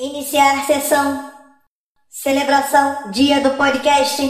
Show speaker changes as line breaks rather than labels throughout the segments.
Iniciar sessão. Celebração Dia do Podcast.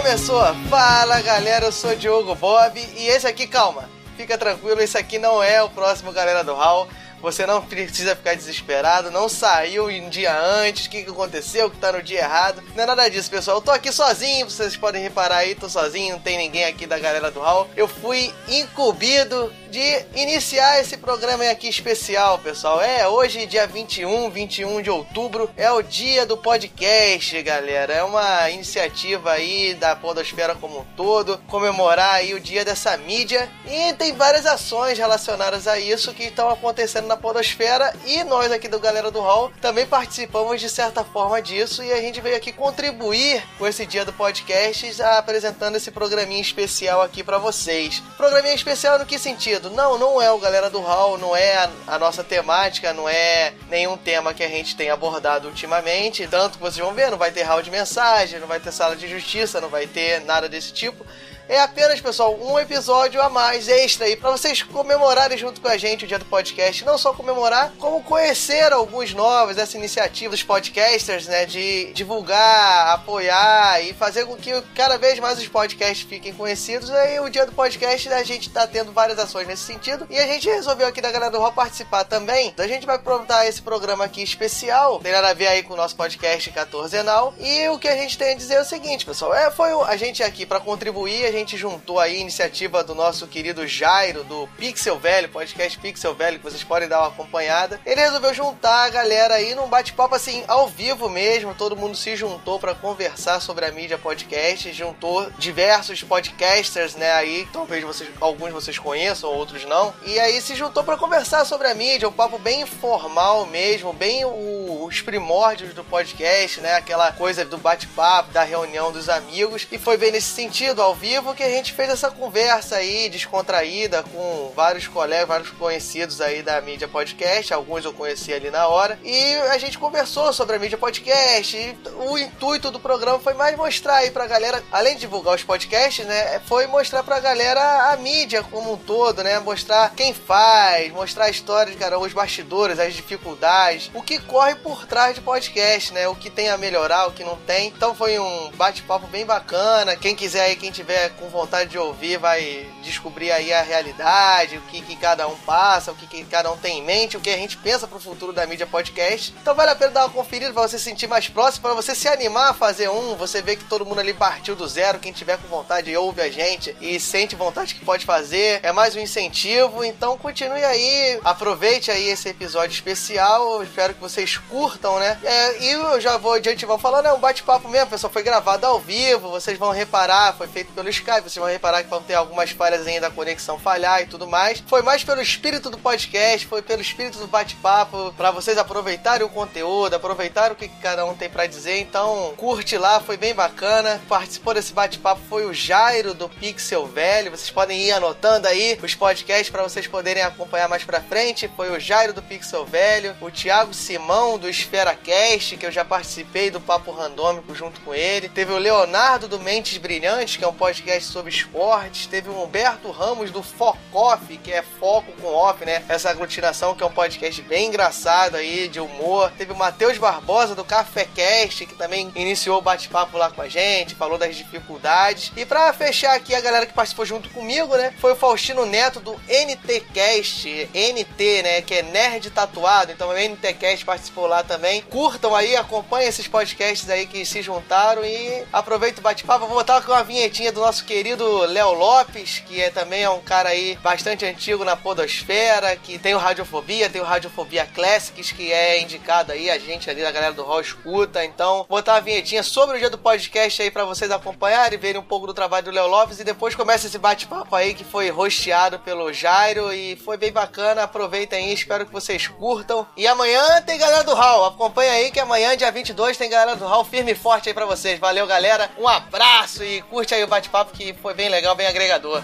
Começou! Fala galera, eu sou Diogo Bob e esse aqui, calma, fica tranquilo, esse aqui não é o próximo Galera do Hall. Você não precisa ficar desesperado, não saiu um dia antes, o que, que aconteceu, que tá no dia errado. Não é nada disso, pessoal. Eu tô aqui sozinho, vocês podem reparar aí, tô sozinho, não tem ninguém aqui da galera do Hall. Eu fui incumbido de iniciar esse programa aqui especial, pessoal. É, hoje, dia 21, 21 de outubro, é o dia do podcast, galera. É uma iniciativa aí da Podosfera como um todo, comemorar aí o dia dessa mídia. E tem várias ações relacionadas a isso que estão acontecendo na Podosfera. E nós aqui do Galera do Hall também participamos de certa forma disso. E a gente veio aqui contribuir com esse dia do podcast, apresentando esse programinha especial aqui para vocês. Programinha especial no que sentido? Não, não é o Galera do Hall, não é a, a, nossa temática, não é nenhum tema que a gente tem abordado ultimamente. Tanto que vocês vão ver, não vai ter hall de mensagem, não vai ter sala de justiça, não vai ter nada desse tipo. É apenas, pessoal, um episódio a mais extra aí para vocês comemorarem junto com a gente o dia do podcast. Não só comemorar, como conhecer alguns novos, essa iniciativa dos podcasters, né? De divulgar, apoiar e fazer com que cada vez mais os podcasts fiquem conhecidos. Aí o dia do podcast a gente tá tendo várias ações nesse sentido. E a gente resolveu aqui da galera do Raw participar também. Então a gente vai aproveitar esse programa aqui especial. Tem nada a ver aí com o nosso podcast 14 Enal. E o que a gente tem a dizer é o seguinte, pessoal. É, foi a gente aqui para contribuir, a gente gente juntou aí a iniciativa do nosso querido Jairo, do Pixel Velho, podcast Pixel Velho, que vocês podem dar uma acompanhada. Ele resolveu juntar a galera aí num bate-papo assim, ao vivo mesmo. Todo mundo se juntou para conversar sobre a mídia podcast. Juntou diversos podcasters, né? Aí, talvez vocês, alguns vocês conheçam, outros não. E aí se juntou para conversar sobre a mídia. Um papo bem informal mesmo, bem o, os primórdios do podcast, né? Aquela coisa do bate-papo, da reunião dos amigos. E foi bem nesse sentido, ao vivo, que a gente fez essa conversa aí descontraída com vários colegas, vários conhecidos aí da mídia podcast, alguns eu conheci ali na hora, e a gente conversou sobre a mídia podcast. O intuito do programa foi mais mostrar aí pra galera, além de divulgar os podcasts, né, foi mostrar pra galera a mídia como um todo, né, mostrar quem faz, mostrar a história de cara, os bastidores, as dificuldades, o que corre por trás de podcast, né, o que tem a melhorar, o que não tem. Então foi um bate-papo bem bacana. Quem quiser aí, quem tiver com vontade de ouvir vai descobrir aí a realidade, o que, que cada um passa, o que, que cada um tem em mente, o que a gente pensa pro futuro da mídia podcast. Então vale a pena dar uma conferida para você se sentir mais próximo, para você se animar a fazer um, você vê que todo mundo ali partiu do zero, quem tiver com vontade ouve a gente e sente vontade que pode fazer, é mais um incentivo, então continue aí, aproveite aí esse episódio especial, espero que vocês curtam, né? É, e eu já vou adiante, vão falando, é um bate-papo mesmo, pessoal, foi gravado ao vivo, vocês vão reparar, foi feito pelo Skype, vocês vão reparar que vão ter algumas falhas ainda da conexão falhar e tudo mais. Foi mais pelo espírito do podcast, foi pelo espírito do bate-papo, para vocês aproveitarem o conteúdo, aproveitarem o que cada um tem para dizer. Então, curte lá, foi bem bacana. Participou desse bate-papo foi o Jairo do Pixel Velho. Vocês podem ir anotando aí os podcasts para vocês poderem acompanhar mais para frente. Foi o Jairo do Pixel Velho, o Thiago Simão do Esfera Cast, que eu já participei do Papo Randômico junto com ele. Teve o Leonardo do Mentes Brilhantes, que é um podcast sobre esportes. Teve o Humberto Ramos do Focoff, que é foco com off, né? Essa aglutinação que é um podcast bem engraçado aí, de humor. Teve o Matheus Barbosa do Café Cast, que também iniciou o bate-papo lá com a gente, falou das dificuldades. E para fechar aqui a galera que participou junto comigo, né? Foi o Faustino Neto do NTcast, NT, né? Que é Nerd Tatuado. Então o NTcast participou lá também. Curtam aí, acompanhem esses podcasts aí que se juntaram e aproveita o bate-papo. Vou botar com uma vinhetinha do nosso nosso querido Léo Lopes, que é, também é um cara aí bastante antigo na podosfera, que tem o Radiofobia, tem o Radiofobia Classics, que é indicado aí, a gente ali da galera do Hall escuta. Então, botar uma vinhetinha sobre o dia do podcast aí para vocês acompanharem, verem um pouco do trabalho do Léo Lopes e depois começa esse bate-papo aí que foi rosteado pelo Jairo e foi bem bacana. Aproveitem aí, espero que vocês curtam. E amanhã tem galera do Hall, acompanha aí que amanhã, dia 22, tem galera do Hall firme e forte aí para vocês. Valeu, galera. Um abraço e curte aí o bate-papo que foi bem legal, bem agregador.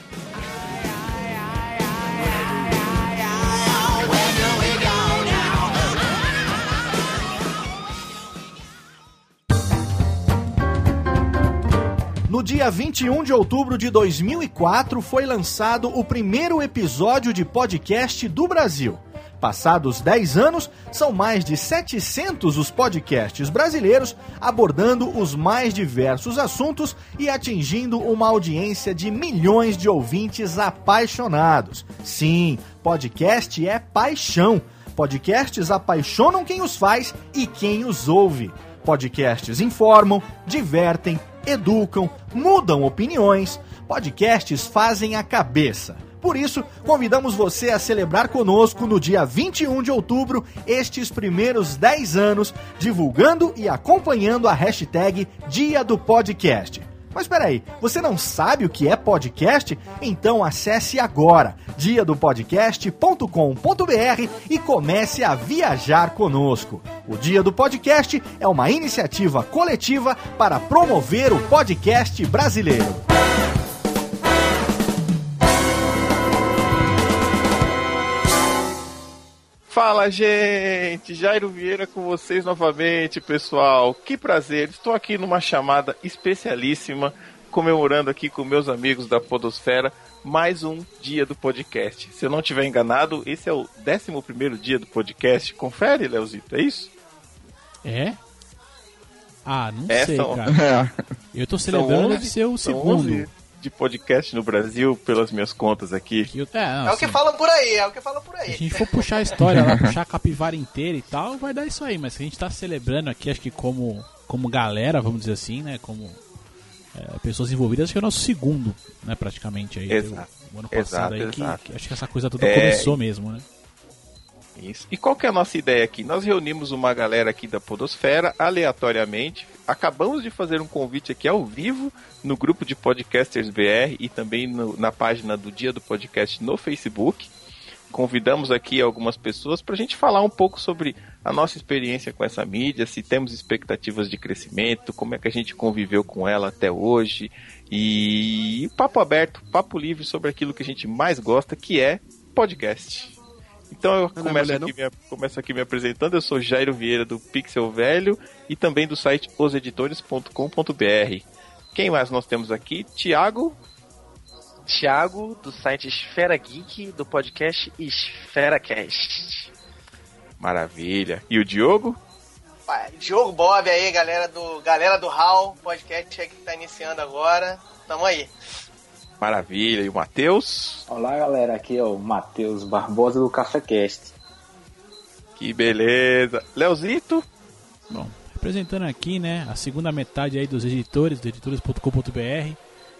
No dia 21 de outubro de 2004 foi lançado o primeiro episódio de podcast do Brasil. Passados 10 anos, são mais de 700 os podcasts brasileiros abordando os mais diversos assuntos e atingindo uma audiência de milhões de ouvintes apaixonados. Sim, podcast é paixão. Podcasts apaixonam quem os faz e quem os ouve. Podcasts informam, divertem, educam, mudam opiniões. Podcasts fazem a cabeça. Por isso, convidamos você a celebrar conosco no dia 21 de outubro estes primeiros 10 anos, divulgando e acompanhando a hashtag Dia do Podcast. Mas peraí, você não sabe o que é podcast? Então acesse agora diadopodcast.com.br e comece a viajar conosco. O Dia do Podcast é uma iniciativa coletiva para promover o podcast brasileiro.
Fala, gente! Jairo Vieira com vocês novamente, pessoal. Que prazer! Estou aqui numa chamada especialíssima, comemorando aqui com meus amigos da Podosfera mais um dia do podcast. Se eu não estiver enganado, esse é o 11 dia do podcast. Confere, Leozito, é isso?
É? Ah, não
É,
sei,
são-
cara. Eu tô celebrando
11
deve ser o segundo.
11 de podcast no Brasil, pelas minhas contas aqui.
Que é, não,
É o que
assim,
falam por aí, é o que falam por
Se a
aí.
gente for puxar a história lá, puxar a capivara inteira e tal, vai dar isso aí. Mas se a gente tá celebrando aqui, acho que como, como galera, vamos dizer assim, né? Como é, pessoas envolvidas, acho que é o nosso segundo, né? Praticamente aí.
Exato.
O ano passado
Exato,
aí, que,
exato.
que acho que essa coisa toda
É,
começou mesmo, né?
Isso. E qual que é a nossa ideia aqui? Nós reunimos uma galera aqui da Podosfera, aleatoriamente. Acabamos de fazer um convite aqui ao vivo no grupo de podcasters BR e também no- na página do Dia do Podcast no Facebook. Convidamos aqui algumas pessoas para a gente falar um pouco sobre a nossa experiência com essa mídia, se temos expectativas de crescimento, como é que a gente conviveu com ela até hoje. E papo aberto, papo livre sobre aquilo que a gente mais gosta, que é podcast. Então eu
Não, não é
começo,
mulher,
aqui me, começo aqui me apresentando. Eu sou Jairo Vieira do Pixel Velho e também do site oseditores.com.br. Quem mais nós temos aqui? Tiago.
Thiago, do site Esfera Geek, do podcast EsferaCast.
Maravilha. E o Diogo?
Diogo Bob aí, galera do, galera do Hall, podcast que tá iniciando agora. Tamo aí.
Maravilha. E o Matheus?
Olá galera, aqui é o Matheus Barbosa do CaféCast.
Que beleza. Leozito?
Bom, representando aqui, né, a segunda metade aí dos editores, do editores.com.br.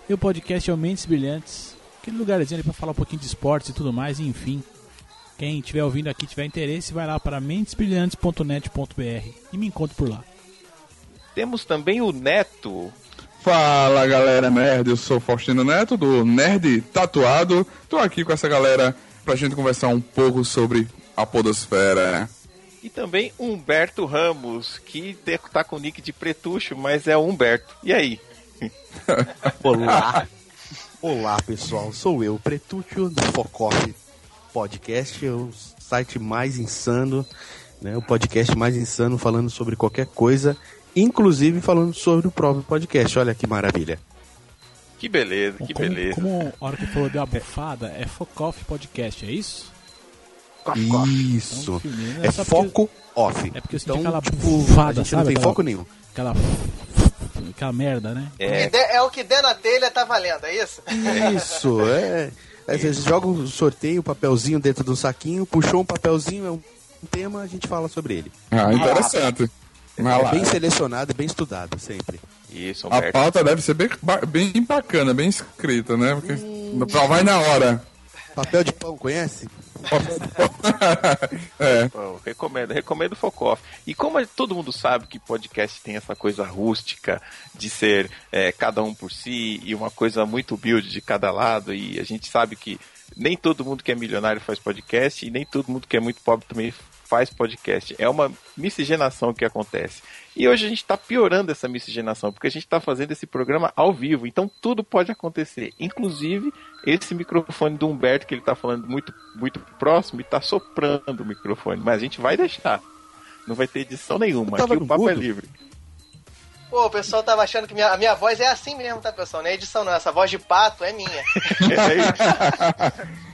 E o podcast é o Mentes Brilhantes. Aquele lugarzinho ali pra falar um pouquinho de esportes e tudo mais, enfim. Quem estiver ouvindo aqui, tiver interesse, vai lá para mentesbrilhantes.net.br e me encontre por lá.
Temos também o Neto.
Fala galera nerd, eu sou Faustino Neto do Nerd Tatuado. Tô aqui com essa galera pra gente conversar um pouco sobre a Podosfera.
E também Humberto Ramos, que tá com o nick de Pretucho, mas é o Humberto. E aí?
Olá. Olá, pessoal. Sou eu, Pretúcio do Focoff Podcast, é o site mais insano, né? O podcast mais insano falando sobre qualquer coisa, inclusive falando sobre o próprio podcast. Olha que maravilha.
Que beleza,
Bom,
que
como,
beleza.
como a hora que falou deu uma bufada, é Focoff Podcast, é isso?
Isso.
Então, firmeza.
É
só porque-
foco off.
É porque eu senti
Então,
aquela
tipo,
bufada,
a gente
sabe?
não tem
Aquela-
foco nenhum.
Aquela. Aquela merda, né?
O
É,
der- é o que der na telha, tá valendo, é isso?
Isso, é. Aí você joga um sorteio, um papelzinho dentro do saquinho, puxou um papelzinho, é um tema, a gente fala sobre ele.
Ah, interessante.
É
lá.
bem selecionado e bem estudado, sempre.
Isso,
A
Humberto.
pauta deve ser bem, bem bacana, bem escrita, né? Porque só vai na hora.
Papel de pão, conhece?
é.
Bom, recomendo, recomendo o Focoff. E como todo mundo sabe que podcast tem essa coisa rústica de ser é, cada um por si e uma coisa muito build de cada lado, e a gente sabe que nem todo mundo que é milionário faz podcast e nem todo mundo que é muito pobre também faz podcast. É uma miscigenação que acontece. E hoje a gente está piorando essa miscigenação, porque a gente está fazendo esse programa ao vivo, então tudo pode acontecer. Inclusive esse microfone do Humberto, que ele está falando muito, muito próximo, e está soprando o microfone. Mas a gente vai deixar. Não vai ter edição nenhuma. Aqui
no
o papo é
mudo?
livre.
Pô, o pessoal tava achando que minha, a minha voz é assim mesmo, tá, pessoal? Não é edição, não. Essa voz de pato é minha.
É isso,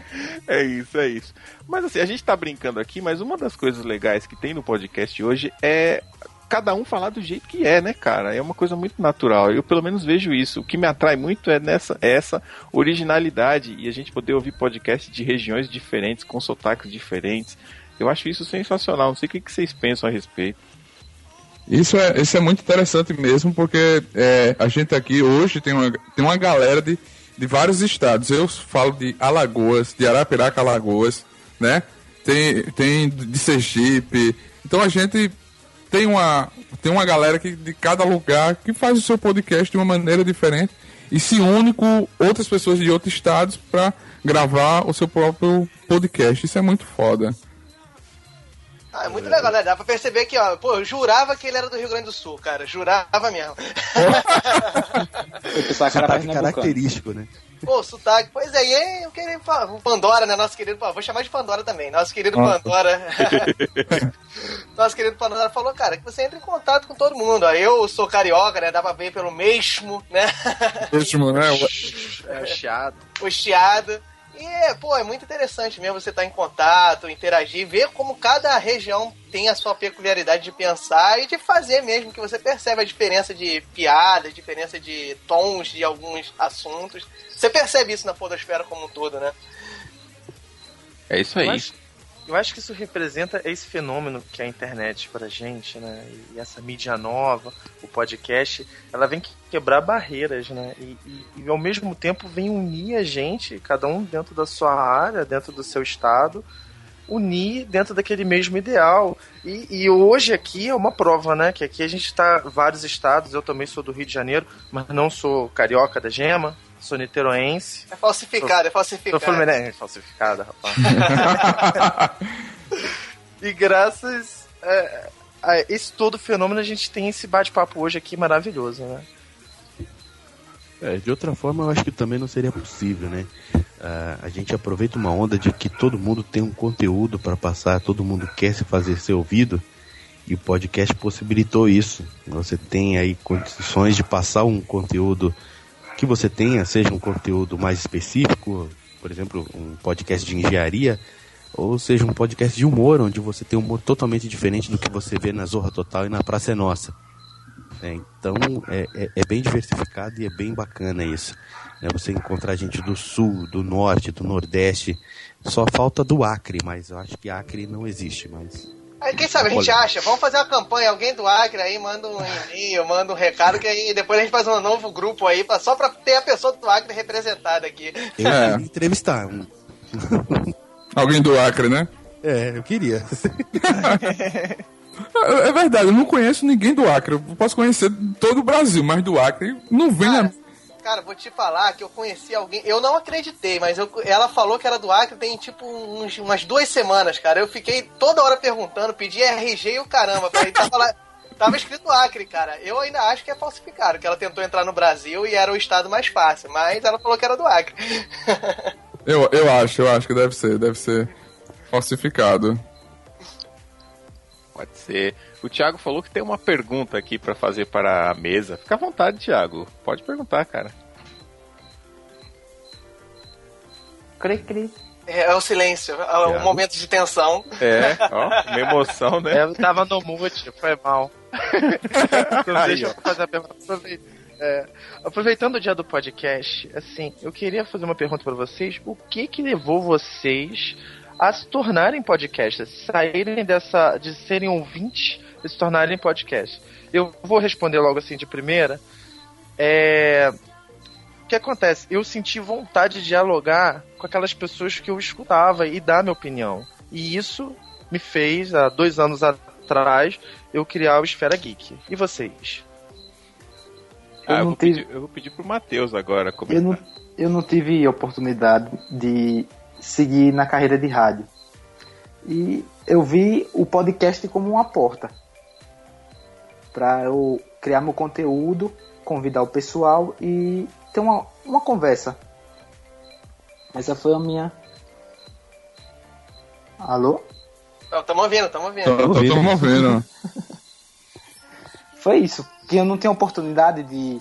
é isso. Mas assim, a gente tá brincando aqui, mas uma das coisas legais que tem no podcast hoje é cada um falar do jeito que é, né, cara? É uma coisa muito natural. Eu pelo menos vejo isso. O que me atrai muito é nessa é essa originalidade e a gente poder ouvir podcast de regiões diferentes, com sotaques diferentes. Eu acho isso sensacional. Não sei o que que vocês pensam a respeito.
Isso é, isso é muito interessante mesmo, porque é, a gente aqui hoje tem uma, tem uma galera de, de vários estados. Eu falo de Alagoas, de Arapiraca, Alagoas, né? Tem, tem de Sergipe. Então a gente tem uma, tem uma galera que, de cada lugar que faz o seu podcast de uma maneira diferente e se une com outras pessoas de outros estados para gravar o seu próprio podcast. Isso é muito foda.
Ah, é muito legal, né? Dá pra perceber que, ó, pô, eu jurava que ele era do Rio Grande do Sul, cara. Jurava mesmo.
Era
Sotaque característico, né?
Pô, sotaque. Pois é, e aí, eu queria falar. O Pandora, né? Nosso querido. Pô, vou chamar de Pandora também. Nosso querido
Ah.
Pandora. Nosso querido Pandora falou, cara, que você entra em contato com todo mundo. Ó, eu sou carioca, né? Dá pra ver pelo mesmo, né?
Mesmo, né?
É, chiado.
o chiado. E, é, pô, é muito interessante mesmo você estar em contato, interagir, ver como cada região tem a sua peculiaridade de pensar e de fazer mesmo, que você percebe a diferença de piadas, diferença de tons de alguns assuntos. Você percebe isso na podosfera como um todo, né?
É isso
Eu
aí.
acho, eu acho que isso representa esse fenômeno que é a internet pra gente, né? E essa mídia nova, o podcast, ela vem que- quebrar barreiras, né? E, e- e, ao mesmo tempo vem unir a gente, cada um dentro da sua área, dentro do seu estado, unir dentro daquele mesmo ideal. E, e hoje aqui é uma prova, né? Que aqui a gente tá vários estados, eu também sou do Rio de Janeiro, mas não sou carioca da gema, sou niteroense.
É falsificado, é
Sou
falsificado.
Fluminense, falsificada, rapaz. e graças a, a esse todo fenômeno, a gente tem esse bate-papo hoje aqui maravilhoso, né?
É, de outra forma, eu acho que também não seria possível, né? Ah, a gente aproveita uma onda de que todo mundo tem um conteúdo para passar, todo mundo quer se fazer ser ouvido, e o podcast possibilitou isso. Você tem aí condições de passar um conteúdo que você tenha, seja um conteúdo mais específico, por exemplo, um podcast de engenharia, ou seja um podcast de humor, onde você tem um humor totalmente diferente do que você vê na Zorra Total e na Praça é Nossa. É, então é, é- é bem diversificado e é bem bacana isso. né? Você encontrar gente do sul, do norte, do nordeste. Só falta do Acre, mas eu acho que Acre não existe mais.
Aí quem sabe a gente acha, vamos fazer uma campanha, alguém do Acre aí manda um e-mail, manda um recado, que aí depois a gente faz um novo grupo aí, pra, só pra ter a pessoa do Acre representada aqui.
Eu
É.
queria entrevistar. um-
Alguém do Acre, né?
É, eu queria.
É é verdade, eu não conheço ninguém do Acre. Eu posso conhecer todo o Brasil, mas do Acre não vem
Cara,
na.
cara, vou te falar que eu conheci alguém, eu não acreditei, mas eu- ela falou que era do Acre tem tipo uns- umas duas semanas, cara. Eu fiquei toda hora perguntando, pedi RG e o caramba, falei, tava lá. Tava escrito Acre, cara. Eu ainda acho que é falsificado, que ela tentou entrar no Brasil e era o estado mais fácil, mas ela falou que era do Acre.
Eu, eu acho, eu acho que deve ser, deve ser falsificado.
Pode ser. O Thiago falou que tem uma pergunta aqui pra fazer para a mesa. Fica à vontade, Thiago. Pode perguntar, cara.
Cri, cri.
É, é o silêncio, é o momento de tensão.
É, ó, uma emoção, né?
Eu tava no mute, foi mal. Então,
Aí,
Deixa eu fazer a pergunta. É, aproveitando o dia do podcast, assim, eu queria fazer uma pergunta pra vocês. O que que levou vocês a se tornarem podcasters? Saírem dessa. de serem ouvintes e se tornarem podcast? Eu vou responder logo assim de primeira. É. O que acontece? Eu senti vontade de dialogar com aquelas pessoas que eu escutava e dar minha opinião. E isso me fez, há dois anos atrás, eu criar o Esfera Geek. E vocês?
Ah,
Eu
eu,
não
vou
tive-
pedir, eu vou pedir pro Matheus agora
Eu
comentar.
não, eu não tive oportunidade de seguir na carreira de rádio. E eu vi o podcast como uma porta para eu criar meu conteúdo, convidar o pessoal e ter uma, uma conversa. Essa foi a minha. Alô?
Tamo ouvindo, tamo ouvindo.
Tô movendo.
Foi isso. Que eu não tenho oportunidade de.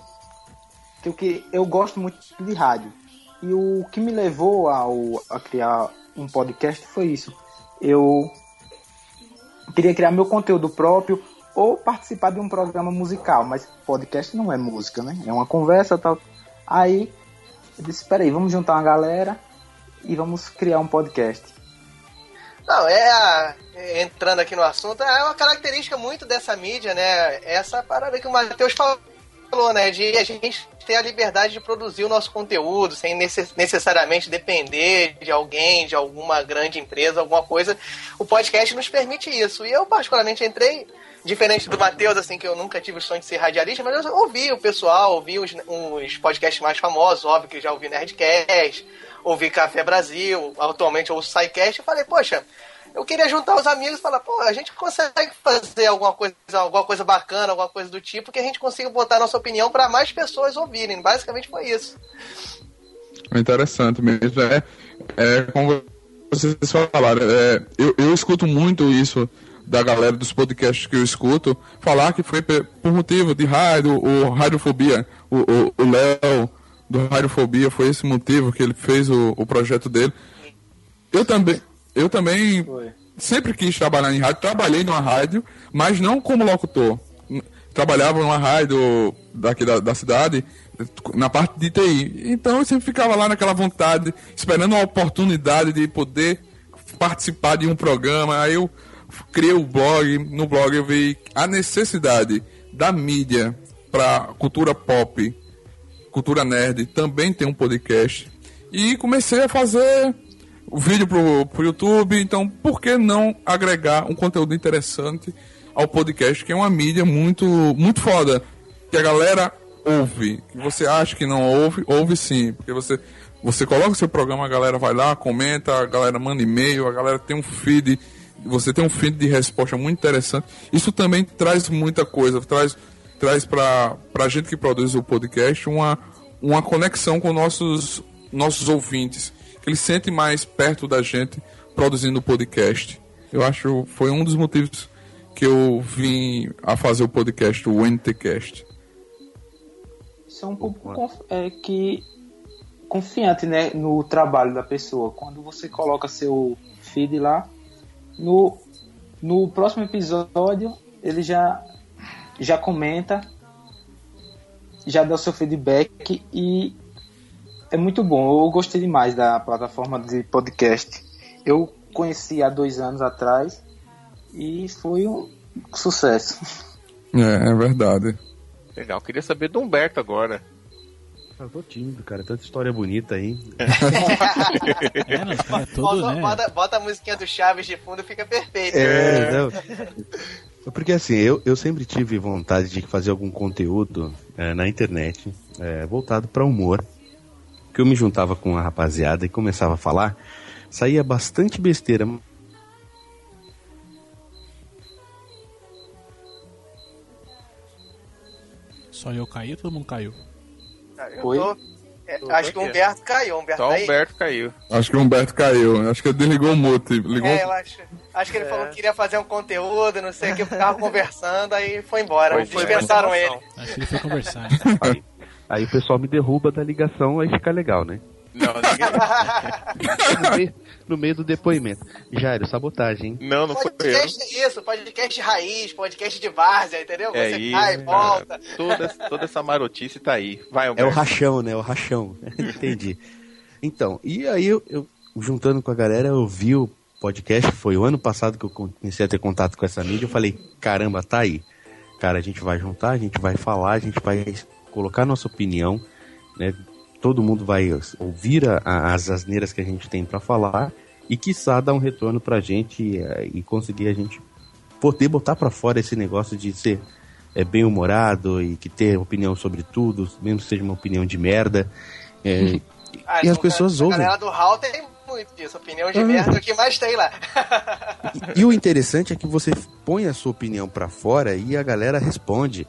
Que eu, que eu gosto muito de rádio. E o que me levou ao, a criar um podcast foi isso. Eu queria criar meu conteúdo próprio ou participar de um programa musical, mas podcast não é música, né? É uma conversa tal. Aí eu disse, peraí, vamos juntar uma galera e vamos criar um podcast.
Não, é a- é, entrando aqui no assunto, é uma característica muito dessa mídia, né? Essa parada que o Matheus falou, né? De a gente ter a liberdade de produzir o nosso conteúdo sem necess- necessariamente depender de alguém, de alguma grande empresa, alguma coisa. O podcast nos permite isso. E eu, particularmente, entrei, diferente do Matheus, assim, que eu nunca tive o sonho de ser radialista, mas eu ouvi o pessoal, ouvi os, os podcasts mais famosos, óbvio que já ouvi Nerdcast, ouvi Café Brasil, atualmente ouço SciCast, e falei, poxa, eu queria juntar os amigos e falar, pô, a gente consegue fazer alguma coisa, alguma coisa bacana, alguma coisa do tipo, que a gente consiga botar nossa opinião para mais pessoas ouvirem. Basicamente foi isso.
Interessante mesmo. É, é como vocês falaram, é, eu, eu escuto muito isso da galera dos podcasts que eu escuto, falar que foi por motivo de rádio, o Radiofobia, o Léo do Radiofobia, foi esse motivo que ele fez o, o projeto dele. Eu também, eu também sempre quis trabalhar em rádio, trabalhei numa rádio, mas não como locutor. Trabalhava numa rádio daqui da, da cidade, na parte de TI. Então eu sempre ficava lá naquela vontade, esperando uma oportunidade de poder participar de um programa. Aí eu criei o blog, no blog eu vi a necessidade da mídia para cultura pop, cultura nerd, também tem um podcast. E comecei a fazer o vídeo pro, pro YouTube, então por que não agregar um conteúdo interessante ao podcast, que é uma mídia muito, muito foda, que a galera ouve, que você acha que não ouve, ouve sim, porque você, você coloca o seu programa, a galera vai lá, comenta, a galera manda e-mail, a galera tem um feed, você tem um feed de resposta muito interessante. Isso também traz muita coisa, traz, traz para a gente que produz o podcast uma, uma conexão com nossos, nossos ouvintes, que eles sentem mais perto da gente produzindo o podcast. Eu acho foi um dos motivos que eu vim a fazer o podcast, o NTCast.
Isso é um público conf- é, que confiante né, no trabalho da pessoa. Quando você coloca seu feed lá, no, no próximo episódio ele já, já comenta, já dá o seu feedback e é muito bom. Eu gostei demais da plataforma de podcast. Eu conheci há dois anos atrás e foi um sucesso.
É, é verdade.
Legal, queria saber do Humberto agora.
Eu tô tímido, cara. Tanta história bonita aí.
É, não, cara, todo,
Bota,
né?
bota- bota a musiquinha do Chaves de fundo e fica perfeito.
É, não. Porque assim, eu, eu sempre tive vontade de fazer algum conteúdo é, na internet é, voltado para humor. Que eu me juntava com a rapaziada e começava a falar, saía bastante besteira.
Só eu caí ou todo mundo caiu?
Eu
Oi?
tô- é, acho que o Humberto caiu. Humberto
Só
tá
o
aí?
Humberto caiu.
Acho que o Humberto caiu. Acho que ele desligou o mute. Ligou.
É, eu acho. Acho que ele falou que queria fazer um conteúdo, não sei o que, ficava conversando, aí foi embora.
Foi,
Dispensaram ele.
Acho que ele foi conversar.
aí o pessoal me derruba da ligação, aí fica legal, né?
Não, ninguém...
No meio, no meio do depoimento. Jairo, sabotagem, hein?
não, não foi eu.
Podcast é isso, podcast raiz, podcast de várzea, entendeu?
É
Você
isso,
vai,
cara.
volta.
Toda, toda essa marotice tá aí. Vai,
É o rachão, né? O rachão. Entendi. Então, e aí eu, eu, juntando com a galera, eu vi o podcast, foi o ano passado que eu comecei a ter contato com essa mídia, eu falei, caramba, tá aí. Cara, a gente vai juntar, a gente vai falar, a gente vai colocar nossa opinião, né? Todo mundo vai ouvir a, a, as asneiras que a gente tem para falar e quiçá dar um retorno pra gente e, e conseguir a gente poder botar para fora esse negócio de ser é, bem humorado e que ter opinião sobre tudo, mesmo que seja uma opinião de merda. É,
Ah,
e as pessoas
a
ouvem.
galera do Hall tem muito disso. Opinião de
Ah.
merda é o que mais tem lá.
E o interessante é que você põe a sua opinião pra fora e a galera responde.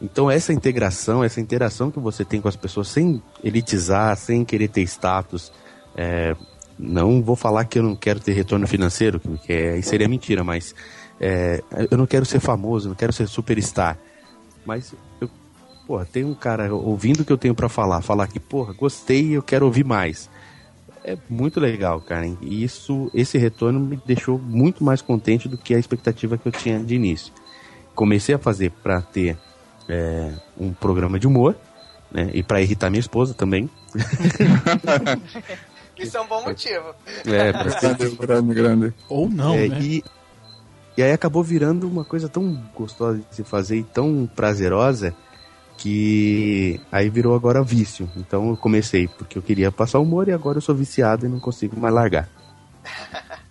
Então essa integração, essa interação que você tem com as pessoas sem elitizar, sem querer ter status, é, não vou falar que eu não quero ter retorno financeiro, que é, seria mentira, mas é, eu não quero ser famoso, não quero ser superstar. Mas eu, porra, tem um cara ouvindo o que eu tenho pra falar, falar que, porra, gostei eu quero ouvir mais. É muito legal, cara. E isso, esse retorno me deixou muito mais contente do que a expectativa que eu tinha de início. Comecei a fazer pra ter é, um programa de humor, né? E pra irritar minha esposa também.
Isso é um bom motivo.
É, pra ser-
Grande, grande, grande.
Ou não,
É,
né?
e, e aí acabou virando uma coisa tão gostosa de se fazer e tão prazerosa que aí virou agora vício. Então eu comecei porque eu queria passar humor e agora eu sou viciado e não consigo mais largar.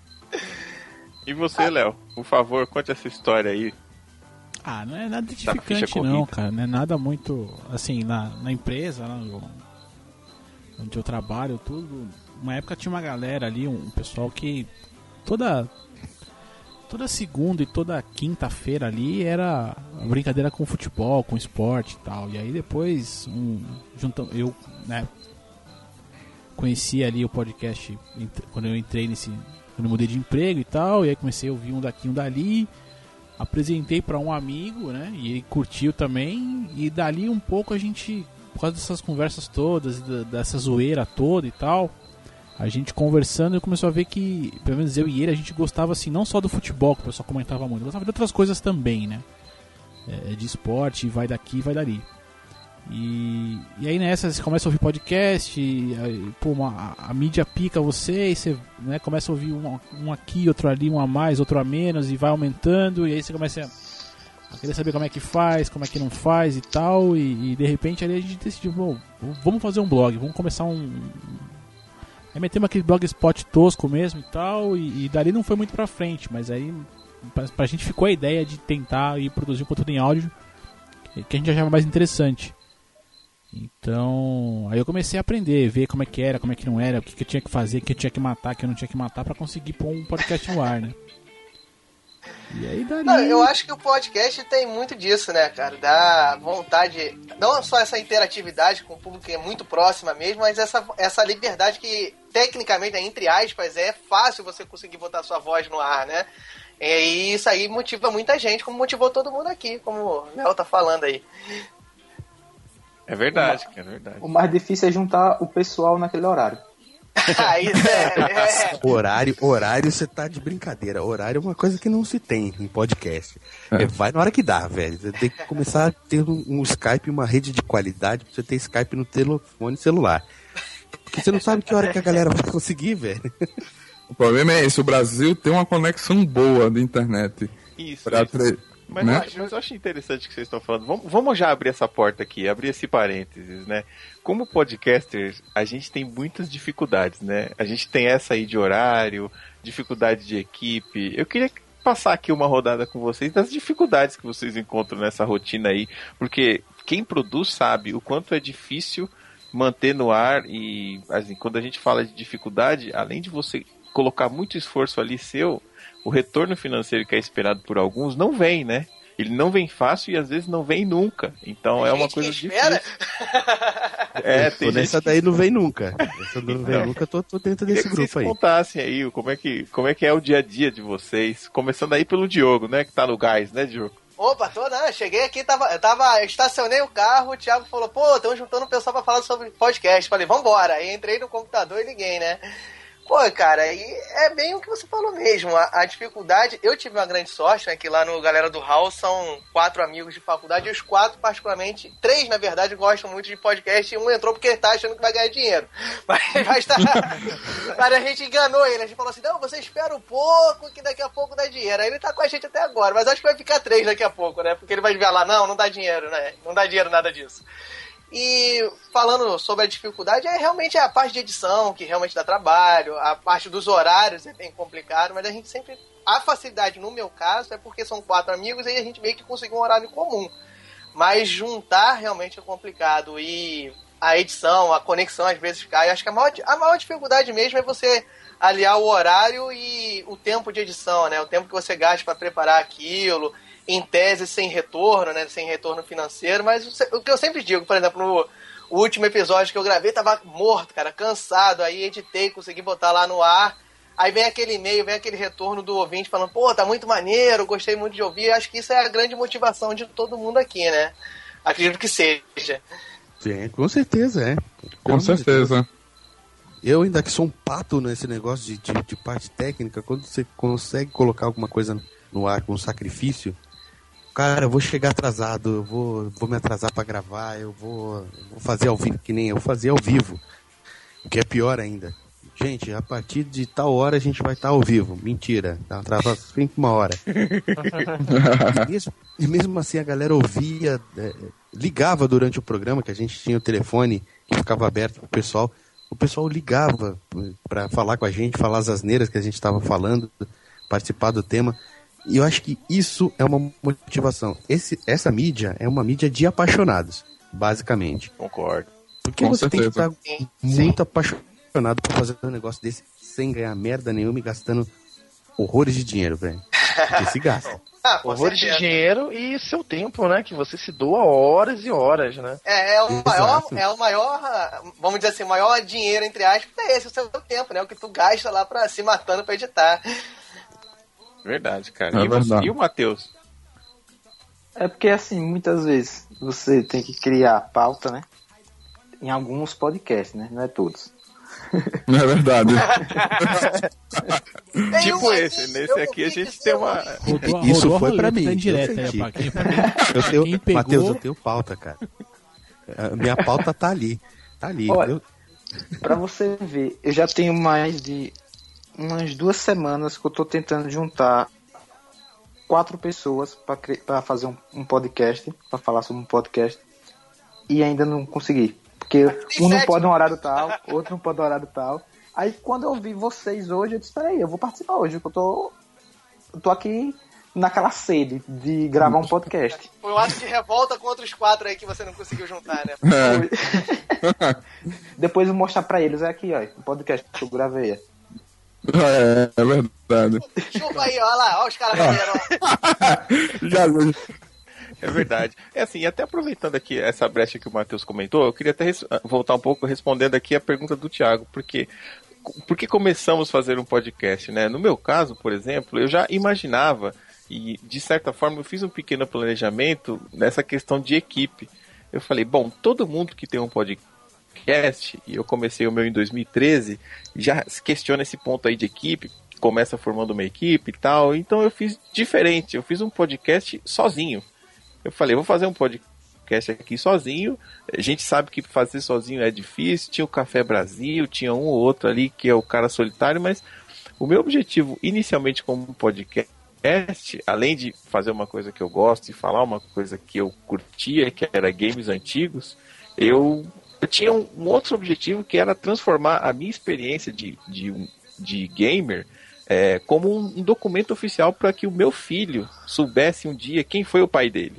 E você, Léo? Por favor, conte essa história aí.
Ah, não é nada
ficha
edificante não, cara. Não é nada muito, assim, na, na empresa, lá no- onde eu trabalho, tudo. Uma época tinha uma galera ali, um pessoal que toda toda segunda e toda quinta-feira ali era brincadeira com futebol, com esporte e tal. E aí depois um, juntam, eu, né, conheci ali o podcast quando eu entrei nesse quando eu mudei de emprego e tal, e aí comecei a ouvir um daqui, um dali apresentei para um amigo, né? E ele curtiu também. E dali um pouco a gente, por causa dessas conversas todas, da- dessa zoeira toda e tal, a gente conversando, eu começou a ver que, pelo menos eu e ele, a gente gostava assim, não só do futebol, que o pessoal comentava muito, gostava de outras coisas também, né? É, de esporte, vai daqui, vai dali. E, e aí nessa você começa a ouvir podcast, e, pô, uma- a, a mídia pica você, e você né, começa a ouvir um, um aqui, outro ali, um a mais, outro a menos, e vai aumentando, e aí você começa a, a querer saber como é que faz, como é que não faz e tal, e, e de repente ali a gente decidiu, vamos fazer um blog, vamos começar um. Aí metemos aquele blogspot tosco mesmo e tal, e, e dali não foi muito pra frente, mas aí pra, pra gente ficou a ideia de tentar ir produzir um conteúdo em áudio que a gente achava mais interessante. Então, aí eu comecei a aprender, ver como é que era, como é que não era, o que, que eu tinha que fazer, o que eu tinha que matar, o que eu não tinha que matar pra conseguir pôr um podcast no ar, né? E aí dali...
Não, eu acho que o podcast tem muito disso, né, cara? Dá vontade, não só essa interatividade com o público que é muito próxima mesmo, mas essa, essa liberdade que, tecnicamente, entre aspas, é fácil você conseguir botar sua voz no ar, né? E isso aí motiva muita gente, como motivou todo mundo aqui, como o Léo tá falando aí.
É verdade, cara, é verdade.
O mais difícil é juntar o pessoal naquele horário.
Aí, é, é,
Horário, horário você tá de brincadeira. Horário é uma coisa que não se tem em podcast. É, vai na hora que dá, velho. Você tem que começar a ter um, um Skype, uma rede de qualidade pra você ter Skype no telefone celular. Porque você não sabe que hora que a galera vai conseguir, velho.
O problema é esse, o Brasil tem uma conexão boa de internet.
Isso,
Pra
isso. Mas,
né?
eu acho, mas eu acho interessante o que vocês estão falando. Vamos, vamos já abrir essa porta aqui, abrir esse parênteses, né? Como podcasters, a gente tem muitas dificuldades, né? A gente tem essa aí de horário, dificuldade de equipe. Eu queria passar aqui uma rodada com vocês das dificuldades que vocês encontram nessa rotina aí, porque quem produz sabe o quanto é difícil manter no ar e assim, quando a gente fala de dificuldade, além de você colocar muito esforço ali seu, o retorno financeiro que é esperado por alguns não vem, né? Ele não vem fácil e às vezes não vem nunca. Então é uma coisa
que espera.
difícil. É, tem
Tô nessa
gente
daí não vem nunca. Essa não vem
Então.
nunca, tô, tô dentro desse
que
grupo
vocês
aí.
contassem aí como é, que, como é que é o dia a dia de vocês. Começando aí pelo Diogo, né? Que tá no gás, né, Diogo?
Opa, tô, né? Cheguei aqui, tava, eu tava, eu estacionei o carro, o Thiago falou, pô, estão juntando o pessoal pra falar sobre podcast. Falei, vambora. Aí entrei no computador e liguei, né? Pô, cara, e é bem o que você falou mesmo. A, a, dificuldade, eu tive uma grande sorte, né? Que lá no Galera do Hall são quatro amigos de faculdade, e os quatro, particularmente, três, na verdade, gostam muito de podcast, e um entrou porque tá achando que vai ganhar dinheiro. Mas, mas, tá, mas a gente enganou ele, a gente falou assim, não, você espera um pouco, que daqui a pouco dá dinheiro. Aí ele tá com a gente até agora, mas acho que vai ficar três daqui a pouco, né? Porque ele vai ver lá, não, não dá dinheiro, né? Não dá dinheiro nada disso. E falando sobre a dificuldade, é realmente a parte de edição que realmente dá trabalho, a parte dos horários é bem complicado, mas a gente sempre. A facilidade, no meu caso, é porque são quatro amigos e a gente meio que conseguiu um horário comum. Mas juntar realmente é complicado. E a edição, a conexão às vezes cai. Acho que a maior, a maior dificuldade mesmo é você aliar o horário e o tempo de edição, né? O tempo que você gasta para preparar aquilo em tese sem retorno, né? Sem retorno financeiro, mas o que eu sempre digo, por exemplo, no último episódio que eu gravei, tava morto, cara, cansado, aí editei, consegui botar lá no ar. Aí vem aquele e-mail, vem aquele retorno do ouvinte falando, pô, tá muito maneiro, gostei muito de ouvir. Acho que isso é a grande motivação de todo mundo aqui, né? Acredito que seja.
Sim, com certeza, é.
Com certeza.
Eu ainda que sou um pato nesse negócio de, de, de parte técnica, quando você consegue colocar alguma coisa no ar com sacrifício, cara, eu vou chegar atrasado, eu vou, vou me atrasar para gravar, eu vou, vou fazer ao vivo, que nem eu fazia ao vivo. O que é pior ainda. Gente, a partir de tal hora a gente vai estar ao vivo. Mentira, tá atrasado sempre uma hora. e, mesmo, e, mesmo, assim a galera ouvia, é, ligava durante o programa, que a gente tinha o telefone que ficava aberto pro pessoal. O pessoal ligava para falar com a gente, falar as asneiras que a gente estava falando, participar do tema. E eu acho que isso é uma motivação. Esse, essa mídia é uma mídia de apaixonados, basicamente.
Concordo.
Porque Com você certeza. tem que estar muito apaixonado por fazer um negócio desse sem ganhar merda nenhuma e gastando horrores de dinheiro, velho. Porque se gasta.
Ah, horrores de dinheiro e seu tempo, né? Que você se doa horas e horas, né?
É, é o maior, é o maior, vamos dizer assim, o maior dinheiro, entre aspas, é esse, o seu tempo, né? O que tu gasta lá pra se matando pra editar.
Verdade, cara. É e, verdade. Você, e o Matheus?
É porque, assim, muitas vezes você tem que criar pauta, né? Em alguns podcasts, né? Não é todos.
Não é verdade.
tipo esse, nesse aqui a gente tem uma.
Rodou, Isso rodou foi pra mim. Tá direto, eu, pra quem, pra quem, eu tenho, quem pegou... Matheus, eu tenho pauta, cara. A minha pauta tá ali. Tá ali.
Olha, eu... Pra você ver, eu já tenho mais de umas duas semanas que eu tô tentando juntar quatro pessoas para fazer um, um podcast, para falar sobre um podcast, e ainda não consegui. Porque um não pode um horário tal, outro não pode um horário tal. Aí quando eu vi vocês hoje, eu disse, peraí, eu vou participar hoje, porque eu tô, eu tô aqui naquela sede de gravar um podcast.
Foi um ato de revolta contra os quatro aí que você não conseguiu juntar, né?
É. Depois eu vou mostrar pra eles, é aqui, ó, o podcast que eu gravei.
É, é verdade.
Chupa aí, olha lá, olha os caras Já,
é verdade. É assim, até aproveitando aqui essa brecha que o Matheus comentou, eu queria até voltar um pouco respondendo aqui a pergunta do Thiago, porque por que começamos a fazer um podcast, né? No meu caso, por exemplo, eu já imaginava e de certa forma eu fiz um pequeno planejamento nessa questão de equipe. Eu falei, bom, todo mundo que tem um podcast podcast, e eu comecei o meu em 2013, já se questiona esse ponto aí de equipe, começa formando uma equipe e tal. Então eu fiz diferente, eu fiz um podcast sozinho. Eu falei, vou fazer um podcast aqui sozinho. A gente sabe que fazer sozinho é difícil. Tinha o Café Brasil, tinha um ou outro ali que é o cara solitário, mas o meu objetivo inicialmente como podcast além de fazer uma coisa que eu gosto e falar uma coisa que eu curtia, que era games antigos, eu eu tinha um, um, outro objetivo que era transformar a minha experiência de, de, de gamer é, como um, um, documento oficial para que o meu filho soubesse um dia quem foi o pai dele.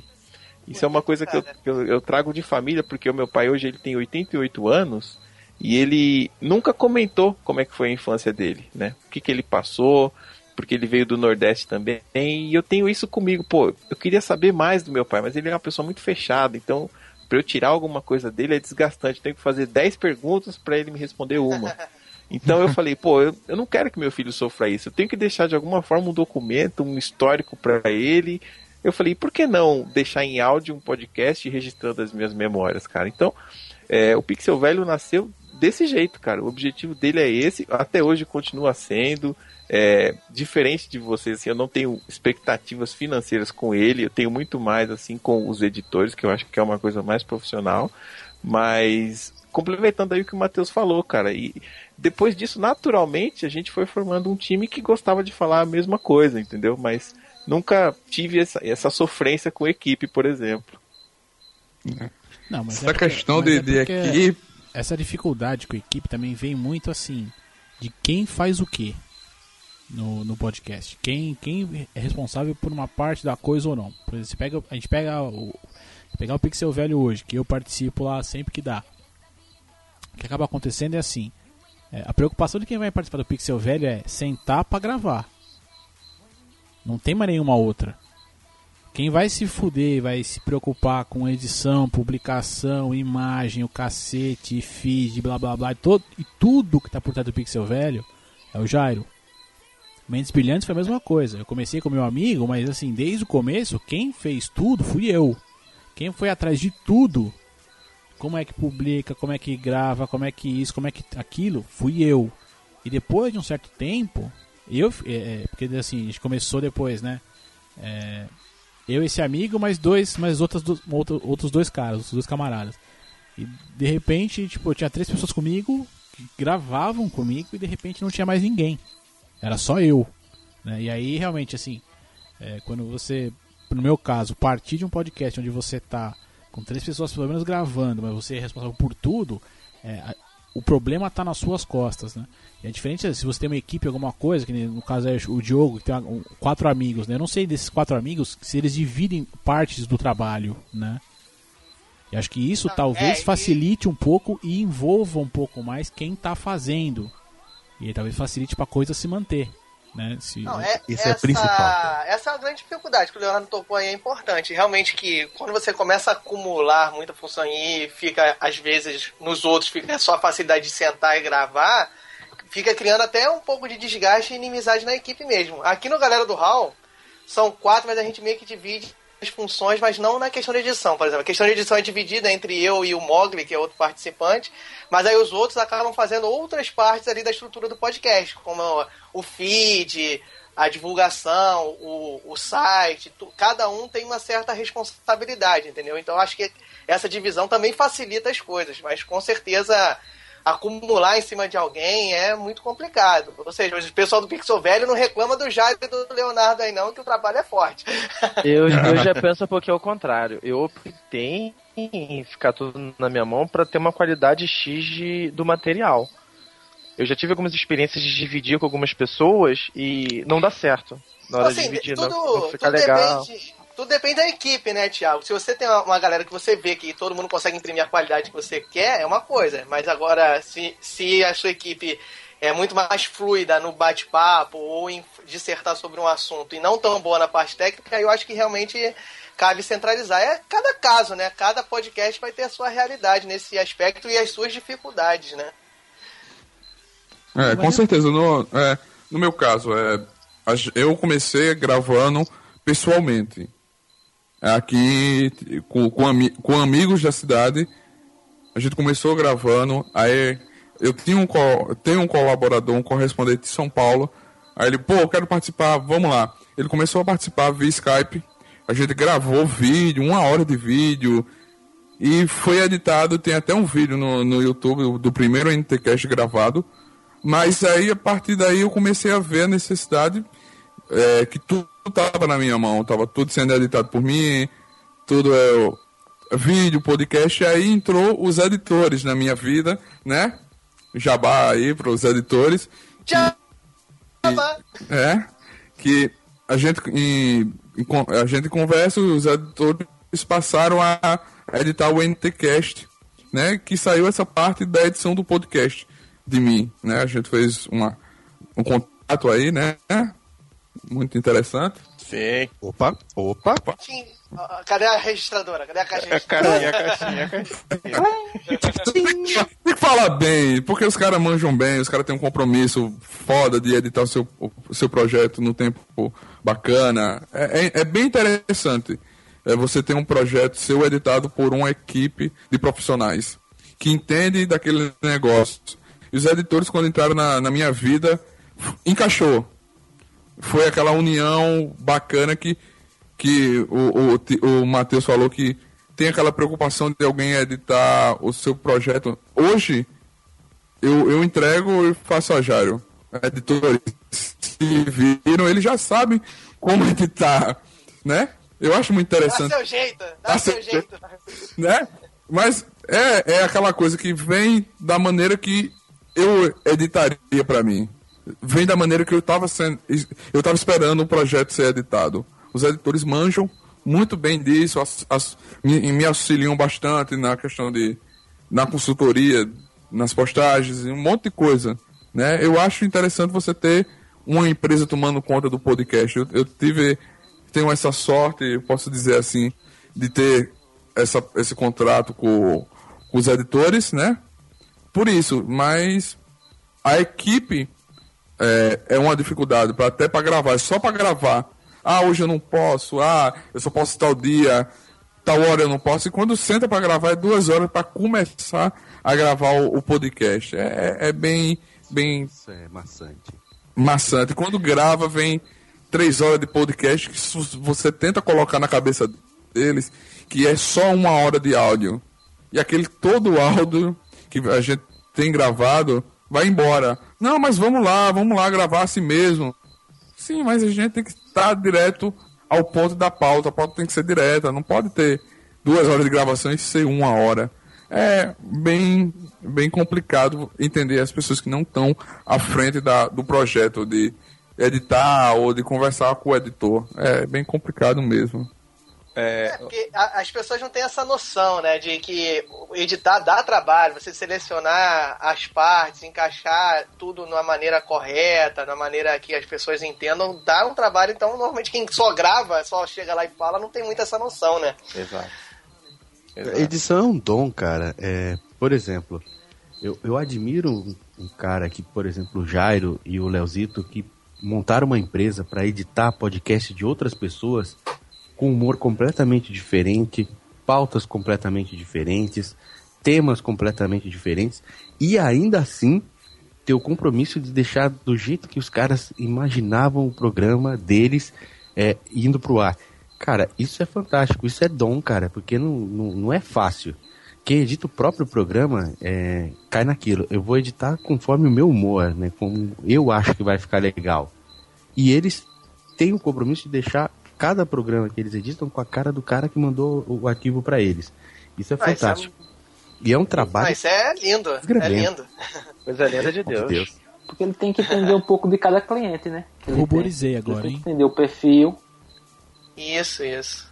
Isso é uma coisa que eu, eu trago de família, porque o meu pai hoje ele tem 88 anos e ele nunca comentou como é que foi a infância dele, né? O que, que ele passou, porque ele veio do Nordeste também. E eu tenho isso comigo, pô, eu queria saber mais do meu pai, mas ele é uma pessoa muito fechada, então para eu tirar alguma coisa dele é desgastante. Tenho que fazer 10 perguntas para ele me responder uma. Então eu falei, pô, eu, eu não quero que meu filho sofra isso. Eu tenho que deixar de alguma forma um documento, um histórico para ele. Eu falei, por que não deixar em áudio um podcast registrando as minhas memórias, cara? Então, é, o Pixel Velho nasceu desse jeito, cara. O objetivo dele é esse, até hoje continua sendo. É, diferente de vocês, assim, eu não tenho expectativas financeiras com ele, eu tenho muito mais assim com os editores, que eu acho que é uma coisa mais profissional. Mas complementando aí o que o Matheus falou, cara, e depois disso, naturalmente, a gente foi formando um time que gostava de falar a mesma coisa, entendeu? Mas nunca tive essa, essa sofrência com equipe, por exemplo.
Não, mas
Essa
é porque-
questão
mas
de,
é
de
porque
equipe.
Essa dificuldade com a equipe também vem muito assim de quem faz o quê no, no podcast. Quem, quem é responsável por uma parte da coisa ou não. Por exemplo, pega, a gente pega o, pegar o Pixel Velho hoje, que eu participo lá sempre que dá. O que acaba acontecendo é assim. é, a preocupação de quem vai participar do Pixel Velho é sentar pra gravar. Não tem mais nenhuma outra. Quem vai se fuder, vai se preocupar com edição, publicação, imagem, o cacete, feed, blá blá blá, e, todo, e tudo que tá por trás do Pixel Velho é o Jairo. Mentes Brilhantes foi a mesma coisa. Eu comecei com meu amigo, mas assim, desde o começo, quem fez tudo fui eu. Quem foi atrás de tudo, como é que publica, como é que grava, como é que isso, como é que aquilo, fui eu. E depois de um certo tempo, eu, é, é, porque assim, a gente começou depois, né? É, eu esse amigo, mais dois, mais outros, do- outro- outros dois caras, outros dois camaradas. E de repente, tipo, tinha três pessoas comigo que gravavam comigo e de repente não tinha mais ninguém. Era só eu. né? E aí realmente assim, é, quando você, no meu caso, partir de um podcast onde você tá com três pessoas pelo menos gravando, mas você é responsável por tudo, é, o problema tá nas suas costas, né? E é diferente se você tem uma equipe, alguma coisa, que no caso é o Diogo, que tem um- quatro amigos, né? Eu não sei desses quatro amigos se eles dividem partes do trabalho, né? E acho que isso talvez
é, e-
facilite um pouco e envolva um pouco mais quem tá fazendo. E talvez facilite pra coisa se manter, né? Se,
Não, é,
Isso
essa,
é principal.
Essa é uma grande dificuldade que o Leonardo tocou aí, é importante. Realmente que quando você começa a acumular muita função e fica, às vezes, nos outros, fica só a facilidade de sentar e gravar, fica criando até um pouco de desgaste e inimizade na equipe mesmo. Aqui no Galera do Hall, são quatro, mas a gente meio que divide as funções, mas não na questão de edição, por exemplo. A questão de edição é dividida entre eu e o Mogli, que é outro participante, mas aí os outros acabam fazendo outras partes ali da estrutura do podcast, como o feed, a divulgação, o, o site, tu- cada um tem uma certa responsabilidade, entendeu? Então acho que essa divisão também facilita as coisas, mas com certeza acumular em cima de alguém é muito complicado. Ou seja, o pessoal do Pixel Velho não reclama do Jair e do Leonardo aí não, que o trabalho é forte.
Eu, eu já penso um pouquinho ao contrário. Eu optei em ficar tudo na minha mão para ter uma qualidade X de, do material. Eu já tive algumas experiências de dividir com algumas pessoas e não dá certo. Na hora de
Assim,
dividir,
tudo,
não, não fica legal.
Depende, tudo depende da equipe, né, Thiago? Se você tem uma, uma galera que você vê que todo mundo consegue imprimir a qualidade que você quer, é uma coisa. Mas agora, se, se a sua equipe é muito mais fluida no bate-papo ou em dissertar sobre um assunto e não tão boa na parte técnica, eu acho que realmente cabe centralizar. É cada caso, né? Cada podcast vai ter a sua realidade nesse aspecto e as suas dificuldades, né?
É, com certeza. No, é, no meu caso, é, eu comecei gravando pessoalmente. Aqui, com, com, ami- com amigos da cidade, a gente começou gravando. Aí eu um, tenho um colaborador, um correspondente de São Paulo. Aí ele, pô, eu quero participar, vamos lá. Ele começou a participar via Skype. A gente gravou vídeo, uma hora de vídeo. E foi editado, tem até um vídeo no, no YouTube do primeiro NTCast gravado. Mas aí, a partir daí, eu comecei a ver a necessidade é, que tudo estava na minha mão. Tava tudo sendo editado por mim, tudo é vídeo, podcast. E aí entrou os editores na minha vida, né? Jabá aí para os editores.
Tchau!
É, que a gente, em- a gente conversa, os editores passaram a editar o NTCast, né? Que saiu essa parte da edição do podcast de mim, né? A gente fez uma, um contato aí, né? Muito interessante.
Sim.
Opa, opa.
Tim, ah, Cadê a registradora? Cadê a caixa
A caixinha, a caixinha, a caixinha.
Tem que falar bem, porque os caras manjam bem, os caras têm um compromisso foda de editar o seu, o seu projeto no tempo bacana. É, é- é bem interessante é, você ter um projeto seu editado por uma equipe de profissionais. que entende daquele negócio. E os editores, quando entraram na, na minha vida, encaixou. Foi aquela união bacana que, que o, o, o Matheus falou que tem aquela preocupação de alguém editar o seu projeto. Hoje, eu, eu entrego e faço a Jairo. Editores se viram, eles já sabem como editar, né? Eu acho muito interessante.
Dá seu jeito, dá, dá seu, seu jeito. jeito.
Né? Mas é, é aquela coisa que vem da maneira que eu editaria para mim. Vem da maneira que eu estava sendo, eu estava esperando o projeto ser editado. Os editores manjam muito bem disso, as, as, me, me auxiliam bastante na questão de na consultoria, nas postagens, um monte de coisa. Né? Eu acho interessante você ter uma empresa tomando conta do podcast. Eu, eu tive, tenho essa sorte, posso dizer assim, de ter essa, esse contrato com, com os editores, né? Por isso, mas a equipe é, é uma dificuldade para até para gravar, é só para gravar. Ah, hoje eu não posso. Ah, eu só posso tal dia, tal hora eu não posso. E quando senta para gravar é duas horas para começar a gravar o, o podcast. É, é, bem, bem.
Isso é maçante.
Maçante. Quando grava vem três horas de podcast que você tenta colocar na cabeça deles que é só uma hora de áudio. E aquele todo áudio que a gente tem gravado vai embora. Não, mas vamos lá, vamos lá gravar assim mesmo. Sim, mas a gente tem que estar direto ao ponto da pauta. A pauta tem que ser direta, não pode ter duas horas de gravação e ser uma hora. É bem, bem complicado entender as pessoas que não estão à frente da, do projeto de editar ou de conversar com o editor. É bem complicado mesmo.
É... é porque a, as pessoas não têm essa noção, né? De que editar dá trabalho, você selecionar as partes, encaixar tudo numa maneira correta, na maneira que as pessoas entendam, dá um trabalho. Então, normalmente quem só grava, só chega lá e fala, não tem muito essa noção, né?
Exato.
Exato. Edição é um dom, cara. É, por exemplo, eu, eu admiro um, um cara que, por exemplo, o Jairo e o Leozito, que montaram uma empresa para editar podcast de outras pessoas com humor completamente diferente, pautas completamente diferentes, temas completamente diferentes, e ainda assim ter o compromisso de deixar do jeito que os caras imaginavam o programa deles é, indo pro ar. Cara, isso é fantástico, isso é dom, cara, porque não, não, não é fácil. Quem edita o próprio programa é, cai naquilo. Eu vou editar conforme o meu humor, né? Como eu acho que vai ficar legal. E eles têm o compromisso de deixar cada programa que eles editam com a cara do cara que mandou o arquivo para eles. Isso é ah, fantástico. Isso é... E é um trabalho.
Mas é lindo. É lindo.
Coisa linda de Deus. de Deus.
Porque ele tem que entender um pouco de cada cliente, né?
Ruborizei agora,
ele
hein?
entender o perfil.
Isso, isso.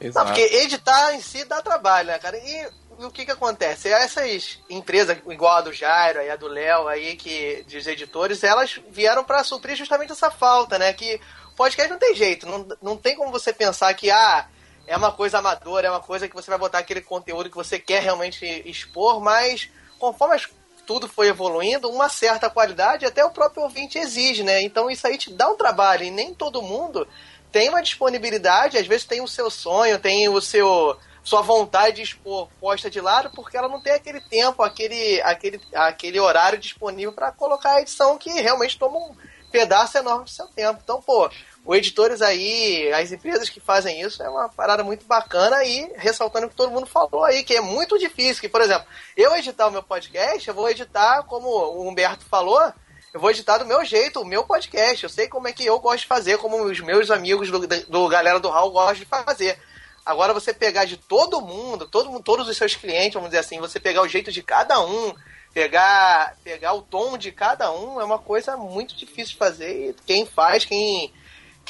Exato. Não, porque editar em si dá trabalho, né, cara? E o que que acontece? Essas empresas, igual a do Jairo e a do Léo aí, que, dos editores, elas vieram para suprir justamente essa falta, né? Que podcast não tem jeito, não, não tem como você pensar que, ah, é uma coisa amadora, é uma coisa que você vai botar aquele conteúdo que você quer realmente expor, mas conforme as, tudo foi evoluindo, uma certa qualidade até o próprio ouvinte exige, né? Então isso aí te dá um trabalho e nem todo mundo tem uma disponibilidade, às vezes tem o seu sonho, tem o seu sua vontade de expor posta de lado, porque ela não tem aquele tempo, aquele, aquele, aquele horário disponível para colocar a edição que realmente toma um pedaço enorme do seu tempo. Então, pô, os editores aí, as empresas que fazem isso, é uma parada muito bacana e ressaltando o que todo mundo falou aí, que é muito difícil. Que, por exemplo, eu editar o meu podcast, eu vou editar, como o Humberto falou, eu vou editar do meu jeito, o meu podcast. Eu sei como é que eu gosto de fazer, como os meus amigos do, do Galera do Hall gostam de fazer. Agora você pegar de todo mundo, todo mundo, todos os seus clientes, vamos dizer assim, você pegar o jeito de cada um, pegar, pegar o tom de cada um, é uma coisa muito difícil de fazer. E quem faz, quem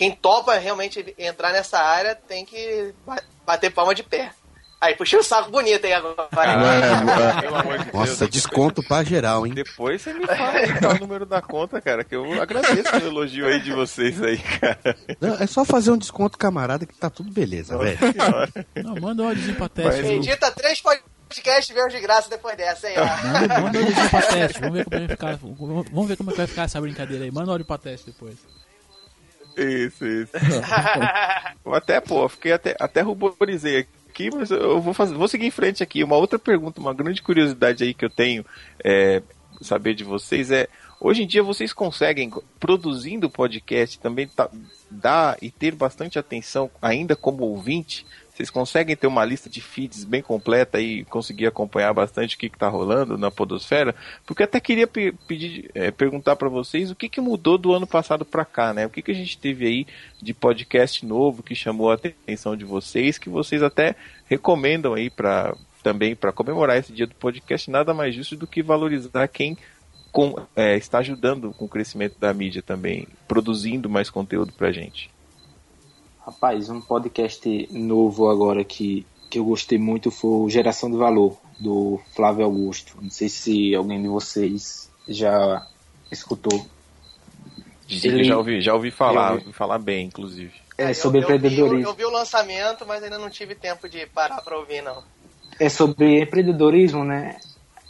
quem topa realmente entrar nessa área tem que bater palma de pé. Aí, puxei o saco bonito aí agora.
É, Nossa, desconto pra geral, hein?
Depois você me fala aí é o número da conta, cara, que eu agradeço o elogio aí de vocês aí, cara.
Não, é só fazer um desconto camarada que tá tudo beleza, velho.
Não, manda um áudiozinho pra teste.
Edita três podcasts meus de graça depois dessa, hein?
Manda, manda um áudiozinho pra teste. Vamos ver, como vai ficar, vamos ver como é que vai ficar essa brincadeira aí. Manda um áudio pra teste depois.
Isso, isso. até, pô, fiquei até, até ruborizei aqui mas eu vou, fazer, vou seguir em frente aqui. Uma outra pergunta, uma grande curiosidade aí que eu tenho é, saber de vocês é hoje em dia vocês conseguem produzindo podcast também tá, dar e ter bastante atenção ainda como ouvinte vocês conseguem ter uma lista de feeds bem completa e conseguir acompanhar bastante o que está rolando na Podosfera? Porque até queria pe pedir, é, perguntar para vocês o que, que mudou do ano passado para cá, né? O que, que a gente teve aí de podcast novo que chamou a atenção de vocês, que vocês até recomendam aí para também para comemorar esse dia do podcast, nada mais justo do que valorizar quem com, é, está ajudando com o crescimento da mídia também, produzindo mais conteúdo para gente.
Rapaz, um podcast novo agora que, que eu gostei muito foi o Geração de Valor, do Flávio Augusto. Não sei se alguém de vocês já escutou.
Ele... Já ouvi, já ouvi falar, ouvi. ouvi falar bem, inclusive.
É, sobre
eu,
empreendedorismo.
Eu, eu, vi o lançamento, mas ainda não tive tempo de parar para ouvir, não.
É sobre empreendedorismo, né?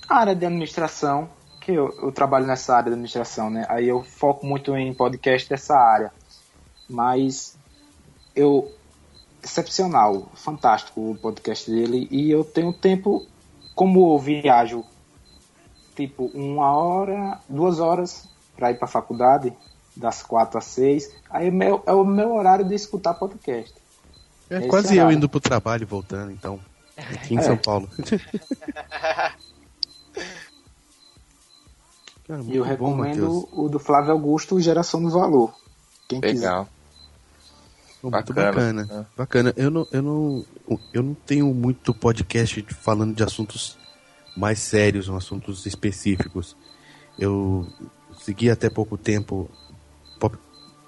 A área de administração, que eu, eu trabalho nessa área de administração, né? Aí eu foco muito em podcast dessa área. Mas eu excepcional, fantástico o podcast dele e eu tenho tempo como eu viajo tipo uma hora, duas horas para ir para a faculdade das quatro às seis, aí é, meu, é o meu horário de escutar podcast.
É, é quase eu indo pro trabalho e voltando, então. Aqui em é. São Paulo.
Cara, e eu recomendo bom, o do Flávio Augusto, Geração do Valor. Quem
Legal.
quiser.
Muito bacana. Bacana. É. bacana. Eu não, eu, não, eu não tenho muito podcast falando de assuntos mais sérios, assuntos específicos. Eu segui até pouco tempo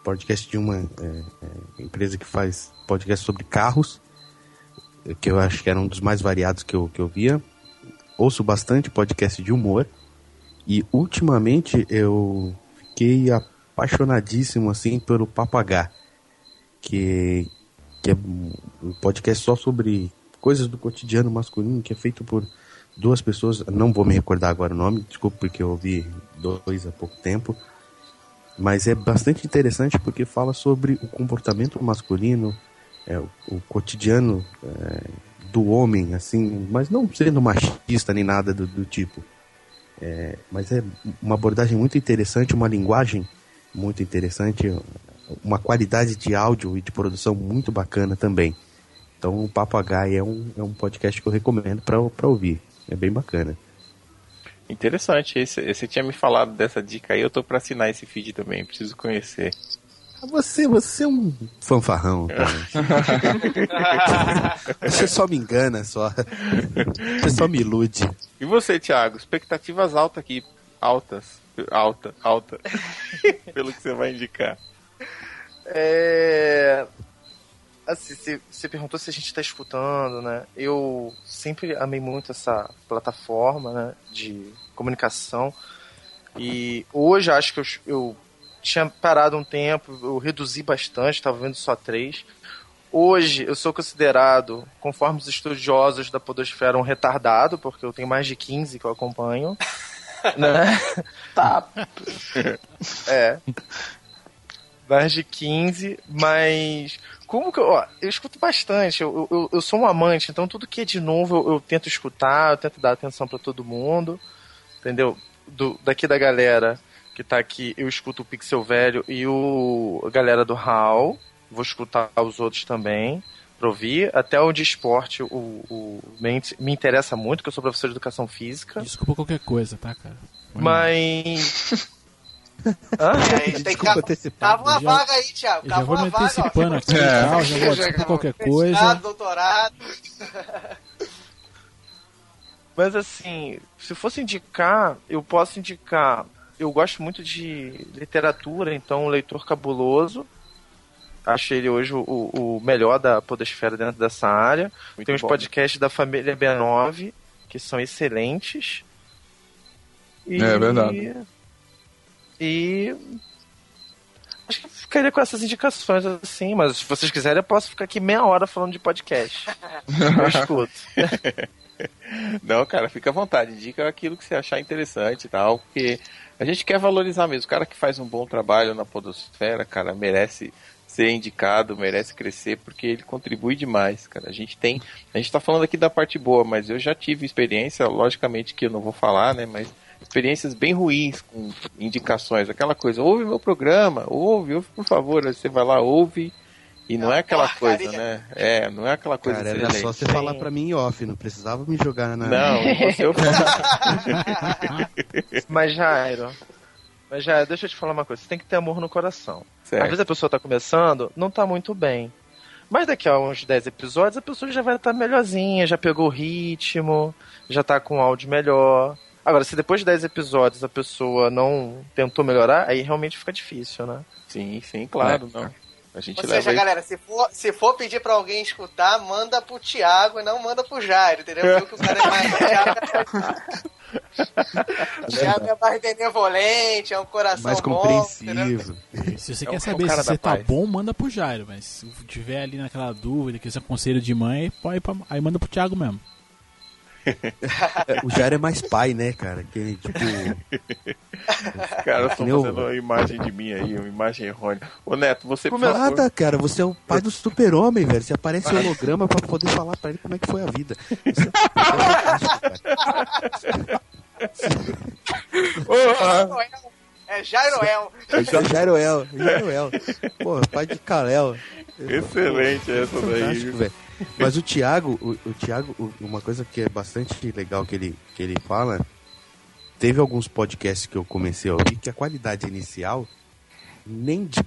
podcast de uma é, é, empresa que faz podcast sobre carros, que eu acho que era um dos mais variados que eu, que eu via. Ouço bastante podcast de humor. E ultimamente eu fiquei apaixonadíssimo assim pelo Papagá que, que é um podcast só sobre coisas do cotidiano masculino, que é feito por duas pessoas, não vou me recordar agora o nome, desculpa porque eu ouvi dois há pouco tempo, mas é bastante interessante porque fala sobre o comportamento masculino, é, o, o cotidiano é, do homem, assim, mas não sendo machista nem nada do, do tipo. É, mas é uma abordagem muito interessante, uma linguagem muito interessante, uma qualidade de áudio e de produção muito bacana também. Então o Papagaio é um, é um podcast que eu recomendo para ouvir. É bem bacana.
Interessante. Esse, você tinha me falado dessa dica aí, eu tô para assinar esse feed também, preciso conhecer.
Ah, você, você é um fanfarrão. você só me engana, só. Você só me ilude.
E você, Thiago? Expectativas altas aqui. Altas. Alta, alta. Pelo que você vai indicar.
É... Assim, você perguntou se a gente está escutando, né? Eu sempre amei muito essa plataforma né, de comunicação. E hoje acho que eu, eu tinha parado um tempo, eu reduzi bastante, estava vendo só três. Hoje eu sou considerado, conforme os estudiosos da Podosfera, um retardado, porque eu tenho mais de 15 que eu acompanho. né?
Tá.
É mais de 15, mas como que eu, ó, eu escuto bastante, eu, eu, eu, sou um amante, então tudo que é de novo eu, eu tento escutar, eu tento dar atenção para todo mundo, entendeu? Do, daqui da galera que tá aqui, eu escuto o Pixel Velho e o a galera do HAL, vou escutar os outros também para ouvir, até o de esporte o, o me, me interessa muito, que eu sou professor de educação física.
Desculpa qualquer coisa, tá, cara?
Mas
Ah, é, tem que Tava uma já, vaga aí, Thiago.
já vou me antecipando aqui é. tal, já vou desculpa qualquer coisa.
doutorado.
Mas assim, se fosse indicar, eu posso indicar. Eu gosto muito de literatura, então Leitor Cabuloso. Acho ele hoje o, o melhor da Podosfera dentro dessa área. Muito Tem os podcasts da família B9, que são excelentes.
E... É verdade.
E acho que ficaria com essas indicações assim, mas se vocês quiserem eu posso ficar aqui meia hora falando de podcast. eu escuto.
Não, cara, fica à vontade, indica aquilo que você achar interessante e tal, porque a gente quer valorizar mesmo. O cara que faz um bom trabalho na podosfera, cara, merece ser indicado, merece crescer, porque ele contribui demais, cara. A gente tem. A gente tá falando aqui da parte boa, mas eu já tive experiência, logicamente que eu não vou falar, né? Mas experiências bem ruins com indicações, aquela coisa, ouve meu programa, ouve, ouve por favor, aí você vai lá, ouve. E não é aquela coisa, né? É, não é aquela coisa
Cara, era
excelente.
só você falar pra mim em off, não precisava me jogar na.
Não, você eu
Mas Jairo, mas Jairo, deixa eu te falar uma coisa. Você tem que ter amor no coração.
Certo.
Às vezes a pessoa tá começando, não tá muito bem. Mas daqui a uns 10 episódios a pessoa já vai estar melhorzinha, já pegou o ritmo, já tá com áudio melhor. Agora, se depois de 10 episódios a pessoa não tentou melhorar, aí realmente fica difícil, né?
Sim, sim, claro, não. A gente
Ou
leva
seja, galera, se for, se for pedir pra alguém escutar, manda pro Thiago e não manda pro Jairo, entendeu? Viu que o cara é mais. O Thiago é mais benevolente, é um coração
Mais
bom, entendeu?
compreensivo.
Se você
É
quer
é o
saber
cara
se você tá
paz.
bom, manda pro Jairo. Mas se tiver ali naquela dúvida, que esse é conselho de mãe, pra- aí manda pro Thiago mesmo.
É, O Jairo é mais pai, né, cara? Que, tipo,
Os caras estão
Eu-
fazendo uma imagem de mim aí, uma imagem errônea. Ô Neto, você por favor,
nada, cara. Você é o pai do super-homem, velho. Você aparece holograma pra poder falar pra ele como é que foi a vida. Você
É Jairoel.
é Jairoel, Jairoel. Pô, pai de Kalel.
Excelente essa daí.
Mas o Thiago, o, o Thiago, o- uma coisa que é bastante legal que ele, que ele fala, teve alguns podcasts que eu comecei a ouvir que a qualidade inicial nem de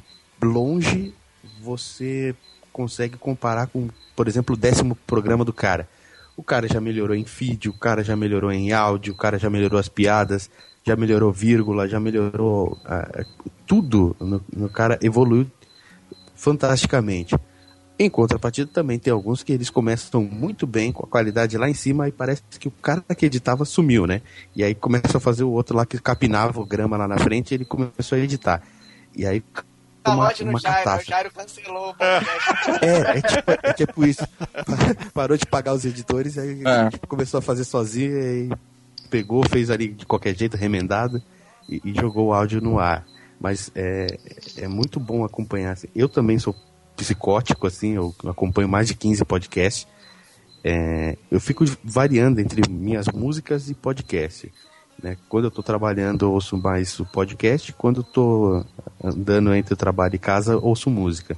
longe você consegue comparar com, por exemplo, o décimo programa do cara. O cara já melhorou em feed, o cara já melhorou em áudio, o cara já melhorou as piadas, já melhorou vírgula, já melhorou ah, tudo. No, no cara evoluiu fantasticamente. Em contrapartida, também tem alguns que eles começam muito bem, com a qualidade lá em cima, e parece que o cara que editava sumiu, né? E aí começa a fazer o outro lá que capinava o grama lá na frente e ele começou a editar. E aí
Tá
uma, uma
no Jairo, o
catástrofe.
Jairo cancelou o podcast.
É, é tipo, é tipo isso. Parou de pagar os editores, aí
É.
tipo, começou a fazer sozinho, e pegou, fez ali de qualquer jeito, remendado, e, e jogou o áudio no ar. Mas é, é muito bom acompanhar. assim. Eu também sou psicótico, assim, eu acompanho mais de 15 podcasts. É, eu fico variando entre minhas músicas e podcast. Né? Quando eu estou trabalhando, eu ouço mais o podcast. Quando eu estou andando entre o trabalho e casa, ouço música.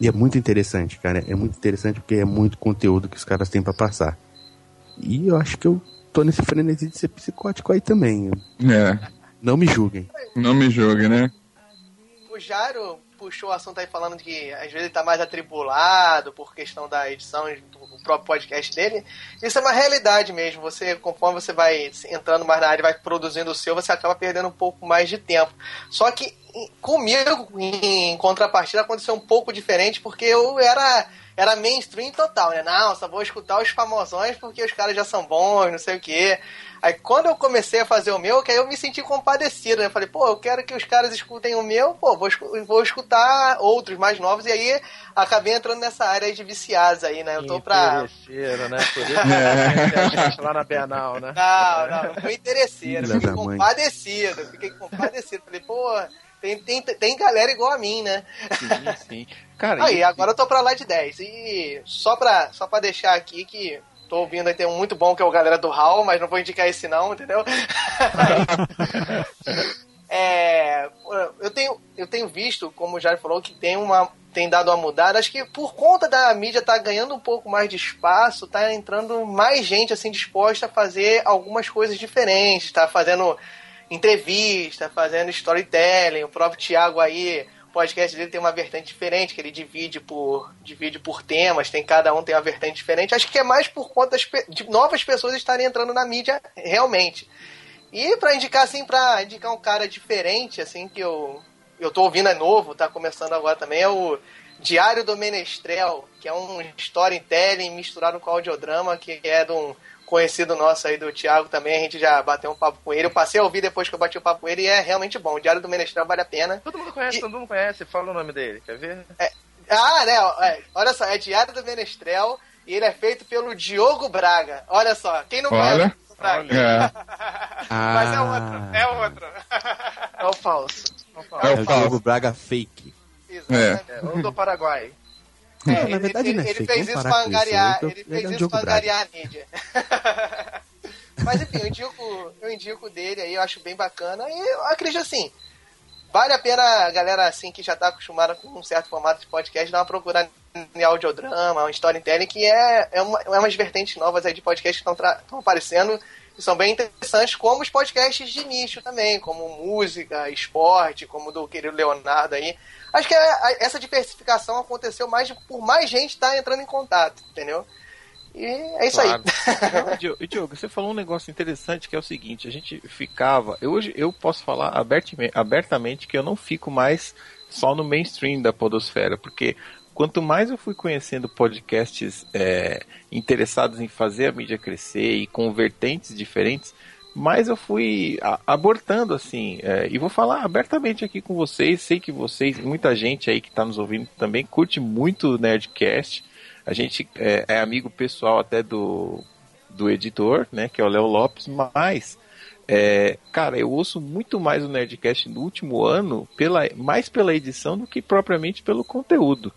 E é muito interessante, cara. É muito interessante porque é muito conteúdo que os caras têm para passar. E eu acho que eu tô nesse frenesi de ser psicótico aí também.
É,
Não me julguem.
não me julgue, né?
O Jairo puxou o assunto aí falando que às vezes ele tá mais atribulado por questão da edição do próprio podcast dele. Isso é uma realidade mesmo. Você, conforme você vai entrando mais na área e vai produzindo o seu, você acaba perdendo um pouco mais de tempo. Só que comigo, em contrapartida, aconteceu um pouco diferente, porque eu era. Era mainstream total, né? Não, só vou escutar os famosões porque os caras já são bons, não sei o quê. Aí quando eu comecei a fazer o meu, que aí eu me senti compadecido, né? Eu falei, pô, eu quero que os caras escutem o meu, pô, vou, vou escutar outros mais novos, e aí acabei entrando nessa área aí de viciados aí, né? Eu tô pra.
Interesseiro, né? Por isso que tem a gente lá na Bienal, né?
Não, não, não fui interesseiro, fiquei compadecido, fiquei compadecido. Falei, pô, tem, tem, tem galera igual a mim, né?
Sim, sim. Cara,
Aí,
e-
agora eu tô pra lá de 10. E só pra, só pra deixar aqui que tô ouvindo aí, tem um muito bom que é o Galera do Hall, mas não vou indicar esse não, entendeu? É, eu tenho, eu tenho visto, como o Jair falou, que tem uma tem dado uma mudada. Acho que por conta da mídia tá ganhando um pouco mais de espaço, tá entrando mais gente assim disposta a fazer algumas coisas diferentes, tá fazendo entrevista, fazendo storytelling. O próprio Thiago aí, o podcast dele tem uma vertente diferente, que ele divide por divide por temas, tem cada um tem uma vertente diferente. Acho que é mais por conta de novas pessoas estarem entrando na mídia realmente. E pra indicar, assim, pra indicar um cara diferente, assim, que eu, eu tô ouvindo é novo, tá começando agora também, é o Diário do Menestrel, que é um storytelling misturado com audiodrama, que é de um conhecido nosso aí, do Thiago também, a gente já bateu um papo com ele, eu passei a ouvir depois que eu bati o papo com ele e é realmente bom, o Diário do Menestrel vale a pena.
Todo mundo conhece, todo mundo conhece. Fala o nome dele, quer ver?
Ah, né, é, olha só, é Diário do Menestrel e ele é feito pelo Diogo Braga, olha só, quem não
Olha.
conhece o Diogo Braga?
É,
Mas é outro, é outro.
É o falso. É o falso.
é
É
o.
Diogo Braga fake.
É.
É, ou do Paraguai.
É, na
ele,
verdade,
ele,
né,
ele
Fê?
fez isso pra
isso,
angariar, ele
ele
fez
é um
isso pra angariar a mídia. Mas enfim, eu indico, eu indico dele aí, eu acho bem bacana. E eu acredito assim, vale a pena a galera assim que já tá acostumada com um certo formato de podcast dar uma procurada em audiodrama, um storytelling, que é, é, uma, é umas vertentes novas aí de podcast que estão aparecendo e são bem interessantes, como os podcasts de nicho também, como música, esporte, como o do querido Leonardo aí. Acho que a- essa diversificação aconteceu mais por mais gente estar entrando em contato, entendeu? E é isso
Claro.
aí.
E, Diogo, você falou um negócio interessante que é o seguinte, a gente ficava. eu- Hoje eu posso falar abertamente, abertamente que eu não fico mais só no mainstream da podosfera, porque quanto mais eu fui conhecendo podcasts é, interessados em fazer a mídia crescer e com vertentes diferentes, mais eu fui a- abortando assim. é, e vou falar abertamente aqui com vocês. Sei que vocês, muita gente aí que está nos ouvindo também curte muito o Nerdcast. A gente é, é amigo pessoal até do, do editor, né, que é o Léo Lopes, mas é, cara, eu ouço muito mais o Nerdcast no último ano, pela, mais pela edição do que propriamente pelo conteúdo.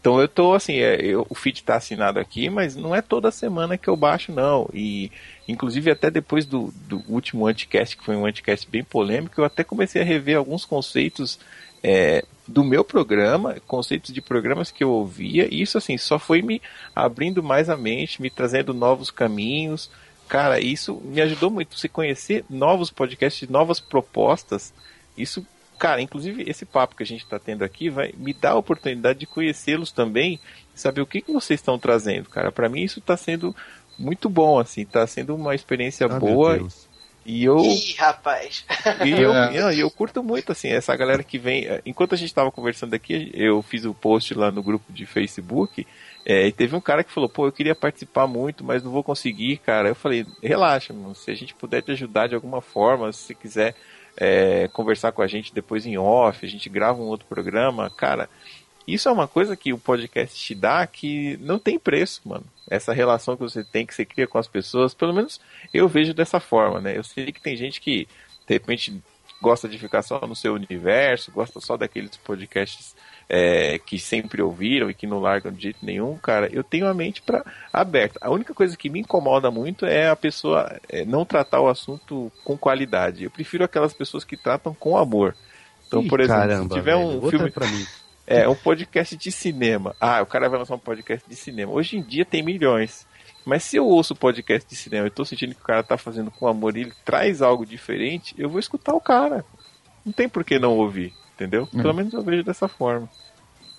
Então eu tô assim, é, eu- o feed tá assinado aqui, mas não é toda semana que eu baixo, não. E inclusive até depois do, do último anticast, que foi um anticast bem polêmico, eu até comecei a rever alguns conceitos é, do meu programa, conceitos de programas que eu ouvia, e isso assim, só foi me abrindo mais a mente, me trazendo novos caminhos. Cara, isso me ajudou muito. Você conhecer novos podcasts, novas propostas, isso cara, inclusive esse papo que a gente está tendo aqui vai me dar a oportunidade de conhecê-los também, saber o que, que vocês estão trazendo, cara. Para mim isso está sendo muito bom, assim, está sendo uma experiência
Ah, meu
boa
Deus.
e eu
Ih, rapaz.
e eu,
É.
e eu, e eu curto muito, assim, essa galera que vem. eh, Enquanto a gente tava conversando aqui, eu fiz o post lá no grupo de Facebook. eh, e teve um cara que falou, pô, eu queria participar muito, mas não vou conseguir, cara. Eu falei, relaxa, mano, se a gente puder te ajudar de alguma forma, se você quiser eh, conversar com a gente depois em off, a gente grava um outro programa, cara. Isso é uma coisa que o podcast te dá que não tem preço, mano. Essa relação que você tem, que você cria com as pessoas, pelo menos eu vejo dessa forma, né? Eu sei que tem gente que, de repente, gosta de ficar só no seu universo, gosta só daqueles podcasts é, que sempre ouviram e que não largam de jeito nenhum, cara. Eu tenho a mente pra, aberta. A única coisa que me incomoda muito é a pessoa é, não tratar o assunto com qualidade. Eu prefiro aquelas pessoas que tratam com amor. Então,
Ih,
por exemplo,
caramba,
se tiver
velho,
um filme.
pra mim.
É, um podcast de cinema. Ah, o cara vai lançar um podcast de cinema. Hoje em dia tem milhões. Mas se eu ouço podcast de cinema e tô sentindo que o cara tá fazendo com amor e ele traz algo diferente, eu vou escutar o cara. Não tem por que não ouvir, entendeu? Pelo menos eu vejo dessa forma.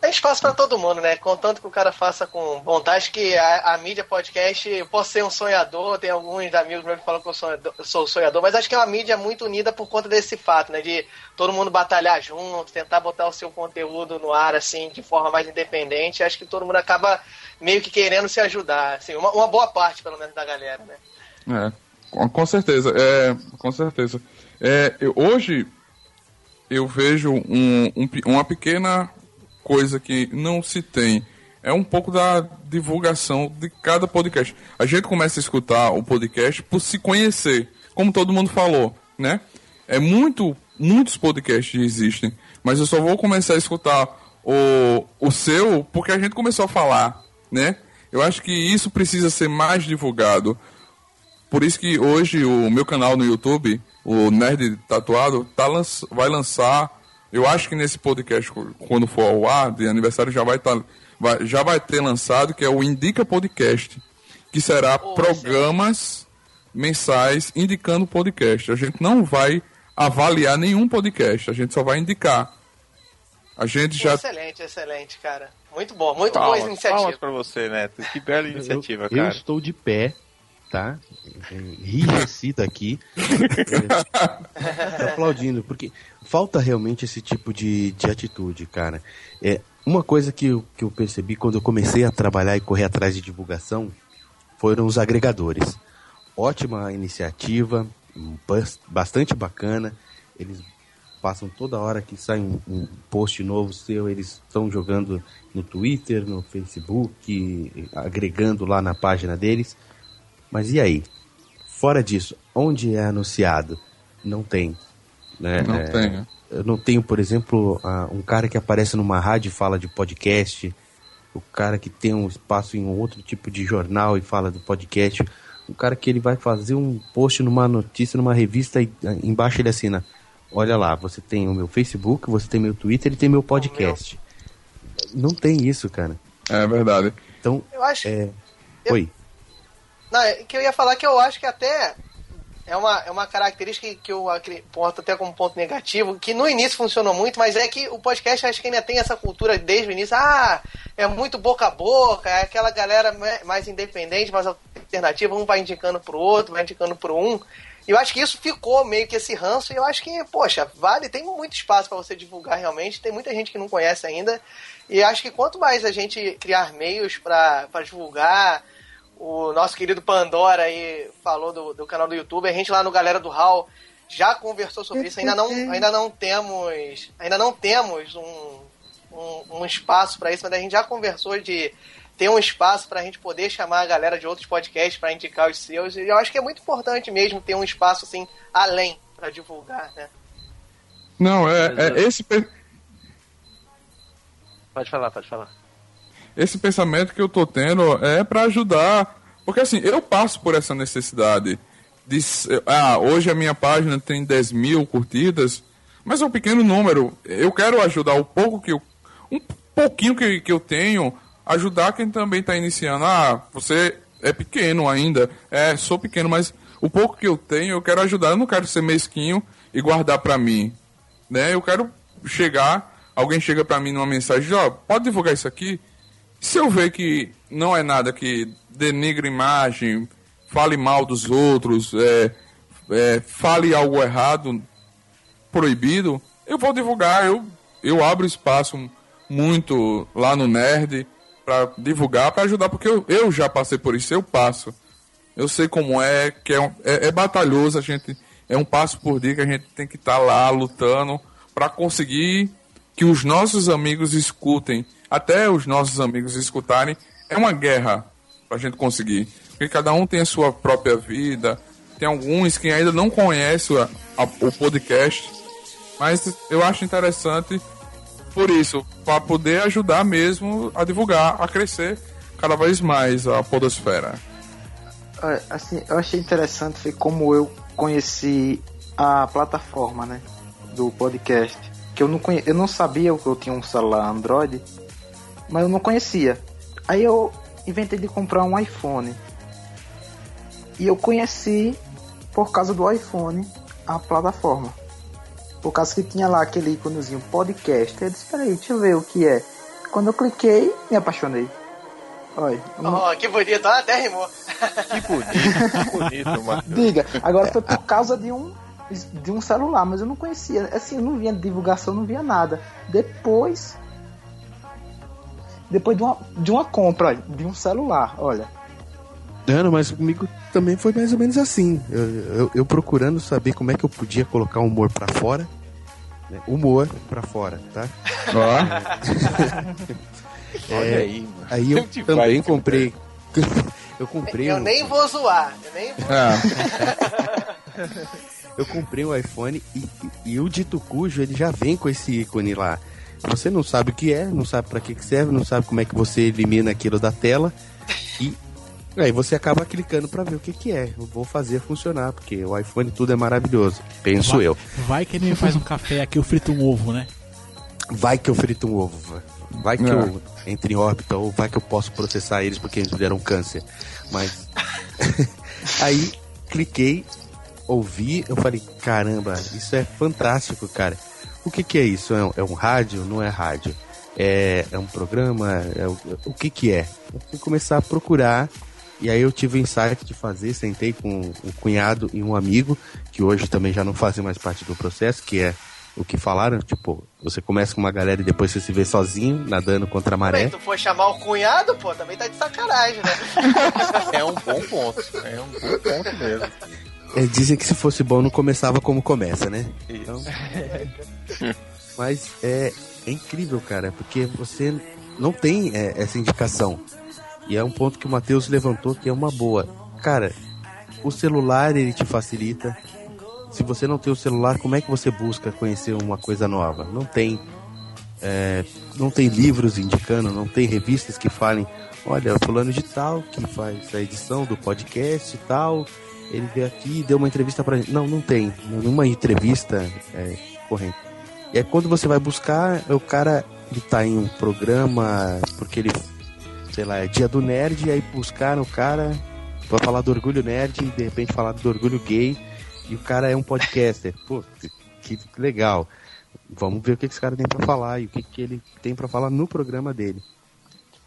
Tem espaço pra todo mundo, né? Contanto que o cara faça com vontade, que a, a mídia podcast, eu posso ser um sonhador, tem alguns amigos meus que falam que eu sou, sou sonhador, mas acho que é uma mídia muito unida por conta desse fato, né? De todo mundo batalhar junto, tentar botar o seu conteúdo no ar, assim, de forma mais independente. Acho que todo mundo acaba meio que querendo se ajudar, assim, uma, uma boa parte, pelo menos, da galera, né?
É, com, certeza, é, com certeza. É, eu- hoje eu vejo um- um uma pequena coisa que não se tem. É um pouco da divulgação de cada podcast. A gente começa a escutar o podcast por se conhecer, como todo mundo falou, né? É muito, muitos podcasts existem, mas eu só vou começar a escutar o, o seu porque a gente começou a falar, né? Eu acho que isso precisa ser mais divulgado. Por isso que hoje o meu canal no YouTube, o Nerd Tatuado, tá vai lançar. Eu acho que nesse podcast, quando for ao ar, de aniversário, já vai, tá, vai- já vai ter lançado, que é o Indica Podcast. Que será programas mensais indicando podcast. A gente não vai avaliar nenhum podcast, a gente só vai indicar. A gente já
Excelente, excelente, cara. Muito bom, muito boa
Palmas,
iniciativa.
palmas pra você, Neto. Que bela iniciativa,
eu,
cara.
Eu estou de pé, tá? Enrijecido aqui. É, aplaudindo, porque falta realmente esse tipo de, de atitude, cara. É, uma coisa que eu, que eu percebi quando eu comecei a trabalhar e correr atrás de divulgação foram os agregadores. Ótima iniciativa, bas- bastante bacana. Eles passam toda hora que sai um, um post novo seu, eles estão jogando no Twitter, no Facebook, agregando lá na página deles. Mas e aí? Fora disso, onde é anunciado? Não tem. Né?
Não
É,
tenho.
Eu não tenho, por exemplo, um cara que aparece numa rádio e fala de podcast, o cara que tem um espaço em um outro tipo de jornal e fala do podcast, um cara que ele vai fazer um post numa notícia, numa revista e ah, embaixo ele assina, olha lá, você tem o meu Facebook, você tem meu Twitter e tem meu podcast. Não tem isso, cara.
É verdade.
Então,
Eu acho.
é...
Eu-
Oi.
Não, é que eu ia falar que eu acho que até é uma, é uma característica que- que eu porto até como ponto negativo, que no início funcionou muito, mas é que o podcast acho que ainda tem essa cultura desde o início. Ah, é muito boca a boca, é aquela galera mais independente, mais alternativa, um vai indicando pro outro, vai indicando pro um. E eu acho que isso ficou meio que esse ranço, e eu acho que, poxa, vale, tem muito espaço para você divulgar realmente, tem muita gente que não conhece ainda. E acho que quanto mais a gente criar meios para divulgar, o nosso querido Pandora aí falou do, do canal do YouTube, a gente lá no Galera do Hall já conversou sobre isso, ainda não, ainda não temos, ainda não temos um, um, um espaço para isso, mas a gente já conversou de ter um espaço para a gente poder chamar a galera de outros podcasts para indicar os seus, e eu acho que é muito importante mesmo ter um espaço assim além para divulgar, né?
Não, é, é esse,
Pode falar, pode falar.
Esse pensamento que eu tô tendo é para ajudar. Porque assim, eu passo por essa necessidade de. Ah, hoje a minha página tem 10 mil curtidas, mas é um pequeno número. Eu quero ajudar o pouco que eu. Um pouquinho que, que eu tenho, ajudar quem também está iniciando. Ah, você é pequeno ainda. É, sou pequeno, mas o pouco que eu tenho, eu quero ajudar. Eu não quero ser mesquinho e guardar para mim. Né? Eu quero chegar, alguém chega para mim numa mensagem, ó, pode divulgar isso aqui? Se eu ver que não é nada que denigre imagem, fale mal dos outros, é, é, fale algo errado, proibido, eu vou divulgar. Eu, eu abro espaço muito lá no Nerd para divulgar, para ajudar, porque eu, eu já passei por isso, eu passo. Eu sei como é, que é, um- é, é batalhoso, a gente é um passo por dia que a gente tem que estar lá lutando para conseguir que os nossos amigos escutem, até os nossos amigos escutarem. É uma guerra para a gente conseguir, porque cada um tem a sua própria vida. Tem alguns que ainda não conhecem a- a- o podcast, mas eu acho interessante por isso, para poder ajudar mesmo a divulgar, a crescer cada vez mais a podosfera.
Olha, Assim, eu achei interessante foi como eu conheci a plataforma, né, do podcast. Que eu não conhe... eu não sabia que eu tinha um celular Android, mas eu não conhecia. Aí eu inventei de comprar um iPhone. E eu conheci por causa do iPhone a plataforma. Por causa que tinha lá aquele íconezinho podcast. Eu disse, peraí, deixa eu ver o que é. Quando eu cliquei, me apaixonei. Olha,
Oh, que bonito, ah, até rimou.
Que bonito, que bonito, Matheus.
Diga, agora foi por causa de um de um celular, mas eu não conhecia. Assim, eu não via divulgação, não via nada. Depois depois de uma, de uma compra, olha, de um celular, olha.
Não, mas comigo também foi mais ou menos assim. Eu, eu- eu procurando saber como é que eu podia colocar o humor pra fora. né? Humor pra fora, tá?
Olha aí, mano.
Aí eu
Onde
também comprei. eu comprei
Eu
um,
nem vou zoar, eu nem vou.
eu comprei um iPhone e, e- e o dito cujo ele já vem com esse ícone lá. Você não sabe o que é, não sabe pra que que serve, não sabe como é que você elimina aquilo da tela e aí você acaba clicando pra ver o que que é. Eu vou fazer funcionar porque o iPhone tudo é maravilhoso, penso
vai,
eu.
Vai que ele me faz um café aqui, eu frito um ovo, né?
Vai que eu frito um ovo. vai. Vai que
É.
eu entre em órbita ou vai que eu posso processar eles porque eles me deram câncer. Mas aí cliquei, ouvi, eu falei, caramba, isso é fantástico, cara. O que que é isso? É um, é um rádio? Não é rádio? É, é um programa? É o, o que que é? Eu fui começar a procurar e aí eu tive o insight de fazer, sentei com um cunhado e um amigo, que hoje também já não fazem mais parte do processo, que é o que falaram, tipo, você começa com uma galera e depois você se vê sozinho, nadando contra a maré.
Bem, tu for chamar o cunhado, pô, também tá de sacanagem, né?
É um bom ponto. É um bom ponto mesmo.
É, dizem que se fosse bom não começava como começa, né?
Então,
Mas é, é incrível, cara, porque você não tem é, essa indicação. E é um ponto que o Matheus levantou que é uma boa. Cara, o celular ele te facilita. se você não tem o celular, como é que você busca conhecer uma coisa nova? Não tem. É, não tem livros indicando, não tem revistas que falem, olha, fulano de tal, que faz a edição do podcast e tal, ele veio aqui e deu uma entrevista pra gente. Não, não tem. Nenhuma entrevista é, corrente. E aí quando você vai buscar, o cara ele tá em um programa, porque ele, sei lá, é dia do nerd, e aí buscaram o cara pra falar do orgulho nerd e de repente falar do orgulho gay, e o cara é um podcaster. Pô, que legal. Vamos ver o que esse cara tem para falar e o que, que ele tem para falar no programa dele.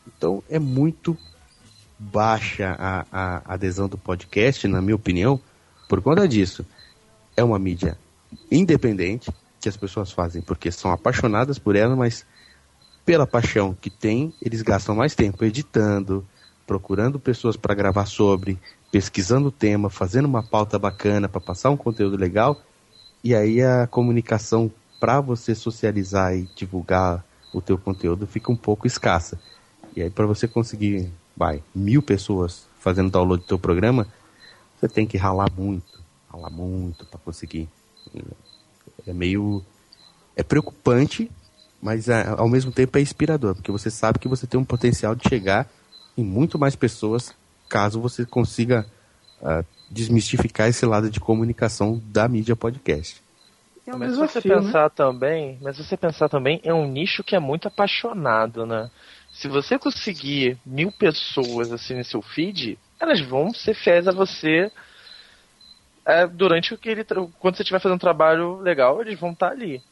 Então é muito baixa a, a adesão do podcast, na minha opinião, por conta disso. É uma mídia independente que as pessoas fazem porque são apaixonadas por ela, mas pela paixão que tem, eles gastam mais tempo editando, procurando pessoas para gravar sobre, pesquisando o tema, fazendo uma pauta bacana para passar um conteúdo legal. E aí a comunicação para você socializar e divulgar o teu conteúdo fica um pouco escassa. E aí para você conseguir, vai, mil pessoas fazendo download do teu programa, você tem que ralar muito, ralar muito para conseguir. É meio é preocupante, mas é, ao mesmo tempo é inspirador, porque você sabe que você tem um potencial de chegar em muito mais pessoas caso você consiga uh, desmistificar esse lado de comunicação da mídia podcast.
É mas desafio, você pensar né? também, mas você pensar também, é um nicho que é muito apaixonado, né? Se você conseguir mil pessoas assim no seu feed, elas vão ser fiéis a você é, durante o que ele. Quando você estiver fazendo um trabalho legal, eles vão estar ali.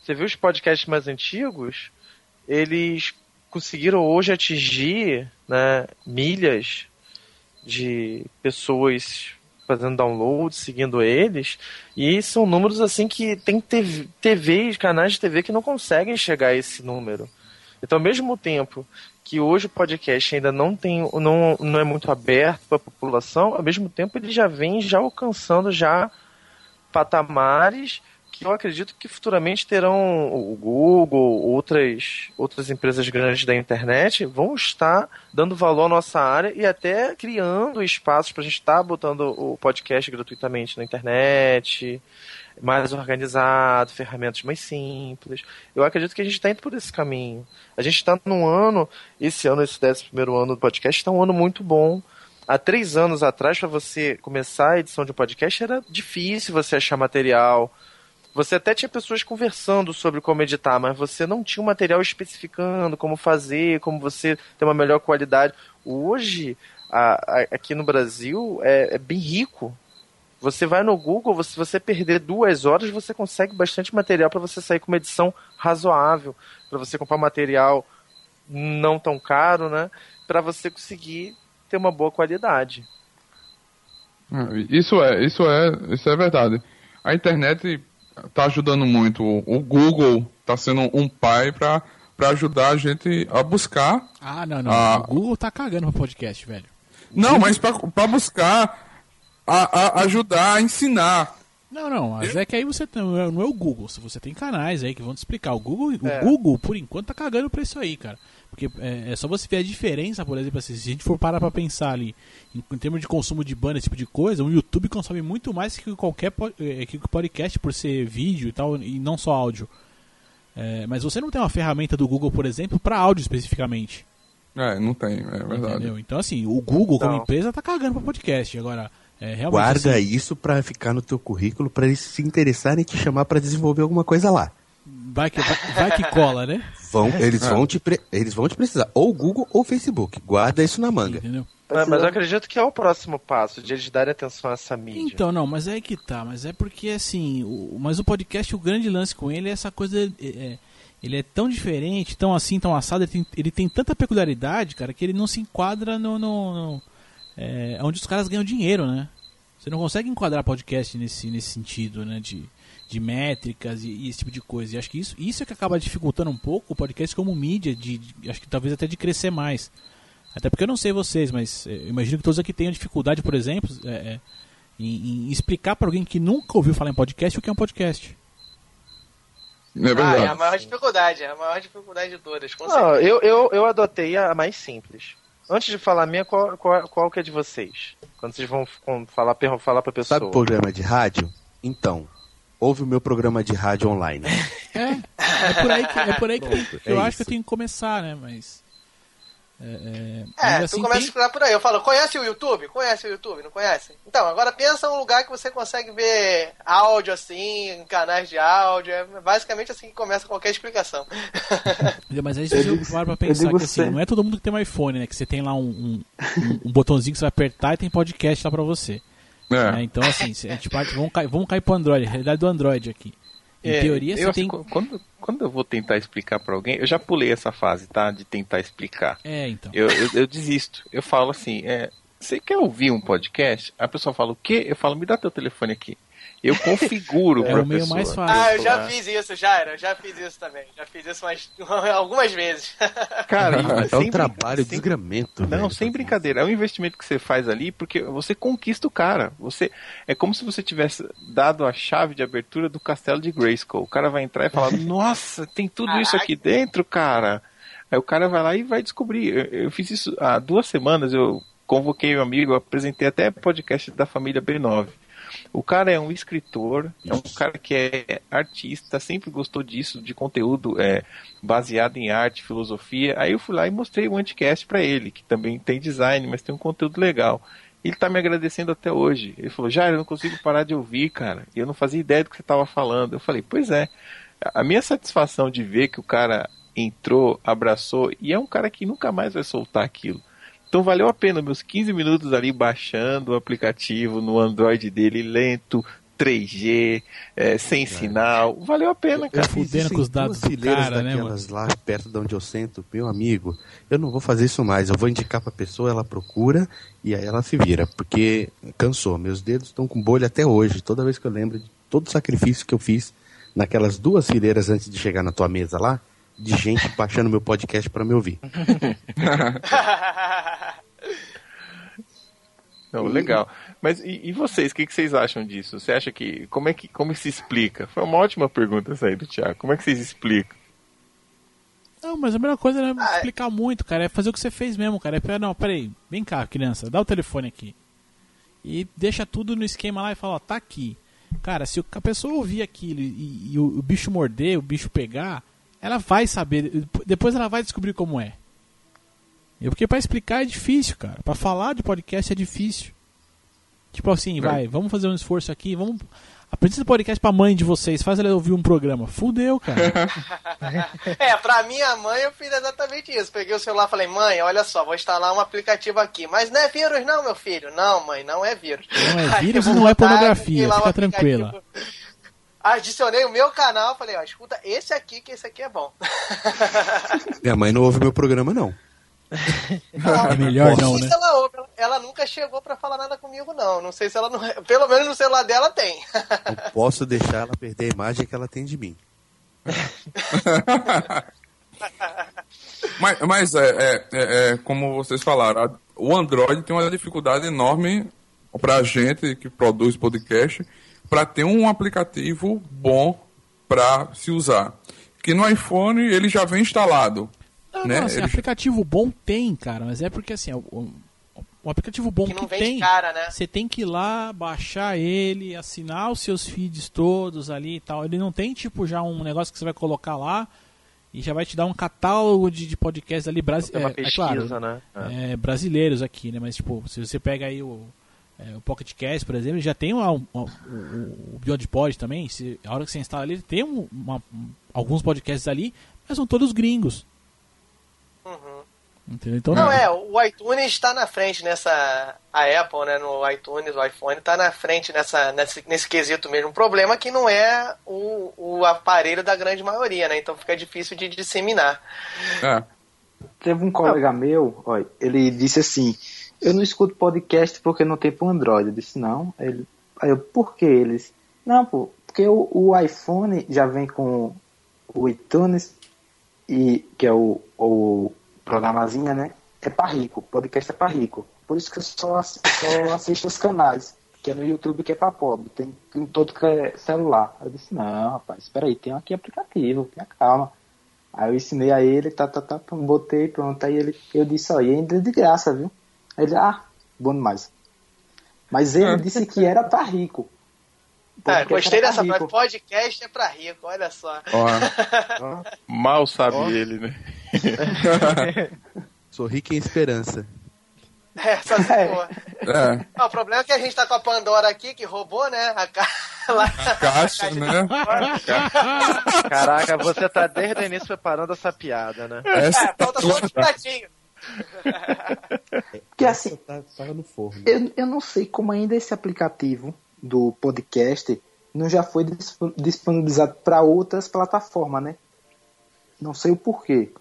Você viu os podcasts mais antigos? Eles conseguiram hoje atingir né, milhas de pessoas fazendo download, seguindo eles, e são números assim que tem TV, TV, canais de TV que não conseguem chegar a esse número. Então, ao mesmo tempo que hoje o podcast ainda não tem, não, não é muito aberto para a população, ao mesmo tempo ele já vem já alcançando já patamares que eu acredito que futuramente terão o Google, outras, outras empresas grandes da internet vão estar dando valor à nossa área e até criando espaços para a gente estar tá botando o podcast gratuitamente na internet, mais organizado, ferramentas mais simples. Eu acredito que a gente está indo por esse caminho. A gente está num ano, esse ano, esse décimo primeiro ano do podcast, está um ano muito bom há três anos atrás, para você começar a edição de um podcast, era difícil você achar material, você até tinha pessoas conversando sobre como editar, mas você não tinha um material especificando como fazer, como você ter uma melhor qualidade. Hoje, a, a, aqui no Brasil, é, é, bem rico. Você vai no Google, se você perder duas horas, você consegue bastante material para você sair com uma edição razoável, para você comprar material não tão caro, né? Para você conseguir ter uma boa qualidade.
Isso é, isso é, isso é verdade. A internet tá ajudando muito. O Google tá sendo um pai para para ajudar a gente a buscar.
Ah, não, não. A... O Google tá cagando pro podcast, velho.
Não, mas para buscar a, a, ajudar a ensinar.
Não, não, mas é que aí você não é, não é o Google, se você tem canais aí que vão te explicar. O Google, é. o Google, por enquanto, tá cagando pra isso aí, cara. Porque é, é, só você ver a diferença, por exemplo, assim, se a gente for parar pra pensar ali, em, em termos de consumo de banda, esse tipo de coisa, o YouTube consome muito mais que qualquer é, que podcast por ser vídeo e tal, e não só áudio. É, mas você não tem uma ferramenta do Google, por exemplo, para áudio especificamente.
É, não tem, é verdade. Entendeu?
Então, assim, o Google como empresa tá cagando pra podcast. Agora, é,
Guarda
assim,
isso para ficar no teu currículo, para eles se interessarem e te chamar para desenvolver alguma coisa lá.
Vai que, vai, vai que cola, né?
Vão, eles, vão te pre, eles vão te precisar, ou Google ou Facebook. Guarda isso na manga. Entendeu?
Mas, mas eu acredito que é o próximo passo, de eles darem atenção a essa mídia.
Então, não, mas é que tá. Mas é porque, assim, o, mas o podcast, o grande lance com ele é essa coisa... É, é, ele é tão diferente, tão assim, tão assado, ele tem, ele tem tanta peculiaridade, cara, que ele não se enquadra no... no, no é, onde os caras ganham dinheiro, né? Você não consegue enquadrar podcast nesse, nesse sentido, né? De de métricas e, e, esse tipo de coisa. E acho que isso, isso é que acaba dificultando um pouco o podcast como mídia, de, de acho que talvez até de crescer mais. Até porque eu não sei vocês, mas é, imagino que todos aqui tenham dificuldade, por exemplo, é, é, em, em, explicar para alguém que nunca ouviu falar em podcast o que é um podcast.
É verdade. Ah, é a maior dificuldade, é a maior dificuldade de todas.
não, eu, eu, eu adotei a mais simples. Antes de falar a minha, qual, qual, qual que é de vocês? Quando vocês vão falar, falar pra pessoa.
Sabe programa de rádio? Então, ouve o meu programa de rádio online.
É, é por aí que, é por aí que,
Pronto,
eu
é
acho que eu tenho que começar, né? Mas. É, é,
É,
mas
tu
assim,
começa a
tem-
explorar por aí. Eu falo, conhece o YouTube? Conhece o YouTube, não conhece? Então, agora pensa um lugar que você consegue ver áudio assim, canais de áudio. É basicamente assim que começa qualquer explicação.
Mas aí você para pra pensar que assim, não é todo mundo que tem um iPhone, né? Que você tem lá um, um, um- botãozinho que você vai apertar e tem podcast lá pra você.
É.
né? Então, assim, a gente parte, vamos, cair, vamos cair pro Android, a realidade do Android aqui. Em
É,
teoria,
eu
você
acho
tem.
quando, quando eu vou tentar explicar pra alguém, eu já pulei essa fase, tá? De tentar explicar.
É, então.
Eu, eu, eu desisto. Eu falo assim, é, você quer ouvir um podcast? A pessoa fala o quê? Eu falo, me dá teu telefone aqui. Eu configuro
É
pra
o meio
pessoa.
mais fácil.
Ah, eu já
Ah.
fiz isso, já era. Já fiz isso também. Já fiz isso mais, algumas vezes.
Cara, e-
é um trabalho
sem-
desgramento.
Não,
velho.
sem brincadeira. É um investimento que você faz ali porque você conquista o cara. Você é como se você tivesse dado a chave de abertura do castelo de Grayskull. O cara vai entrar e falar: "Nossa, tem tudo isso aqui dentro, cara". Aí o cara vai lá e vai descobrir. Eu, eu fiz isso há duas semanas. Eu convoquei um amigo, eu apresentei até podcast da família B9. O cara é um escritor, é um cara que é artista, sempre gostou disso, de conteúdo é, baseado em arte, filosofia. Aí eu fui lá e mostrei o Anticast pra ele, que também tem design, mas tem um conteúdo legal. Ele tá me agradecendo até hoje. Ele falou, Jair, eu não consigo parar de ouvir, cara. E eu não fazia ideia do que você tava falando. Eu falei, pois é. A minha satisfação de ver que o cara entrou, abraçou, e é um cara que nunca mais vai soltar aquilo. Então valeu a pena meus 15 minutos ali baixando o aplicativo no Android dele lento, 3G, é, sem sinal. Valeu a pena, cara.
fudendo com os dados do
fileiras
cara, né,
daquelas lá perto de onde eu sento, meu amigo. Eu não vou fazer isso mais. Eu vou indicar pra pessoa, ela procura e aí ela se vira, porque cansou. Meus dedos estão com bolha até hoje. Toda vez que eu lembro de todo o sacrifício que eu fiz naquelas duas fileiras antes de chegar na tua mesa lá, de gente baixando meu podcast pra me ouvir.
Não, legal. Mas e, e vocês, o que, que vocês acham disso? Você acha que. Como é que como se explica? Foi uma ótima pergunta essa aí do Thiago. Como é que vocês explicam?
Não, mas a melhor coisa não é
Ah, é.
explicar muito, cara. É fazer o que você fez mesmo, cara. É, não, peraí, vem cá, criança, dá o telefone aqui. E deixa tudo no esquema lá e fala, ó, tá aqui. Cara, se a pessoa ouvir aquilo e, e o, o bicho morder, o bicho pegar, ela vai saber. Depois ela vai descobrir como é. E Porque pra explicar é difícil, cara. Pra falar de podcast é difícil. Tipo assim, vai, vamos fazer um esforço aqui, vamos. Apresenta esse podcast pra mãe de vocês, faz ela ouvir um programa. Fudeu, cara.
É, pra minha mãe eu fiz exatamente isso. Peguei o celular e falei, mãe, olha só, vou instalar um aplicativo aqui. Mas não é vírus não, meu filho. Não, mãe, não é vírus.
Não é vírus e não é pornografia, fica
aplicativo. Adicionei o meu canal, falei, ó, escuta esse aqui, que esse aqui é bom.
Minha mãe não ouve meu programa, não.
É melhor não,
sei
né?
se ela ouve, ela- nunca chegou pra falar nada comigo, não. Não sei se ela não. Pelo menos no celular dela tem.
Não posso deixar ela perder a imagem que ela tem de mim.
Mas, mas é, é- é- é como vocês falaram, a- o Android tem uma dificuldade enorme pra gente que produz podcast para ter um aplicativo bom para se usar. Que no iPhone ele já vem instalado.
Não,
né?
não, assim,
Ele-
aplicativo bom tem, cara, mas é porque assim, o, o- o aplicativo bom
Que
que,
não vem de
tem,
cara, né?
você tem que ir lá, baixar ele, assinar os seus feeds todos ali e tal. Ele não tem tipo já um negócio que você vai colocar lá e já vai te dar um catálogo de, de podcasts ali brasileiros. É, é claro,
né? É.
é, brasileiros aqui, né? Mas tipo, se você pega aí o, é, o Pocket Cast, por exemplo, já tem lá um- um- o, o Beyond Pod também. Se, a hora que você instala ele, tem um- uma- um- alguns podcasts ali, mas são todos gringos. Entendeu? Então,
Não, é, o iTunes está na frente nessa. A Apple, né, no iTunes, o iPhone está na frente nessa, nesse, nesse quesito mesmo. O problema é que não é o, o aparelho da grande maioria, né? Então fica difícil de disseminar.
É.
Teve um colega meu, olha, ele disse assim: Eu não escuto podcast porque não tem pro Android. Eu disse: Não. Ele, aí eu, por que eles? Não, pô, porque o, o iPhone já vem com o iTunes, e, que é o, o programazinha, né? É pra rico, podcast é pra rico. Por isso que eu só, só assisto os canais, que é no YouTube que é pra pobre. Tem em todo que é celular. Eu disse: Não, rapaz, espera aí, tem aqui aplicativo, tenha calma. Aí eu ensinei a ele, tá, tá, tá, botei, pronto. Aí ele, eu disse, ó, e ainda é de graça, viu? Ele, ah, bom demais. Mas ele
É.
disse que era pra rico.
É, gostei dessa
rico.
Podcast é pra rico, olha só.
Ó,
Mal sabe
Ó.
ele, né?
Sou rico em esperança.
É, só se
É.
for.
é,
Não, o problema é que a gente tá com a Pandora aqui, que roubou, né? A ca... lá-
caixa, né?
Caraca, você tá desde o início preparando essa piada, né?
Essa
É, falta só um pratinho.
Porque assim,
Tá, tava no forno.
eu, eu não sei como ainda esse aplicativo do podcast não já foi dis- disponibilizado para outras plataformas, né? Não sei o porquê.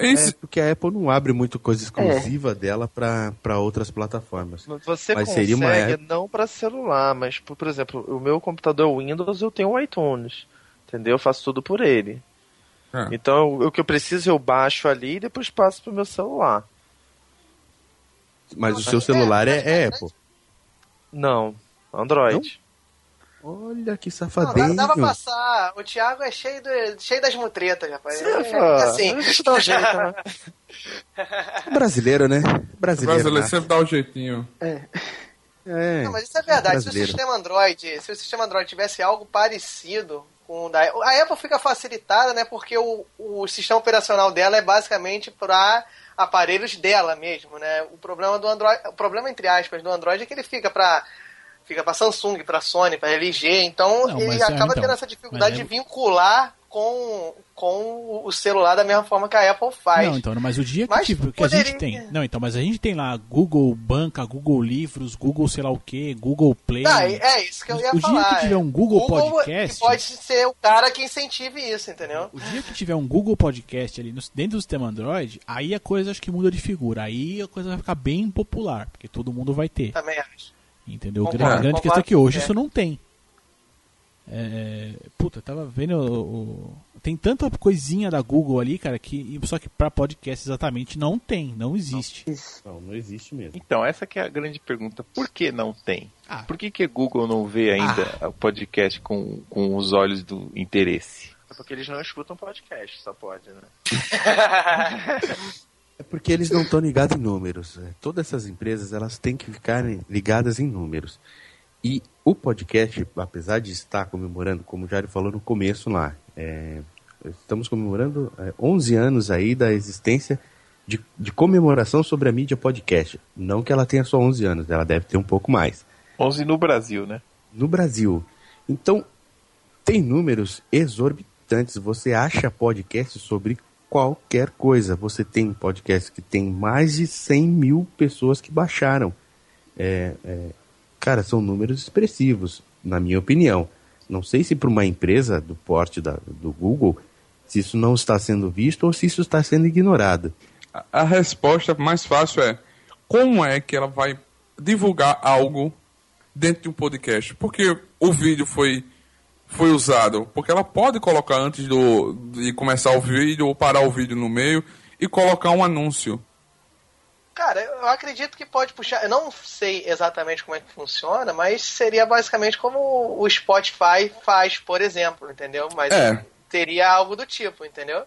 Esse-
É porque a Apple não abre muito coisa exclusiva dela pra outras plataformas.
Você
Mas
consegue
seria uma
não pra celular, mas por, por exemplo, o meu computador é Windows, eu tenho o iTunes. Entendeu? Eu faço tudo por ele.
É.
Então, o que eu preciso eu baixo ali e depois passo pro meu celular.
Mas o seu celular é, é Apple.
Não, Android.
Olha que
Não,
safadinho.
dá, dá pra passar. O Thiago é cheio, do, cheio das mutretas, rapaz. É,
Você,
é assim.
a gente dá um jeito, né?
Brasileiro, né?
O
Brasileiro.
brasileiro
né?
sempre dá o jeitinho.
É.
Não, mas isso é verdade. Se o
brasileiro.
sistema Android, se o sistema Android tivesse algo parecido com da a Apple fica facilitada, né? Porque o, o sistema operacional dela é basicamente para aparelhos dela mesmo, né? O problema do Android, o problema entre aspas do Android é que ele fica para fica para Samsung, para Sony, para LG, então
Não,
ele
mas, é,
acaba
então,
tendo essa dificuldade
mas é-
de vincular com, com o celular da mesma forma que a Apple faz.
Não, então, mas o dia que,
Mas
tipo, que a gente tem. Não, então, mas a gente tem lá Google Banca, Google Livros, Google sei lá o que, Google Play.
Não, é é isso que eu ia
o
falar.
dia que tiver um Google,
Google
Podcast.
pode ser o cara que incentive isso, entendeu?
O dia que tiver um Google Podcast ali dentro do sistema Android, aí a coisa acho que muda de figura. Aí a coisa vai ficar bem popular, porque todo mundo vai ter.
Também acho.
Entendeu?
Concordo,
a grande
concordo
questão é que hoje
você.
isso não tem. É, puta, tava vendo. o- o- tem tanta coisinha da Google ali, cara, que só que pra podcast exatamente não tem, não existe.
Não, não existe mesmo.
Então, essa que é a grande pergunta. Por que não tem?
Ah.
Por que, que a Google não vê ainda o podcast com, com os olhos do interesse?
É porque eles não escutam podcast, só pode, né?
É porque eles não estão ligados em números. É, Todas essas empresas elas têm que ficar ligadas em números. E o podcast, apesar de estar comemorando, como o Jário falou no começo lá, é, estamos comemorando é, 11 anos aí da existência de, de comemoração sobre a mídia podcast. Não que ela tenha só 11 anos, ela deve ter um pouco mais.
11 no Brasil, né?
no Brasil. Então, tem números exorbitantes. Você acha podcast sobre qualquer coisa. Você tem podcast que tem mais de 100 mil pessoas que baixaram. É, é, cara, são números expressivos, na minha opinião. Não sei se para uma empresa do porte da- do Google, se isso não está sendo visto ou se isso está sendo ignorado.
A- A resposta mais fácil é como é que ela vai divulgar algo dentro de um podcast? Porque o vídeo foi foi usado, porque ela pode colocar antes do de começar o vídeo ou parar o vídeo no meio e colocar um anúncio.
Cara, eu acredito que pode puxar. Eu não sei exatamente como é que funciona, mas seria basicamente como o Spotify faz, por exemplo, entendeu? Mas
É.
teria algo do tipo, entendeu?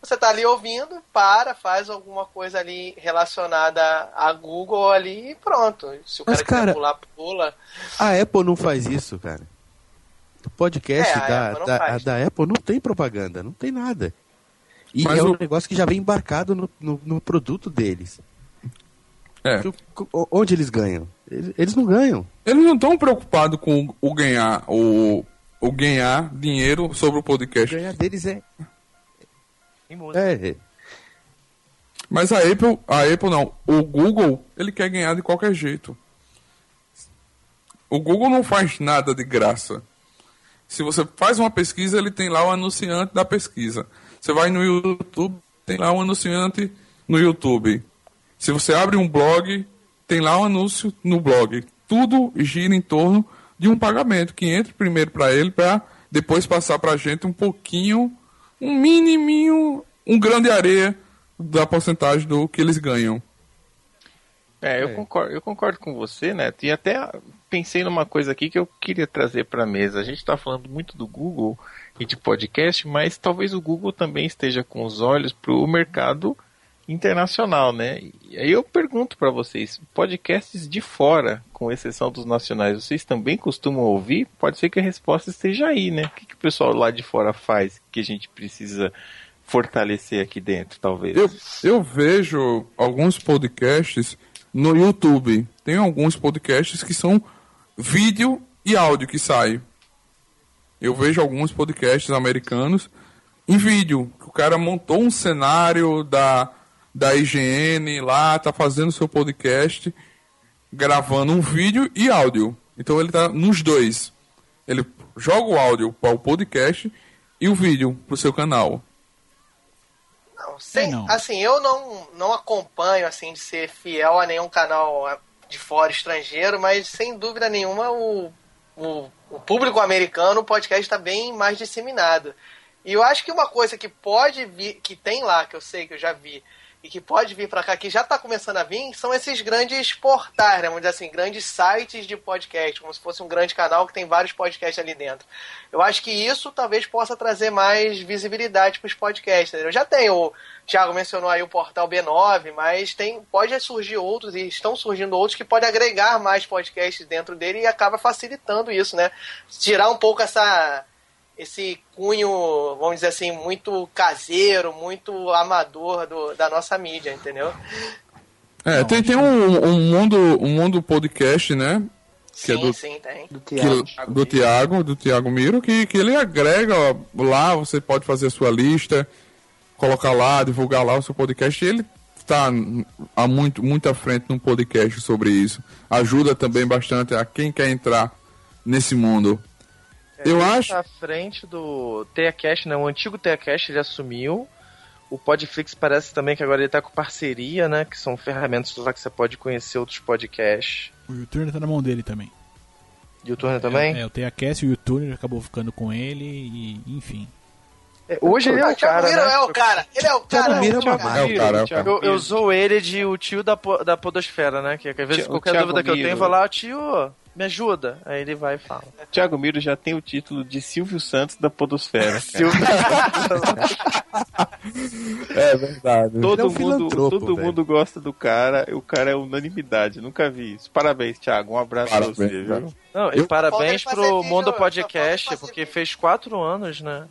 Você tá ali ouvindo, para, faz alguma coisa ali relacionada a Google ali e pronto. Se o
Mas,
cara quiser
cara,
pular, pula.
A Apple não faz isso, cara. O podcast
É, a
da,
Apple não
da, da Apple não tem propaganda, não tem nada. E
Mas
é um
o-
negócio que já vem embarcado no, no, no produto deles.
É.
O- o- Onde eles ganham? Eles, não ganham.
Eles não estão preocupados com o ganhar o, o ganhar dinheiro sobre o podcast.
Ganhar deles é.
Em música.
é
Mas a Apple, a Apple não, o Google, ele quer ganhar de qualquer jeito. O Google não faz nada de graça. Se você faz uma pesquisa, ele tem lá o anunciante da pesquisa. Você vai no YouTube, tem lá o anunciante no YouTube. Se você abre um blog, tem lá o anúncio no blog. Tudo gira em torno de um pagamento que entra primeiro para ele, para depois passar para a gente um pouquinho, um miniminho, um grão de areia da porcentagem do que eles ganham.
É, eu, Concordo, eu concordo com você, Neto. E até pensei numa coisa aqui que eu queria trazer para a mesa. A gente está falando muito do Google e de podcast, mas talvez o Google também esteja com os olhos para o mercado internacional, né? E aí eu pergunto para vocês, podcasts de fora, com exceção dos nacionais, vocês também costumam ouvir? Pode ser que a resposta esteja aí, né? O que, que o pessoal lá de fora faz que a gente precisa fortalecer aqui dentro, talvez?
Eu, eu vejo alguns podcasts no YouTube. Tem alguns podcasts que são vídeo e áudio que saem. Eu vejo alguns podcasts americanos em vídeo. O cara montou um cenário da, da IGN lá, tá fazendo seu podcast, gravando um vídeo e áudio. Então ele tá nos dois. Ele joga o áudio para o podcast e o vídeo pro seu canal.
Não, sem, não. assim, eu não, não acompanho assim de ser fiel a nenhum canal de fora estrangeiro, mas sem dúvida nenhuma o, o, o público americano o podcast está bem mais disseminado. E eu acho que uma coisa que pode vir, que tem lá, que eu sei que eu já vi, e que pode vir para cá, que já está começando a vir, são esses grandes portais, né? vamos dizer assim, grandes sites de podcast, como se fosse um grande canal que tem vários podcasts ali dentro. Eu acho que isso talvez possa trazer mais visibilidade para os podcasts. Eu já tenho, o Thiago mencionou aí o portal B9, mas tem, pode surgir outros, e estão surgindo outros que podem agregar mais podcasts dentro dele e acaba facilitando isso, né? Tirar um pouco essa esse cunho, vamos dizer assim, muito caseiro, muito amador do, da nossa mídia, entendeu?
É, tem, tem um, um, mundo, um mundo podcast, né?
Que é sim, é do, sim, tem.
Do Tiago, que, do Tiago, do Tiago Miro, que, que ele agrega lá, você pode fazer a sua lista, colocar lá, divulgar lá o seu podcast, e ele está a muito, muito à frente num podcast sobre isso. Ajuda também bastante a quem quer entrar nesse mundo.
É, eu acho. À frente do TeaCast, né? O antigo TeaCast ele assumiu. O Podflix parece também que agora ele tá com parceria, né? Que são ferramentas lá que você pode conhecer outros podcasts.
O YouTuner tá na mão dele também.
YouTuner é, também?
É, o TeaCast e o YouTuner acabou ficando com ele e enfim.
É, hoje ele é o cara, né?
é o cara. Ele é o cara.
É o cara, é o cara.
Eu, eu usou ele de o tio da, da podosfera, né? Que às vezes qualquer dúvida que eu tenho, eu vou lá, tio, me ajuda. Aí ele vai e fala.
Tiago Miro já tem o título de Silvio Santos da Podosfera.
Silvio É verdade.
Todo, é um mundo, todo mundo gosta do cara, o cara é unanimidade. Nunca vi isso. Parabéns, Thiago. Um abraço
parabéns,
pra você,
viu?
Não, e parabéns pro Mundo Podcast, porque fez quatro anos, né?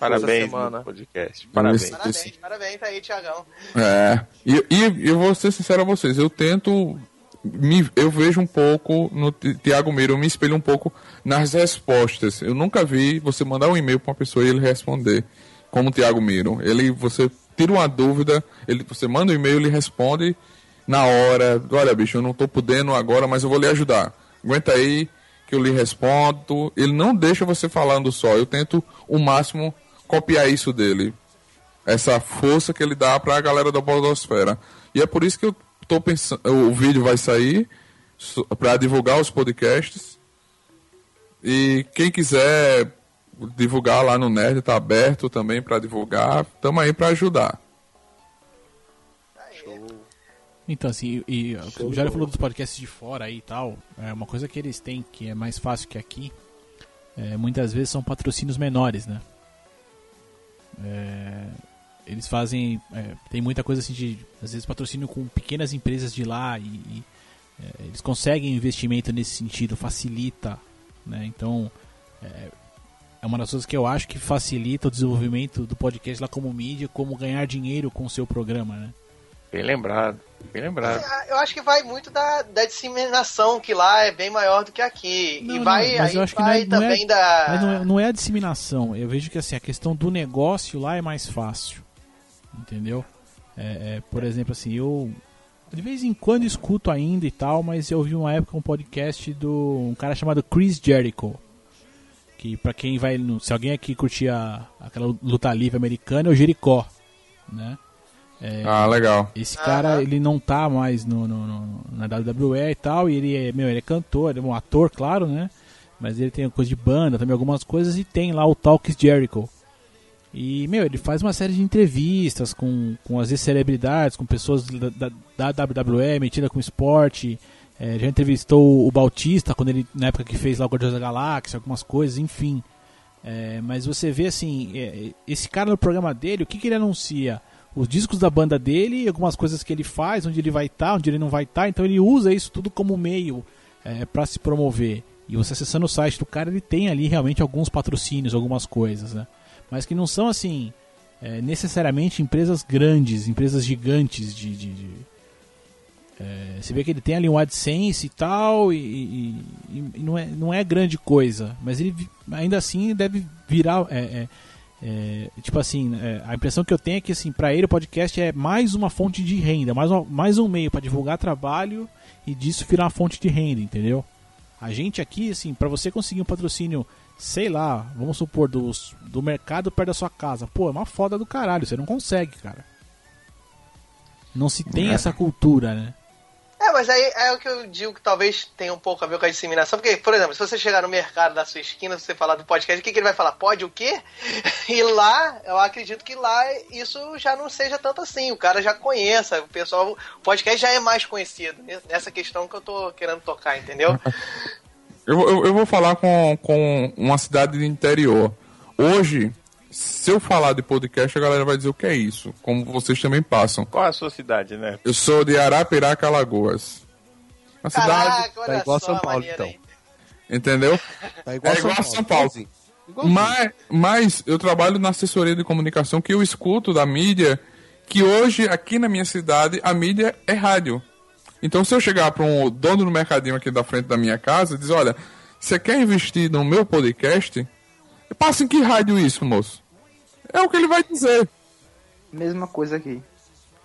Parabéns, Mundo Podcast. Parabéns.
Parabéns, parabéns aí, Tiagão.
É. E, e eu vou ser sincero a vocês, eu tento me, eu vejo um pouco no Tiago Miro, eu me espelho um pouco nas respostas. Eu nunca vi você mandar um e-mail para uma pessoa e ele responder como o Tiago Miro. Ele, você tira uma dúvida, ele, você manda um e-mail, ele responde na hora. Olha, bicho, eu não estou podendo agora, mas eu vou lhe ajudar. Aguenta aí que eu lhe respondo. Ele não deixa você falando só. Eu tento o máximo copiar isso dele. Essa força que ele dá para a galera da Podosfera. E é por isso que eu tô pensando, o vídeo vai sair para divulgar os podcasts. E quem quiser divulgar lá no Nerd, está aberto também para divulgar. Estamos aí para ajudar.
Então, assim, e, e o Jário falou dos podcasts de fora aí e tal. É uma coisa que eles têm que é mais fácil que aqui. É, muitas vezes são patrocínios menores, né? É, eles fazem. É, tem muita coisa assim de. Às vezes patrocínio com pequenas empresas de lá e, e é, eles conseguem investimento nesse sentido, facilita. Né? Então é, é uma das coisas que eu acho que facilita o desenvolvimento do podcast lá como mídia, como ganhar dinheiro com o seu programa, né?
Bem lembrado, bem lembrado.
É, eu acho que vai muito da, da disseminação, que lá é bem maior do que aqui. Não, e vai,
não, mas eu acho que não é,
também
é,
da.
Mas não é, não é a disseminação. Eu vejo que assim, a questão do negócio lá é mais fácil entendeu? É, é, por exemplo, assim, eu de vez em quando escuto ainda e tal, mas eu vi uma época um podcast do um cara chamado Chris Jericho. Que para quem vai. Se alguém aqui curtia aquela luta livre americana, é o Jericó. Né?
É, ah, legal.
Esse cara, ele não tá mais no, no, no, na WWE e tal, e ele é, meu, ele é cantor, ele é um ator, claro, né? Mas ele tem coisa de banda, também algumas coisas, e tem lá o Talks Jericho e, meu, ele faz uma série de entrevistas com, com as celebridades, com pessoas da, da, da WWE metida com esporte. É, já entrevistou o Bautista quando ele, na época que fez lá o Guardiões da Galáxia, algumas coisas, enfim. É, mas você vê assim, é, esse cara no programa dele, o que, que ele anuncia? os discos da banda dele, algumas coisas que ele faz, onde ele vai estar, onde ele não vai estar. Então ele usa isso tudo como meio é, para se promover. E você acessando o site do cara, ele tem ali realmente alguns patrocínios, algumas coisas, né? Mas que não são assim é, necessariamente empresas grandes, empresas gigantes de, de, de é, você vê que ele tem ali um AdSense e tal, e, e, e, não, é, não é grande coisa, mas ele ainda assim deve virar. É, é, é tipo assim, é, a impressão que eu tenho é que assim, para ele o podcast é mais uma fonte de renda, mais, uma, mais um meio para divulgar trabalho e disso virar uma fonte de renda, entendeu? A gente aqui, assim, para você conseguir um patrocínio, sei lá, vamos supor, do, do mercado perto da sua casa, pô, é uma foda do caralho, você não consegue, cara. Não se tem essa cultura, né?
É, mas aí é o que eu digo que talvez tenha um pouco a ver com a disseminação. Porque, por exemplo, se você chegar no mercado da sua esquina, você falar do podcast, o que, que ele vai falar? Pode o quê? E lá, eu acredito que lá isso já não seja tanto assim. O cara já conhece, o pessoal, o podcast já é mais conhecido. Nessa questão que eu tô querendo tocar, entendeu?
Eu, eu, eu vou falar com, com uma cidade do interior. Hoje, se eu falar de podcast, a galera vai dizer o que é isso, como vocês também passam.
Qual é a sua cidade, né?
Eu sou de Arapiraca, Alagoas.
Uma cidade.
Tá igual São Paulo, então.
Aí.
Entendeu?
Tá igual
é igual São, São Paulo. Paulo. Mas, mas eu trabalho na assessoria de comunicação que eu escuto da mídia que hoje, aqui na minha cidade, a mídia é rádio. Então, se eu chegar para um dono do mercadinho aqui da frente da minha casa e dizer, olha, você quer investir no meu podcast? Passa em que rádio isso, moço? É o que ele vai dizer.
Mesma coisa aqui.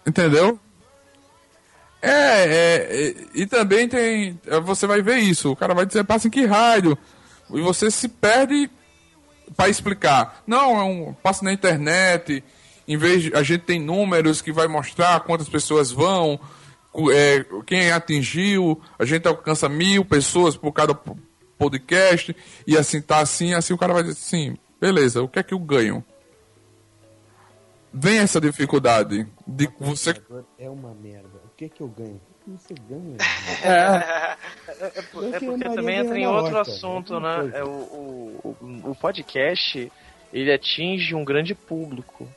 Entendeu? É, é, é, e também tem. Você vai ver isso. O cara vai dizer, passa em que rádio? E você se perde para explicar. Não, é um. Passa na internet. Em vez de. A gente tem números que vai mostrar quantas pessoas vão. É, quem atingiu. A gente alcança mil pessoas por cada podcast. E assim tá assim. Assim o cara vai dizer assim: beleza, o que é que eu ganho? vem essa dificuldade de você.
É uma merda. O que é que eu ganho? O que você ganha?
É, é, é, porque também entra em outro assunto, né? É, o, o, o podcast ele atinge um grande público.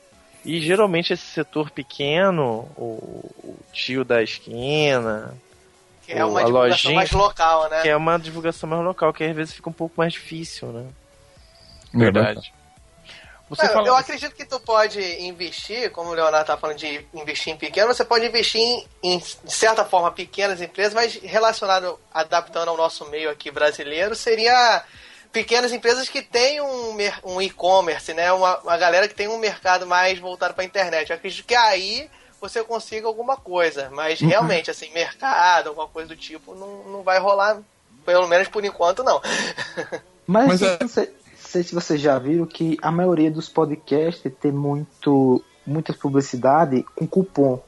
E geralmente esse setor pequeno, o, o tio da esquina,
que é uma divulgação lojinha, mais local, né?
Que é uma divulgação mais local, que às vezes fica um pouco mais difícil, né?
Verdade.
Você eu, fala... eu acredito que tu pode investir, como o Leonardo tá falando de investir em pequeno, você pode investir em, em de certa forma, pequenas empresas, mas relacionado, adaptando ao nosso meio aqui brasileiro, seria pequenas empresas que têm um, um e-commerce, né? Uma, uma galera que tem um mercado mais voltado para a internet. Eu acredito que aí você consiga alguma coisa, mas uhum. realmente, assim, mercado, alguma coisa do tipo, não, não vai rolar, pelo menos por enquanto, não.
Mas, mas é... você, sei se vocês já viram que a maioria dos podcasts tem muito, muita publicidade com cupom.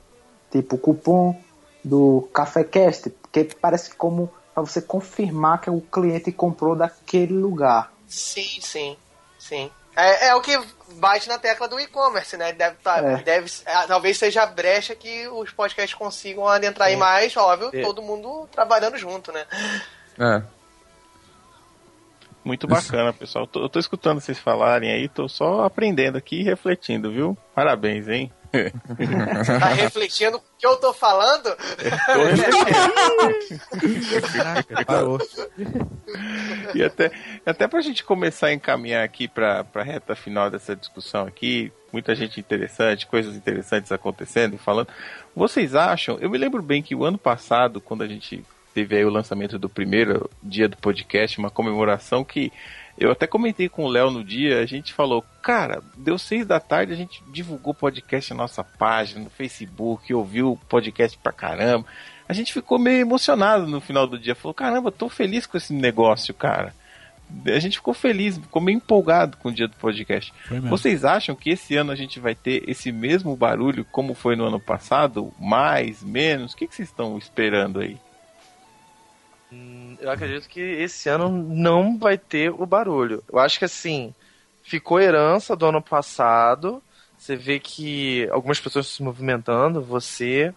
Tipo, cupom do CaféCast, que parece como para você confirmar que o cliente comprou daquele lugar.
Sim, sim, sim. É, é o que bate na tecla do e-commerce, né? Deve, tá, é. deve, é, talvez seja a brecha que os podcasts consigam adentrar é. aí mais, óbvio, é. todo mundo trabalhando junto, né?
É.
Muito bacana, pessoal. Tô, eu tô escutando vocês falarem aí, tô só aprendendo aqui e refletindo, viu? Parabéns, hein?
Tá refletindo o que eu tô falando?
Parou. e até, até pra gente começar a encaminhar aqui pra, pra reta final dessa discussão aqui, muita gente interessante, coisas interessantes acontecendo, falando. Vocês acham? Eu me lembro bem que o ano passado, quando a gente teve aí o lançamento do primeiro dia do podcast, uma comemoração que eu até comentei com o Léo no dia, a gente falou, cara, deu seis da tarde, a gente divulgou o podcast na nossa página, no Facebook, ouviu o podcast pra caramba. A gente ficou meio emocionado no final do dia, falou, caramba, tô feliz com esse negócio, cara. A gente ficou feliz, ficou meio empolgado com o dia do podcast. Vocês acham que esse ano a gente vai ter esse mesmo barulho como foi no ano passado? Mais, menos? O que, que vocês estão esperando aí?
Eu acredito que esse ano não vai ter o barulho. Eu acho que assim, ficou herança do ano passado. Você vê que algumas pessoas se movimentando, você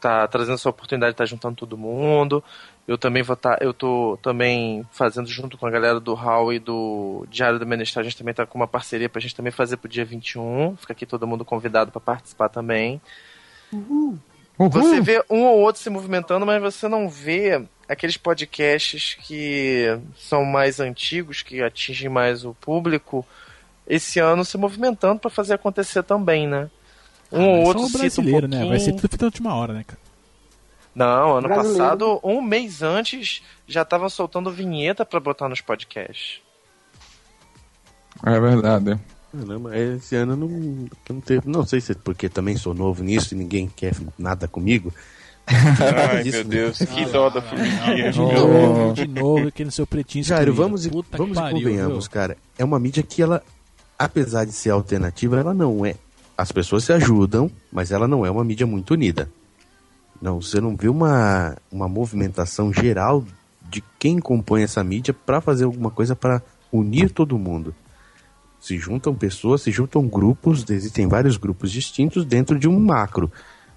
tá trazendo essa oportunidade de estar tá juntando todo mundo. Eu também vou estar. Tá, eu tô também fazendo junto com a galera do Hall e do Diário do Menestrel. A gente também tá com uma parceria pra gente também fazer pro dia 21. Fica aqui todo mundo convidado para participar também. Uhum. Você vê um ou outro se movimentando, mas você não vê aqueles podcasts que são mais antigos, que atingem mais o público, esse ano se movimentando para fazer acontecer também, né? Um ah, ou outro
brasileiro,
um
né? Vai ser tudo feito na última hora, né, cara?
Não, ano brasileiro. passado, um mês antes, já tava soltando vinheta para botar nos podcasts.
É verdade.
Caramba, esse ano não, não teve. Não sei se é porque também sou novo nisso e ninguém quer nada comigo.
Ai, disso, meu Deus, né? que dó da
formiguinha. De novo, de novo, aqui no seu pretinho.
Cara, vamos, vamos pariu, convenhamos, cara. É uma mídia que ela, apesar de ser alternativa, ela não é. As pessoas se ajudam, mas ela não é uma mídia muito unida. Não, você não vê uma, uma movimentação geral de quem compõe essa mídia para fazer alguma coisa para unir todo mundo. Se juntam pessoas, se juntam grupos, existem vários grupos distintos dentro de um macro.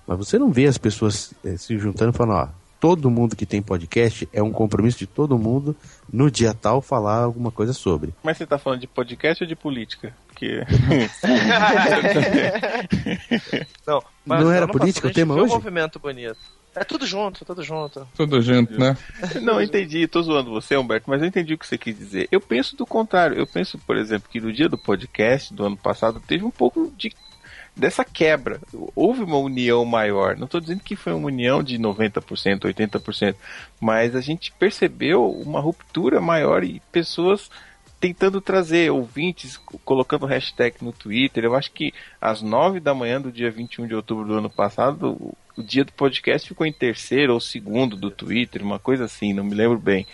Mas você não vê as pessoas é, se juntando e falando, ó, todo mundo que tem podcast é um compromisso de todo mundo no dia tal falar alguma coisa sobre.
Mas você tá falando de podcast ou de política? Porque.
não,
não era política o tema hoje?
um movimento bonito. É tudo junto, tudo junto.
Tudo junto, né?
Não, entendi, tô zoando você, Humberto, mas eu entendi o que você quis dizer. Eu penso do contrário. Eu penso, por exemplo, que no dia do podcast do ano passado teve um pouco de dessa quebra. Houve uma união maior. Não estou dizendo que foi uma união de 90%, 80%, mas a gente percebeu uma ruptura maior e pessoas tentando trazer ouvintes, colocando hashtag no Twitter. Eu acho que às 9 da manhã do dia 21 de outubro do ano passado, o dia do podcast ficou em terceiro ou segundo do Twitter, uma coisa assim, não me lembro bem.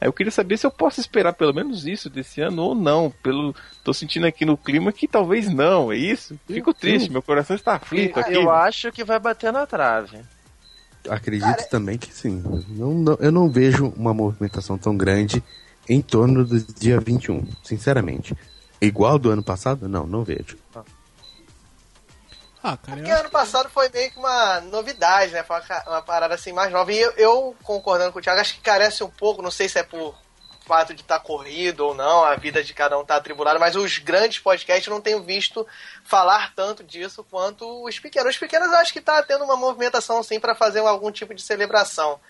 Aí eu queria saber se eu posso esperar pelo menos isso desse ano ou não. Pelo tô sentindo aqui no clima que talvez não, é isso? Fico triste, meu coração está aflito aqui.
Eu acho que vai bater na trave.
Acredito Cara... também que sim. Não, não, eu não vejo uma movimentação tão grande em torno do dia 21, sinceramente. Igual do ano passado? Não, não vejo. Ah.
Cara, Porque ano passado foi meio que uma novidade, né? Foi uma, uma parada assim mais nova. E eu, eu, concordando com o Thiago, acho que carece um pouco, não sei se é por fato de estar tá corrido ou não, a vida de cada um tá atribulada, mas os grandes podcasts eu não tenho visto falar tanto disso quanto os pequenos. Os pequenos eu acho que tá tendo uma movimentação assim para fazer algum tipo de celebração.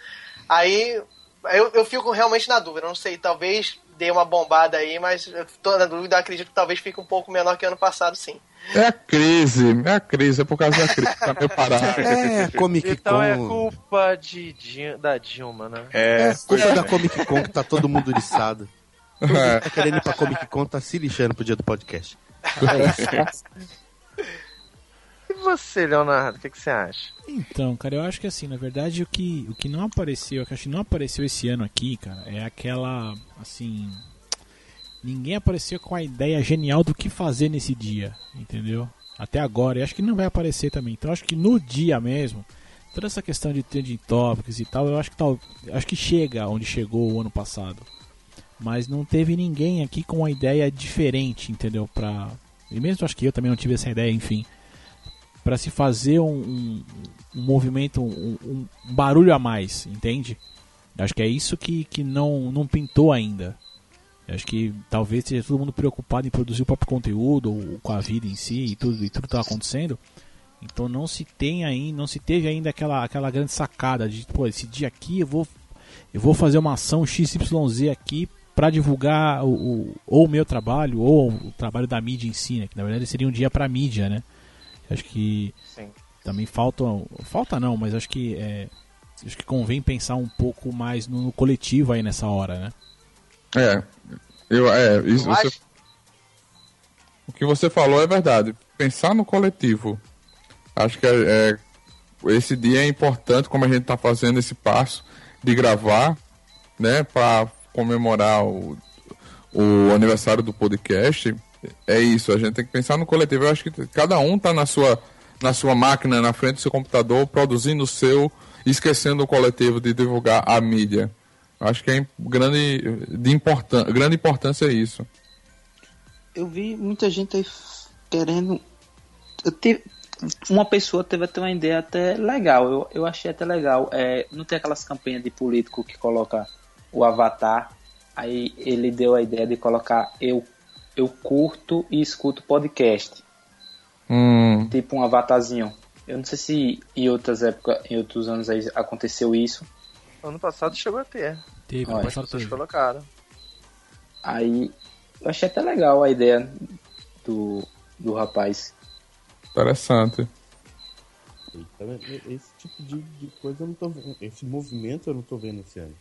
Aí eu, eu fico realmente na dúvida, não sei, talvez dê uma bombada aí, mas eu tô na dúvida, acredito que talvez fique um pouco menor que ano passado, sim.
É a crise, é a crise, é por causa da crise, tá meio parado.
É, Comic
então Con. Então é culpa de, de, da Dilma, né?
É, é culpa é. da Comic Con que tá todo mundo liçado. Todo mundo é. tá querendo ir pra Comic Con, tá se lixando pro dia do podcast. É isso.
Você, Leonardo, o que, que, você acha?
Então, cara, eu acho que assim, na verdade, o que, o que não apareceu, o que acho que não apareceu esse ano aqui, cara, é aquela, assim, ninguém apareceu com a ideia genial do que fazer nesse dia, entendeu? Até agora, e acho que não vai aparecer também. Então acho que no dia mesmo, toda essa questão de trending topics e tal, eu acho que tal, acho que chega onde chegou o ano passado. Mas não teve ninguém aqui com uma ideia diferente, entendeu? Pra... E mesmo acho que eu também não tive essa ideia, enfim. Para se fazer um, um, um movimento, um, um, barulho a mais, entende? Acho que é isso que, que não, não pintou ainda. Acho que talvez seja todo mundo preocupado em produzir o próprio conteúdo ou com a vida em si e tudo e tudo está acontecendo. Então não se tem aí, não se teve ainda aquela, aquela grande sacada de, pô, esse dia aqui eu vou eu vou fazer uma ação XYZ aqui para divulgar o, o, ou o meu trabalho ou o trabalho da mídia em si, né? Que na verdade seria um dia para mídia, né? Acho que Sim. também falta falta não, mas acho que é, acho que convém pensar um pouco mais no, no coletivo aí nessa hora, né?
É, eu, é, isso, você, o que você falou é verdade. Pensar no coletivo. Acho que é, é, esse dia é importante, como a gente está fazendo esse passo de gravar, né, para comemorar o, o aniversário do podcast. É isso, a gente tem que pensar no coletivo. Eu acho que cada um está na sua, na sua máquina, na frente do seu computador, produzindo o seu, esquecendo o coletivo de divulgar a mídia. Acho que é grande, de importan grande importância é isso.
Eu vi muita gente aí querendo. Eu uma pessoa teve até uma ideia até legal. Eu, eu achei até legal. É, não tem aquelas campanhas de político que coloca o avatar. Aí ele deu a ideia de colocar eu, eu curto e escuto podcast.
Hum.
Tipo um avatarzinho. Eu não sei se em outras épocas, em outros anos aí aconteceu isso.
Ano passado chegou a ter.
Teve, ano
As
passado teve.
colocaram.
Aí eu achei até legal a ideia do, do rapaz.
Interessante.
Tá vendo? Esse tipo de, de coisa eu não tô vendo. Esse movimento eu não tô vendo esse ano.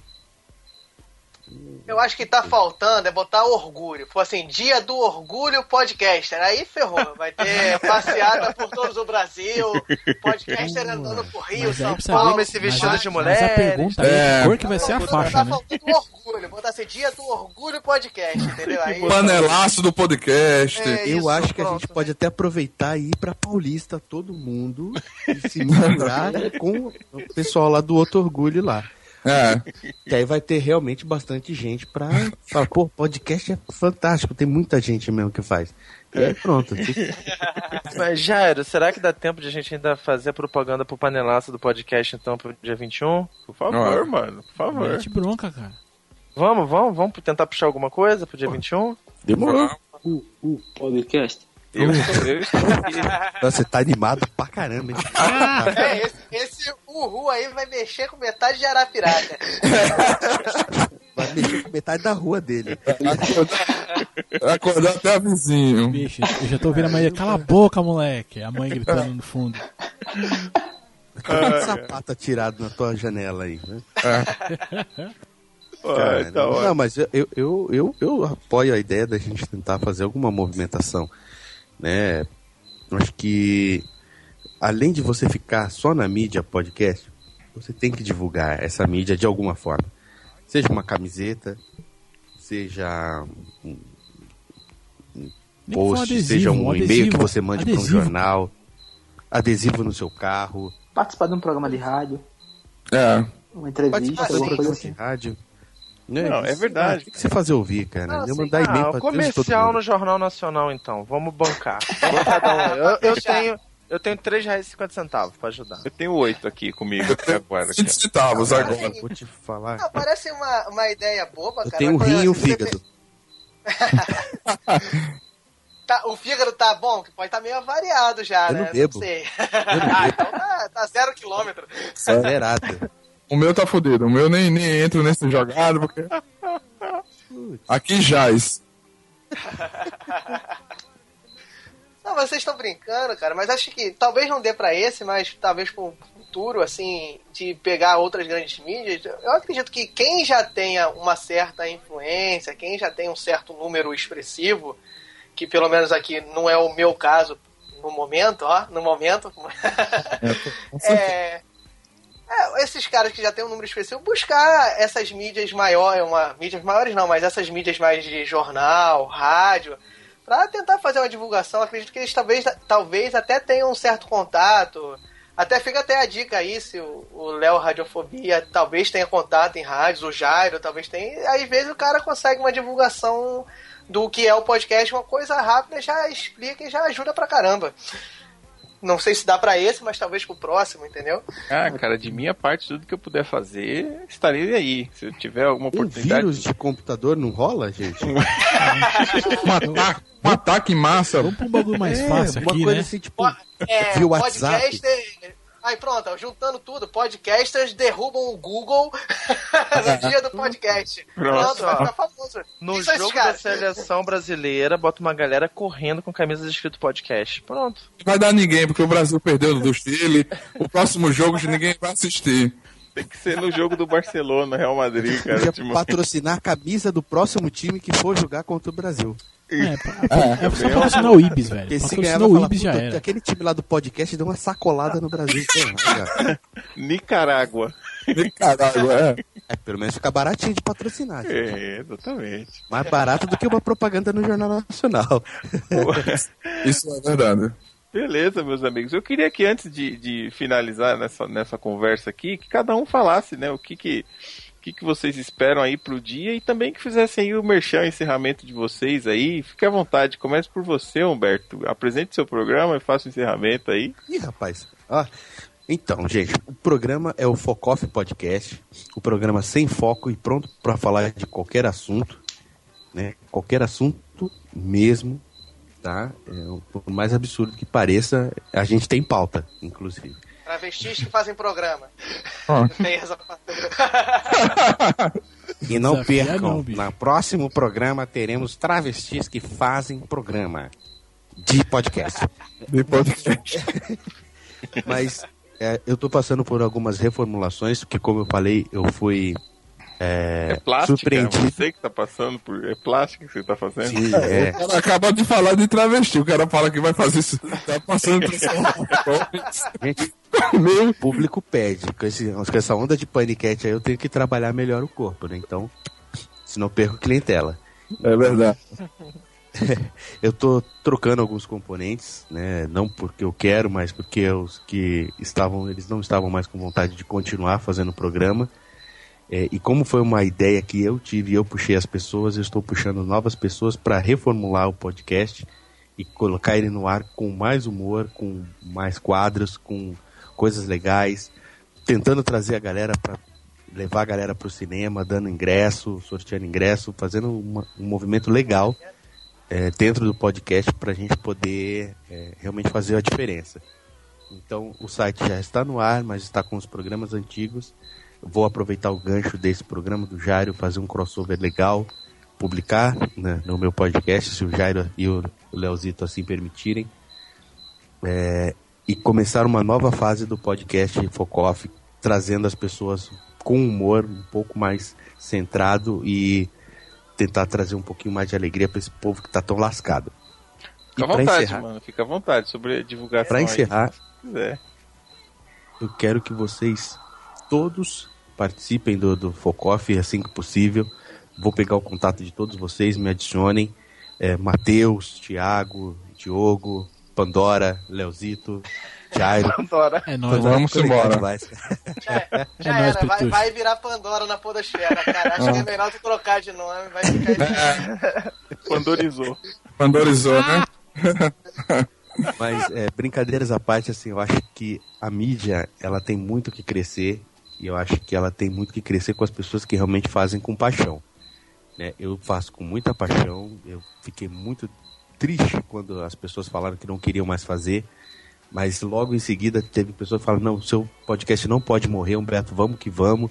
Eu acho que tá faltando é botar orgulho. Foi assim, dia do orgulho podcaster. Aí ferrou. Vai ter passeada por todo o Brasil, podcaster andando por Rio,
Mas
São Paulo.
Homem se vestindo
mas,
de
Mas
mulher.
a pergunta é
É.
que cor que vai ser a faixa,
tá
né?
faltando orgulho. Botar assim, dia do orgulho podcast, entendeu? Aí,
Panelaço do podcast.
É,
Eu
isso,
acho que a
pronto,
gente pode até aproveitar e ir pra Paulista, todo mundo, e se misturar com o pessoal lá do outro orgulho lá.
É.
Que aí vai ter realmente bastante gente pra falar, pô, podcast é fantástico, tem muita gente mesmo que faz. E aí pronto.
Mas, Jairo, será que dá tempo de a gente ainda fazer propaganda pro panelaço do podcast, então, pro dia 21?
Por favor,
Ah.
mano, por favor.
Mete bronca, cara.
Vamos, vamos, vamos tentar puxar alguma coisa pro dia 21?
Demorou.
O, o podcast.
Eu, eu estou aqui.
Você tá animado pra caramba, hein?
É, esse, esse uhul aí vai mexer com metade de Arapiraca.
Vai mexer com metade da rua dele.
Acordar até vizinho.
Bicho, eu já tô ouvindo a mãe. Cala a boca, moleque. A mãe gritando no fundo.
Quanto sapato atirado na tua janela aí, né? Cara,
Ai, tá ótimo.
não, mas eu, eu, eu, eu, apoio a ideia da gente tentar fazer alguma movimentação, né? Acho que além de você ficar só na mídia podcast, você tem que divulgar essa mídia de alguma forma. Seja uma camiseta, seja um
for um
post,
adesivo,
seja um,
um
e-mail
adesivo,
que você mande para um jornal, adesivo no seu carro,
Participar de um programa de rádio,
É.
uma entrevista,
um
alguma coisa
programa
assim.
de rádio. Né?
Não, é
Isso,
verdade.
ah, Tem que você fazer ouvir, cara.
Ah,
Eu
sim.
mandar e-mail
Ah,
pra
comercial
mundo.
no Jornal Nacional, então. Vamos bancar. Eu, eu tenho, eu tenho R$ 3,50 pra ajudar.
Eu tenho oito aqui comigo até agora.
20 centavos agora.
Vou te falar.
Não, parece uma, uma ideia boba,
Eu
cara.
tenho um
mas,
rim e
você
fígado.
Tá, o fígado tá bom, que pode estar meio avariado já,
Eu
né?
não bebo.
sei.
Eu não
ah,
bebo.
então tá, tá zero quilômetro.
Zerado.
O meu tá fudido. O meu nem, nem entro nesse jogado, porque. Aqui jaz.
Vocês estão brincando, cara, mas acho que talvez não dê pra esse, mas talvez pro futuro, assim, de pegar outras grandes mídias. Eu acredito que quem já tenha uma certa influência, quem já tem um certo número expressivo, que pelo menos aqui não é o meu caso no momento, ó, no momento. é, é, esses caras que já têm um número expressivo, buscar essas mídias maiores, uma, mídias maiores não, mas essas mídias mais de jornal, rádio, para tentar fazer uma divulgação. Acredito que eles talvez, talvez até tenham um certo contato. Até fica até a dica aí, se o Léo Radiofobia talvez tenha contato em rádios, o Jairo talvez tenha. Às vezes o cara consegue uma divulgação do que é o podcast, uma coisa rápida, já explica e já ajuda pra caramba. Não sei se dá pra esse, mas talvez pro próximo, entendeu?
Ah, cara, de minha parte, tudo que eu puder fazer, estarei aí. Se eu tiver alguma
Um
oportunidade.
vírus de computador não rola, gente?
Um ataque, um ataque massa.
Vamos pra um bagulho mais
É,
fácil
uma
aqui,
coisa
né?
assim, tipo,
É,
Via WhatsApp.
podcaster. Aí pronto, juntando tudo, podcasters derrubam o Google no dia do podcast.
Pronto.
Vai ficar famoso.
No
esses
jogo da seleção brasileira, bota uma galera correndo com camisas escrito podcast. Pronto.
Não vai dar ninguém, porque o Brasil perdeu do Chile. O próximo jogo ninguém vai assistir.
Tem que ser no jogo do Barcelona, Real Madrid, cara.
podia
Tipo,
patrocinar a camisa do próximo time que for jogar contra o Brasil.
É, pra- é, só patrocinar o Ibis, velho.
Porque se vai
o Ibis já
"Puta,
era.
aquele time lá do podcast deu uma sacolada no Brasil. Porra.
Nicarágua.
Caralho, é.
É, pelo menos fica baratinho de patrocinar. gente.
É, exatamente.
Mais barato do que uma propaganda no Jornal Nacional.
Isso é verdade.
Beleza, meus amigos. Eu queria que antes de, de finalizar nessa, nessa conversa aqui, que cada um falasse, né, o que que que, que vocês esperam aí pro dia e também que fizessem aí o merchan, encerramento de vocês aí. Fique à vontade, comece por você, Humberto. Apresente seu programa e faça o encerramento aí.
Ih, rapaz. Ah, então, gente, o programa é o Focoff Podcast, o programa sem foco e pronto para falar de qualquer assunto, né? Qualquer assunto mesmo, tá? É, por mais absurdo que pareça, a gente tem pauta, inclusive.
Travestis que fazem programa. Tem essa
E não
Desafia
percam, no próximo programa teremos travestis que fazem programa de podcast.
De podcast.
Mas é, eu tô passando por algumas reformulações, porque como eu falei, eu fui é,
É plástica,
surpreendido.
você que tá passando por. É plástica que você tá fazendo?
Sim, é.
O cara acaba de falar de travesti. O cara fala que vai fazer isso. Tá passando por
Gente, meu público pede. Com, esse, com essa onda de paniquete aí, eu tenho que trabalhar melhor o corpo, né? Então, senão eu perco clientela.
É verdade.
Eu tô trocando alguns componentes, né? Não porque eu quero, mas porque os que estavam, eles não estavam mais com vontade de continuar fazendo o programa. É, e como foi uma ideia que eu tive eu puxei as pessoas, eu estou puxando novas pessoas para reformular o podcast e colocar ele no ar com mais humor, com mais quadros, com coisas legais, tentando trazer a galera para levar a galera para o cinema, dando ingresso, sorteando ingresso, fazendo uma- um movimento legal é, dentro do podcast para a gente poder é, realmente fazer a diferença. Então o site já está no ar, mas está com os programas antigos. Eu vou aproveitar o gancho desse programa do Jairo, fazer um crossover legal, publicar né, no meu podcast, se o Jairo e o Leozito assim permitirem. É, e começar uma nova fase do podcast Focoff, trazendo as pessoas com humor um pouco mais centrado e tentar trazer um pouquinho mais de alegria para esse povo que tá tão lascado.
Fica à vontade,
encerrar-
mano. Fica à vontade sobre a divulgação. Aí,
encerrar,
quiser.
eu quero que vocês todos participem do, do Focoff assim que possível. Vou pegar o contato de todos vocês, me adicionem. É, Matheus, Thiago, Diogo, Pandora, Leozito, Jairo.
Pandora.
É nóis,
Pandora
Vamos
ficou legal
embora.
demais.
Já, já
nóis,
era, vai, vai virar Pandora na podosfera, cara. Acho que é melhor tu trocar de nome, vai ficar.
Pandorizou.
Pandorizou, né?
Mas é, brincadeiras à parte, assim, eu acho que a mídia ela tem muito que crescer e eu acho que ela tem muito que crescer com as pessoas que realmente fazem com paixão. Né? Eu faço com muita paixão. Eu fiquei muito triste quando as pessoas falaram que não queriam mais fazer, mas logo em seguida teve pessoas falaram não, seu podcast não pode morrer, Humberto, vamos que vamos.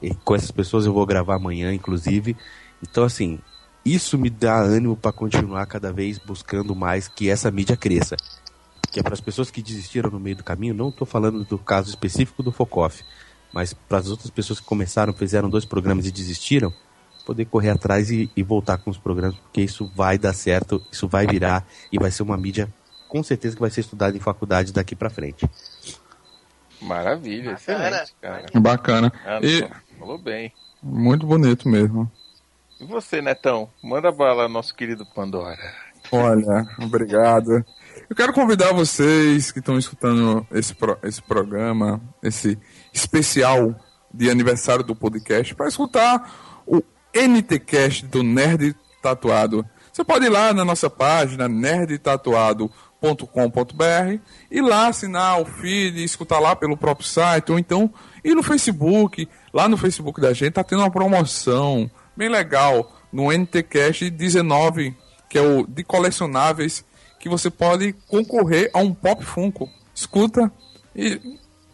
E com essas pessoas eu vou gravar amanhã, inclusive. Então assim, isso me dá ânimo para continuar cada vez buscando mais que essa mídia cresça. Que é para as pessoas que desistiram no meio do caminho, não estou falando do caso específico do Focoff, mas para as outras pessoas que começaram, fizeram dois programas e desistiram, poder correr atrás e, e voltar com os programas, porque isso vai dar certo, isso vai virar e vai ser uma mídia com certeza que vai ser estudada em faculdade daqui para frente.
Maravilha, excelente, cara.
Bacana.
Ah,
E
Falou bem.
muito bonito mesmo.
E você, Netão? Manda bala, nosso querido Pandora.
Olha, obrigado. Eu quero convidar vocês que estão escutando esse, pro- esse programa, esse especial de aniversário do podcast, para escutar o NTCast do Nerd Tatuado. Você pode ir lá na nossa página nerdtatuado.com.br e lá assinar o feed, escutar lá pelo próprio site, ou então ir no Facebook. Lá no Facebook da gente tá tendo uma promoção bem legal no NTCast 19, que é o de colecionáveis, que você pode concorrer a um Pop Funko. Escuta e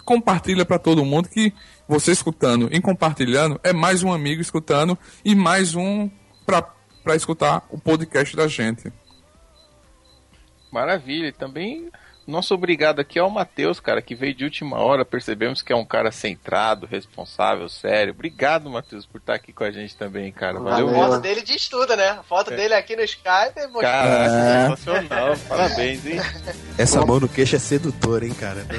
compartilha para todo mundo que você escutando e compartilhando é mais um amigo escutando e mais um para escutar o podcast da gente.
Maravilha. Também nosso obrigado aqui ao Matheus, cara, que veio de última hora. Percebemos que é um cara centrado, responsável, sério. Obrigado, Matheus, por estar aqui com a gente também, cara. Valeu.
A foto dele diz tudo, né? A foto dele aqui no Skype é mostrando.
Caraca,
É.
sensacional. Parabéns, hein?
Essa mão no queixo é sedutora, hein, cara?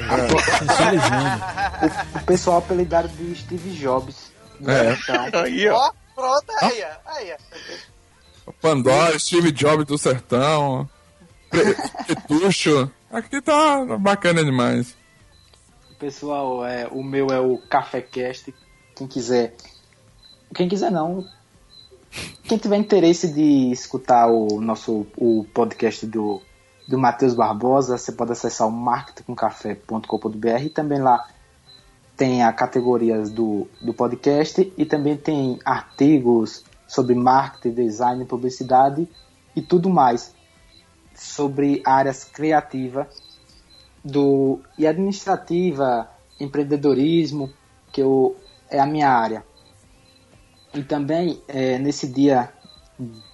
O, o pessoal apelidado de Steve Jobs. né?
É.
Então,
Aí, ó.
Ó, pronto, aí, ó. Aí, ó.
Pandora, Steve Jobs do Sertão, Pre- Petucho. Aqui tá bacana demais.
pessoal, é, o meu é o Café Cast. Quem quiser quem quiser não. Quem tiver interesse de escutar o nosso o podcast do, do Matheus Barbosa, você pode acessar o marketingcafé.com.br também lá tem a categorias do, do podcast e também tem artigos sobre marketing, design, publicidade e tudo mais sobre áreas criativas do e administrativa, empreendedorismo, que eu, é a minha área. E também é, nesse dia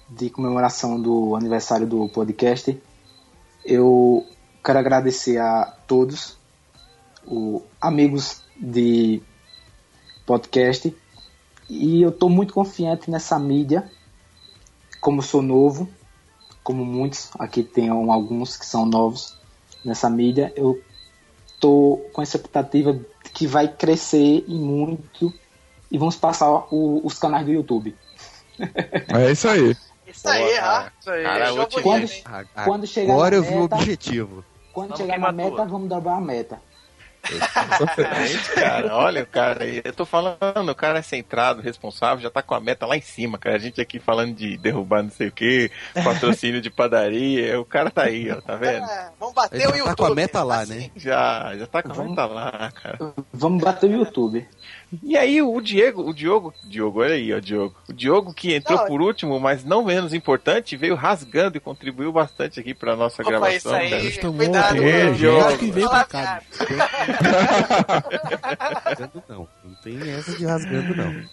de comemoração do aniversário do podcast, eu quero agradecer a todos, os amigos de podcast, e eu estou muito confiante nessa mídia, como sou novo, como muitos, aqui tem alguns que são novos nessa mídia, eu tô com a expectativa que vai crescer e muito e vamos passar o, os canais do YouTube.
É isso aí.
Isso aí, ah, isso aí.
Cara, eu te-
bonito, hein?
Quando chegar
Agora
na
eu vi o objetivo.
quando
Vamos
chegar na meta, vamos dobrar a meta.
Exatamente, cara. Olha o cara aí. Eu tô falando, o cara é centrado, responsável, já tá com a meta lá em cima, cara. A gente aqui falando de derrubar não sei o que, patrocínio de padaria. O cara tá aí, ó, tá vendo?
É, vamos bater
Ele
o
já
YouTube.
tá com a meta lá,
assim.
né?
Já, já tá com a meta lá, cara.
Vamos bater o YouTube.
E aí o Diego, o Diogo, Diogo, olha aí, ó, Diogo. O Diogo que entrou
Não,
por último, mas não menos importante, veio rasgando e contribuiu bastante aqui pra nossa
Opa,
gravação.
isso aí.
cara.
Cuidado,
é,
Diogo.
que veio pra cá.
Rasgando não. Não tem essa de rasgando não.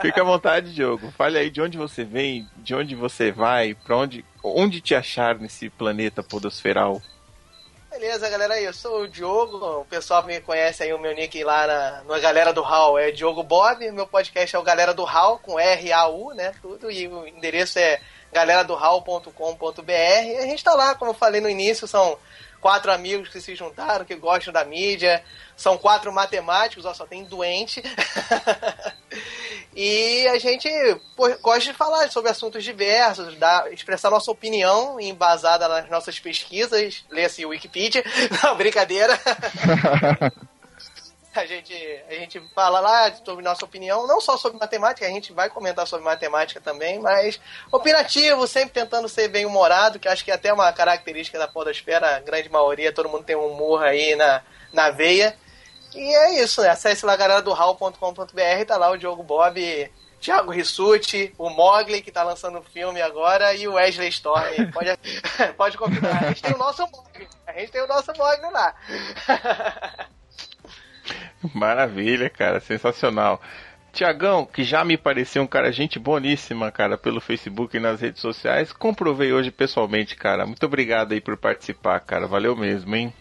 Fica à vontade, Diogo. Fale aí de onde você vem, de onde você vai, pra onde, onde te achar nesse planeta podosferal.
Beleza, galera eu sou o Diogo, o pessoal me conhece aí, o meu nick lá na, na Galera do Hall é Diogo Bob, meu podcast é o Galera do Hall, com R-A-U, né, tudo, e o endereço é galeradohall.com.br, e a gente tá lá, como eu falei no início, são quatro amigos que se juntaram, que gostam da mídia, são quatro matemáticos, ó, só tem doente, e a gente pô, gosta de falar sobre assuntos diversos, dar, expressar nossa opinião embasada nas nossas pesquisas. Lê-se Wikipedia. Não, brincadeira. A gente, a gente fala lá sobre nossa opinião, não só sobre matemática, a gente vai comentar sobre matemática também, mas opinativo, sempre tentando ser bem humorado, que acho que é até uma característica da podosfera, a grande maioria, todo mundo tem um humor aí na, na veia. E é isso, né? Acesse lá galeradohall.com.br, tá lá o Diogo Bob, Thiago Rissuti, o Mogli, que tá lançando um filme agora, e o Wesley Storm. Pode, pode convidar. A gente tem o nosso Mogli. A gente tem o nosso Mogli lá.
Maravilha, cara, sensacional. Tiagão, que já me pareceu um cara gente boníssima, cara, pelo Facebook e nas redes sociais, comprovei hoje pessoalmente, cara. Muito obrigado aí por participar, cara. Valeu mesmo, hein?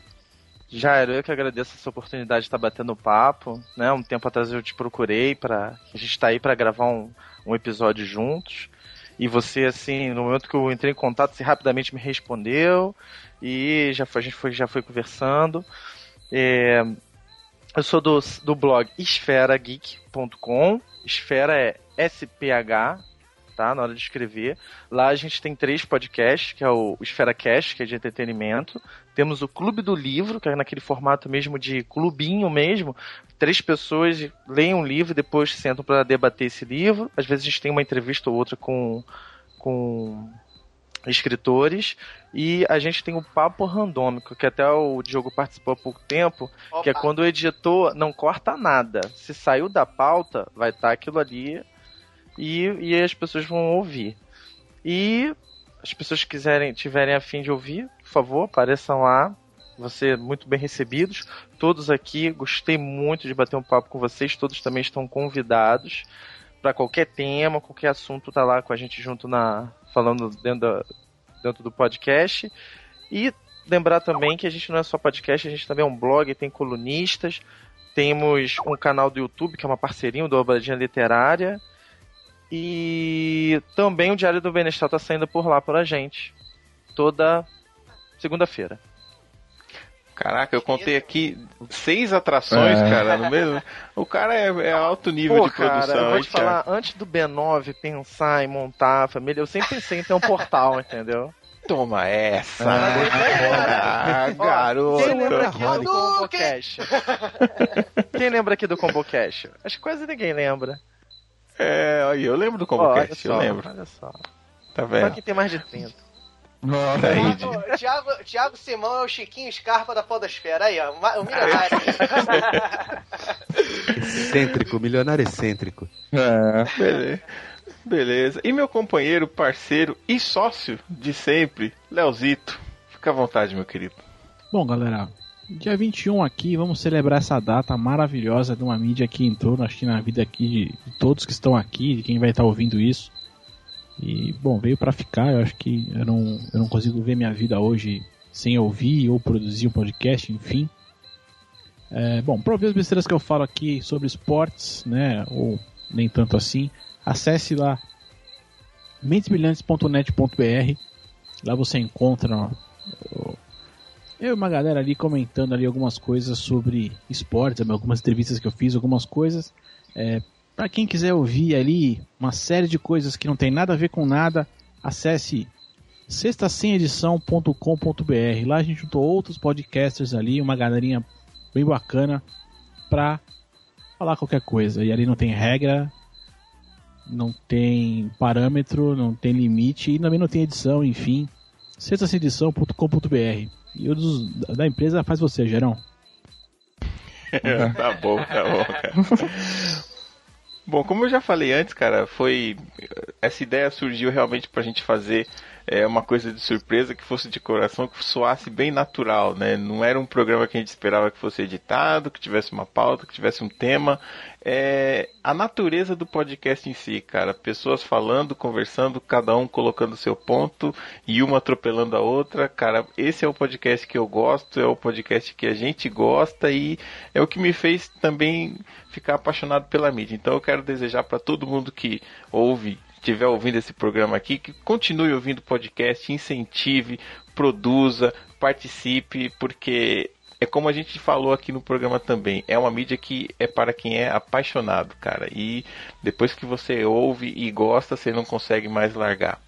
Jairo, eu que agradeço essa oportunidade de estar batendo papo, né? Um tempo atrás eu te procurei para a gente tá aí para gravar um, um episódio juntos. E você, assim, no momento que eu entrei em contato, você rapidamente me respondeu e já foi, a gente foi, já foi conversando. É, eu sou do, do blog esferageek.com. Esfera é SPH, tá? Na hora de escrever. Lá a gente tem três podcasts, que é o Esfera Cast, que é de entretenimento. Temos o Clube do Livro, que é naquele formato mesmo de clubinho mesmo. Três pessoas leem um livro e depois sentam para debater esse livro. Às vezes a gente tem uma entrevista ou outra com, com escritores. E a gente tem o Papo Randômico, que até o Diogo participou há pouco tempo, que é
Opa.
quando o editor não corta nada. Se saiu da pauta, vai estar aquilo ali e, e as pessoas vão ouvir. E as pessoas que quiserem, tiverem a fim de ouvir, por favor, apareçam lá. Ser muito bem recebidos. Todos aqui, gostei muito de bater um papo com vocês. Todos também estão convidados para qualquer tema, qualquer assunto, tá lá com a gente junto na falando dentro, da- dentro do podcast. E lembrar também que a gente não é só podcast, a gente também é um blog, tem colunistas, temos um canal do YouTube que é uma parceria do Dobradinha Literária. E também o Diário do Benestal tá saindo por lá pra gente. Toda segunda-feira.
Caraca, eu contei aqui seis atrações,
É.
cara, no mesmo. O cara é, é alto nível
Pô,
de produção,
cara, eu vou te falar, antes do B9 pensar em montar a família, eu sempre pensei em ter um portal, entendeu?
Toma essa!
Ah,
Ah, garoto!
Quem lembra aqui do
Hadouken!
ComboCast? Quem lembra aqui do ComboCast? Acho que quase ninguém lembra.
É, eu lembro do Combocast,
só,
eu lembro.
Olha só.
Tá
Só
vendo?
quem tem mais de 30.
Aí, de-
Ô, Thiago, Thiago Simão é o Chiquinho Scarpa da Podosfera. Aí, ó, o milionário.
Excêntrico, milionário excêntrico.
É.
Beleza. Beleza. E meu companheiro, parceiro e sócio de sempre, Leozito. Fica à vontade, meu querido.
Bom, galera, dia 21 aqui, vamos celebrar essa data maravilhosa de uma mídia que entrou, acho que na vida aqui de, de todos que estão aqui, de quem vai estar ouvindo isso. E, bom, veio pra ficar, eu acho que eu não, eu não consigo ver minha vida hoje sem ouvir ou produzir um podcast, enfim. É, bom, para ouvir as besteiras que eu falo aqui sobre esportes, né, ou nem tanto assim, acesse lá mentesbrilhantes.net.br. Lá você encontra eu e uma galera ali comentando ali algumas coisas sobre esportes, algumas entrevistas que eu fiz, algumas coisas. É, para quem quiser ouvir ali uma série de coisas que não tem nada a ver com nada, acesse sextasemedição.com.br. Lá a gente juntou outros podcasters ali, uma galerinha bem bacana pra falar qualquer coisa. E ali não tem regra, não tem parâmetro, não tem limite e também não tem edição, enfim. sextasemedição.com.br. E o dos, da empresa faz você, Gerão.
tá bom, tá bom, cara. Bom, como eu já falei antes, cara, foi. Essa ideia surgiu realmente pra gente fazer é, uma coisa de surpresa que fosse de coração, que soasse bem natural, né? Não era um programa que a gente esperava que fosse editado, que tivesse uma pauta, que tivesse um tema. É, a natureza do podcast em si, cara. Pessoas falando, conversando, cada um colocando seu ponto e uma atropelando a outra. Cara, esse é o podcast que eu gosto, é o podcast que a gente gosta e é o que me fez também ficar apaixonado pela mídia. Então eu quero desejar para todo mundo que ouve estiver ouvindo esse programa aqui, que continue ouvindo o podcast, incentive, produza, participe, porque é como a gente falou aqui no programa também, é uma mídia que é para quem é apaixonado, cara. E depois que você ouve e gosta, você não consegue mais largar.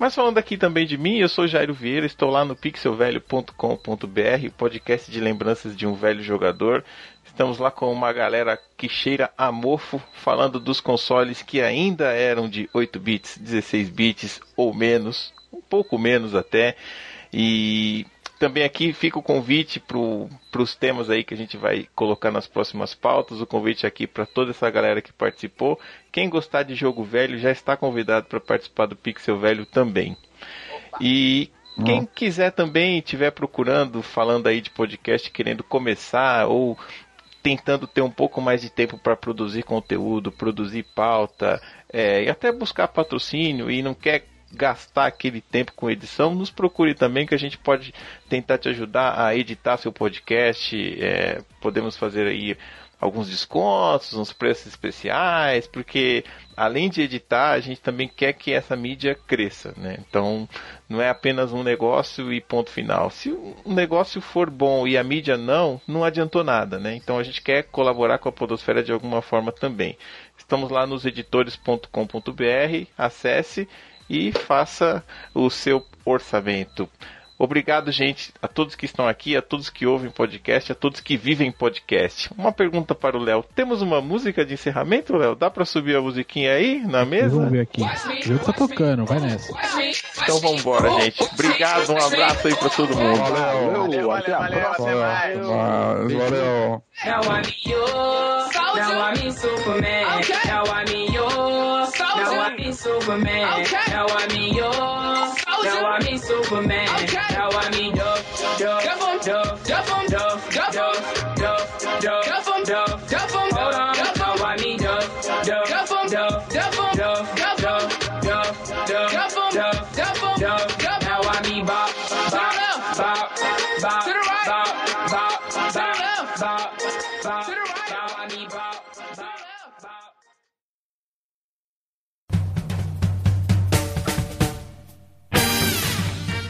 Mas falando aqui também de mim, eu sou Jairo Vieira, estou lá no pixelvelho.com.br, podcast de lembranças de um velho jogador. Estamos lá com uma galera que cheira a mofo, falando dos consoles que ainda eram de 8 bits, 16 bits ou menos, um pouco menos até. E também aqui fica o convite para os temas aí que a gente vai colocar nas próximas pautas. O convite aqui para toda essa galera que participou. Quem gostar de jogo velho já está convidado para participar do Pixel Velho também. E quem quiser também estiver procurando, falando aí de podcast, querendo começar ou tentando ter um pouco mais de tempo para produzir conteúdo, produzir pauta, é, e até buscar patrocínio e não quer gastar aquele tempo com edição, nos procure também que a gente pode tentar te ajudar a editar seu podcast. É, podemos fazer aí alguns descontos, uns preços especiais, porque além de editar, a gente também quer que essa mídia cresça, né? Então, não é apenas um negócio e ponto final. Se o negócio for bom e a mídia não, não adiantou nada, né? Então a gente quer colaborar com a Podosfera de alguma forma também. Estamos lá nos editores.com.br, acesse e faça o seu orçamento. Obrigado, gente, a todos que estão aqui, a todos que ouvem podcast, a todos que vivem podcast. Uma pergunta para o Léo. Temos uma música de encerramento, Léo? Dá para subir a musiquinha aí na mesa?
Vamos ver aqui. Jogo tá tocando, vai nessa.
Então vamos embora, gente. Obrigado, um abraço aí para todo mundo.
Valeu,
Valeu, valeu, valeu, até mais.
Mas, valeu.
Now I'm yours. Now I'm Superman. Now I'm yours. Now I'm Superman. Now I'm yours. Now I'm Superman. Now I'm Duff, Duff,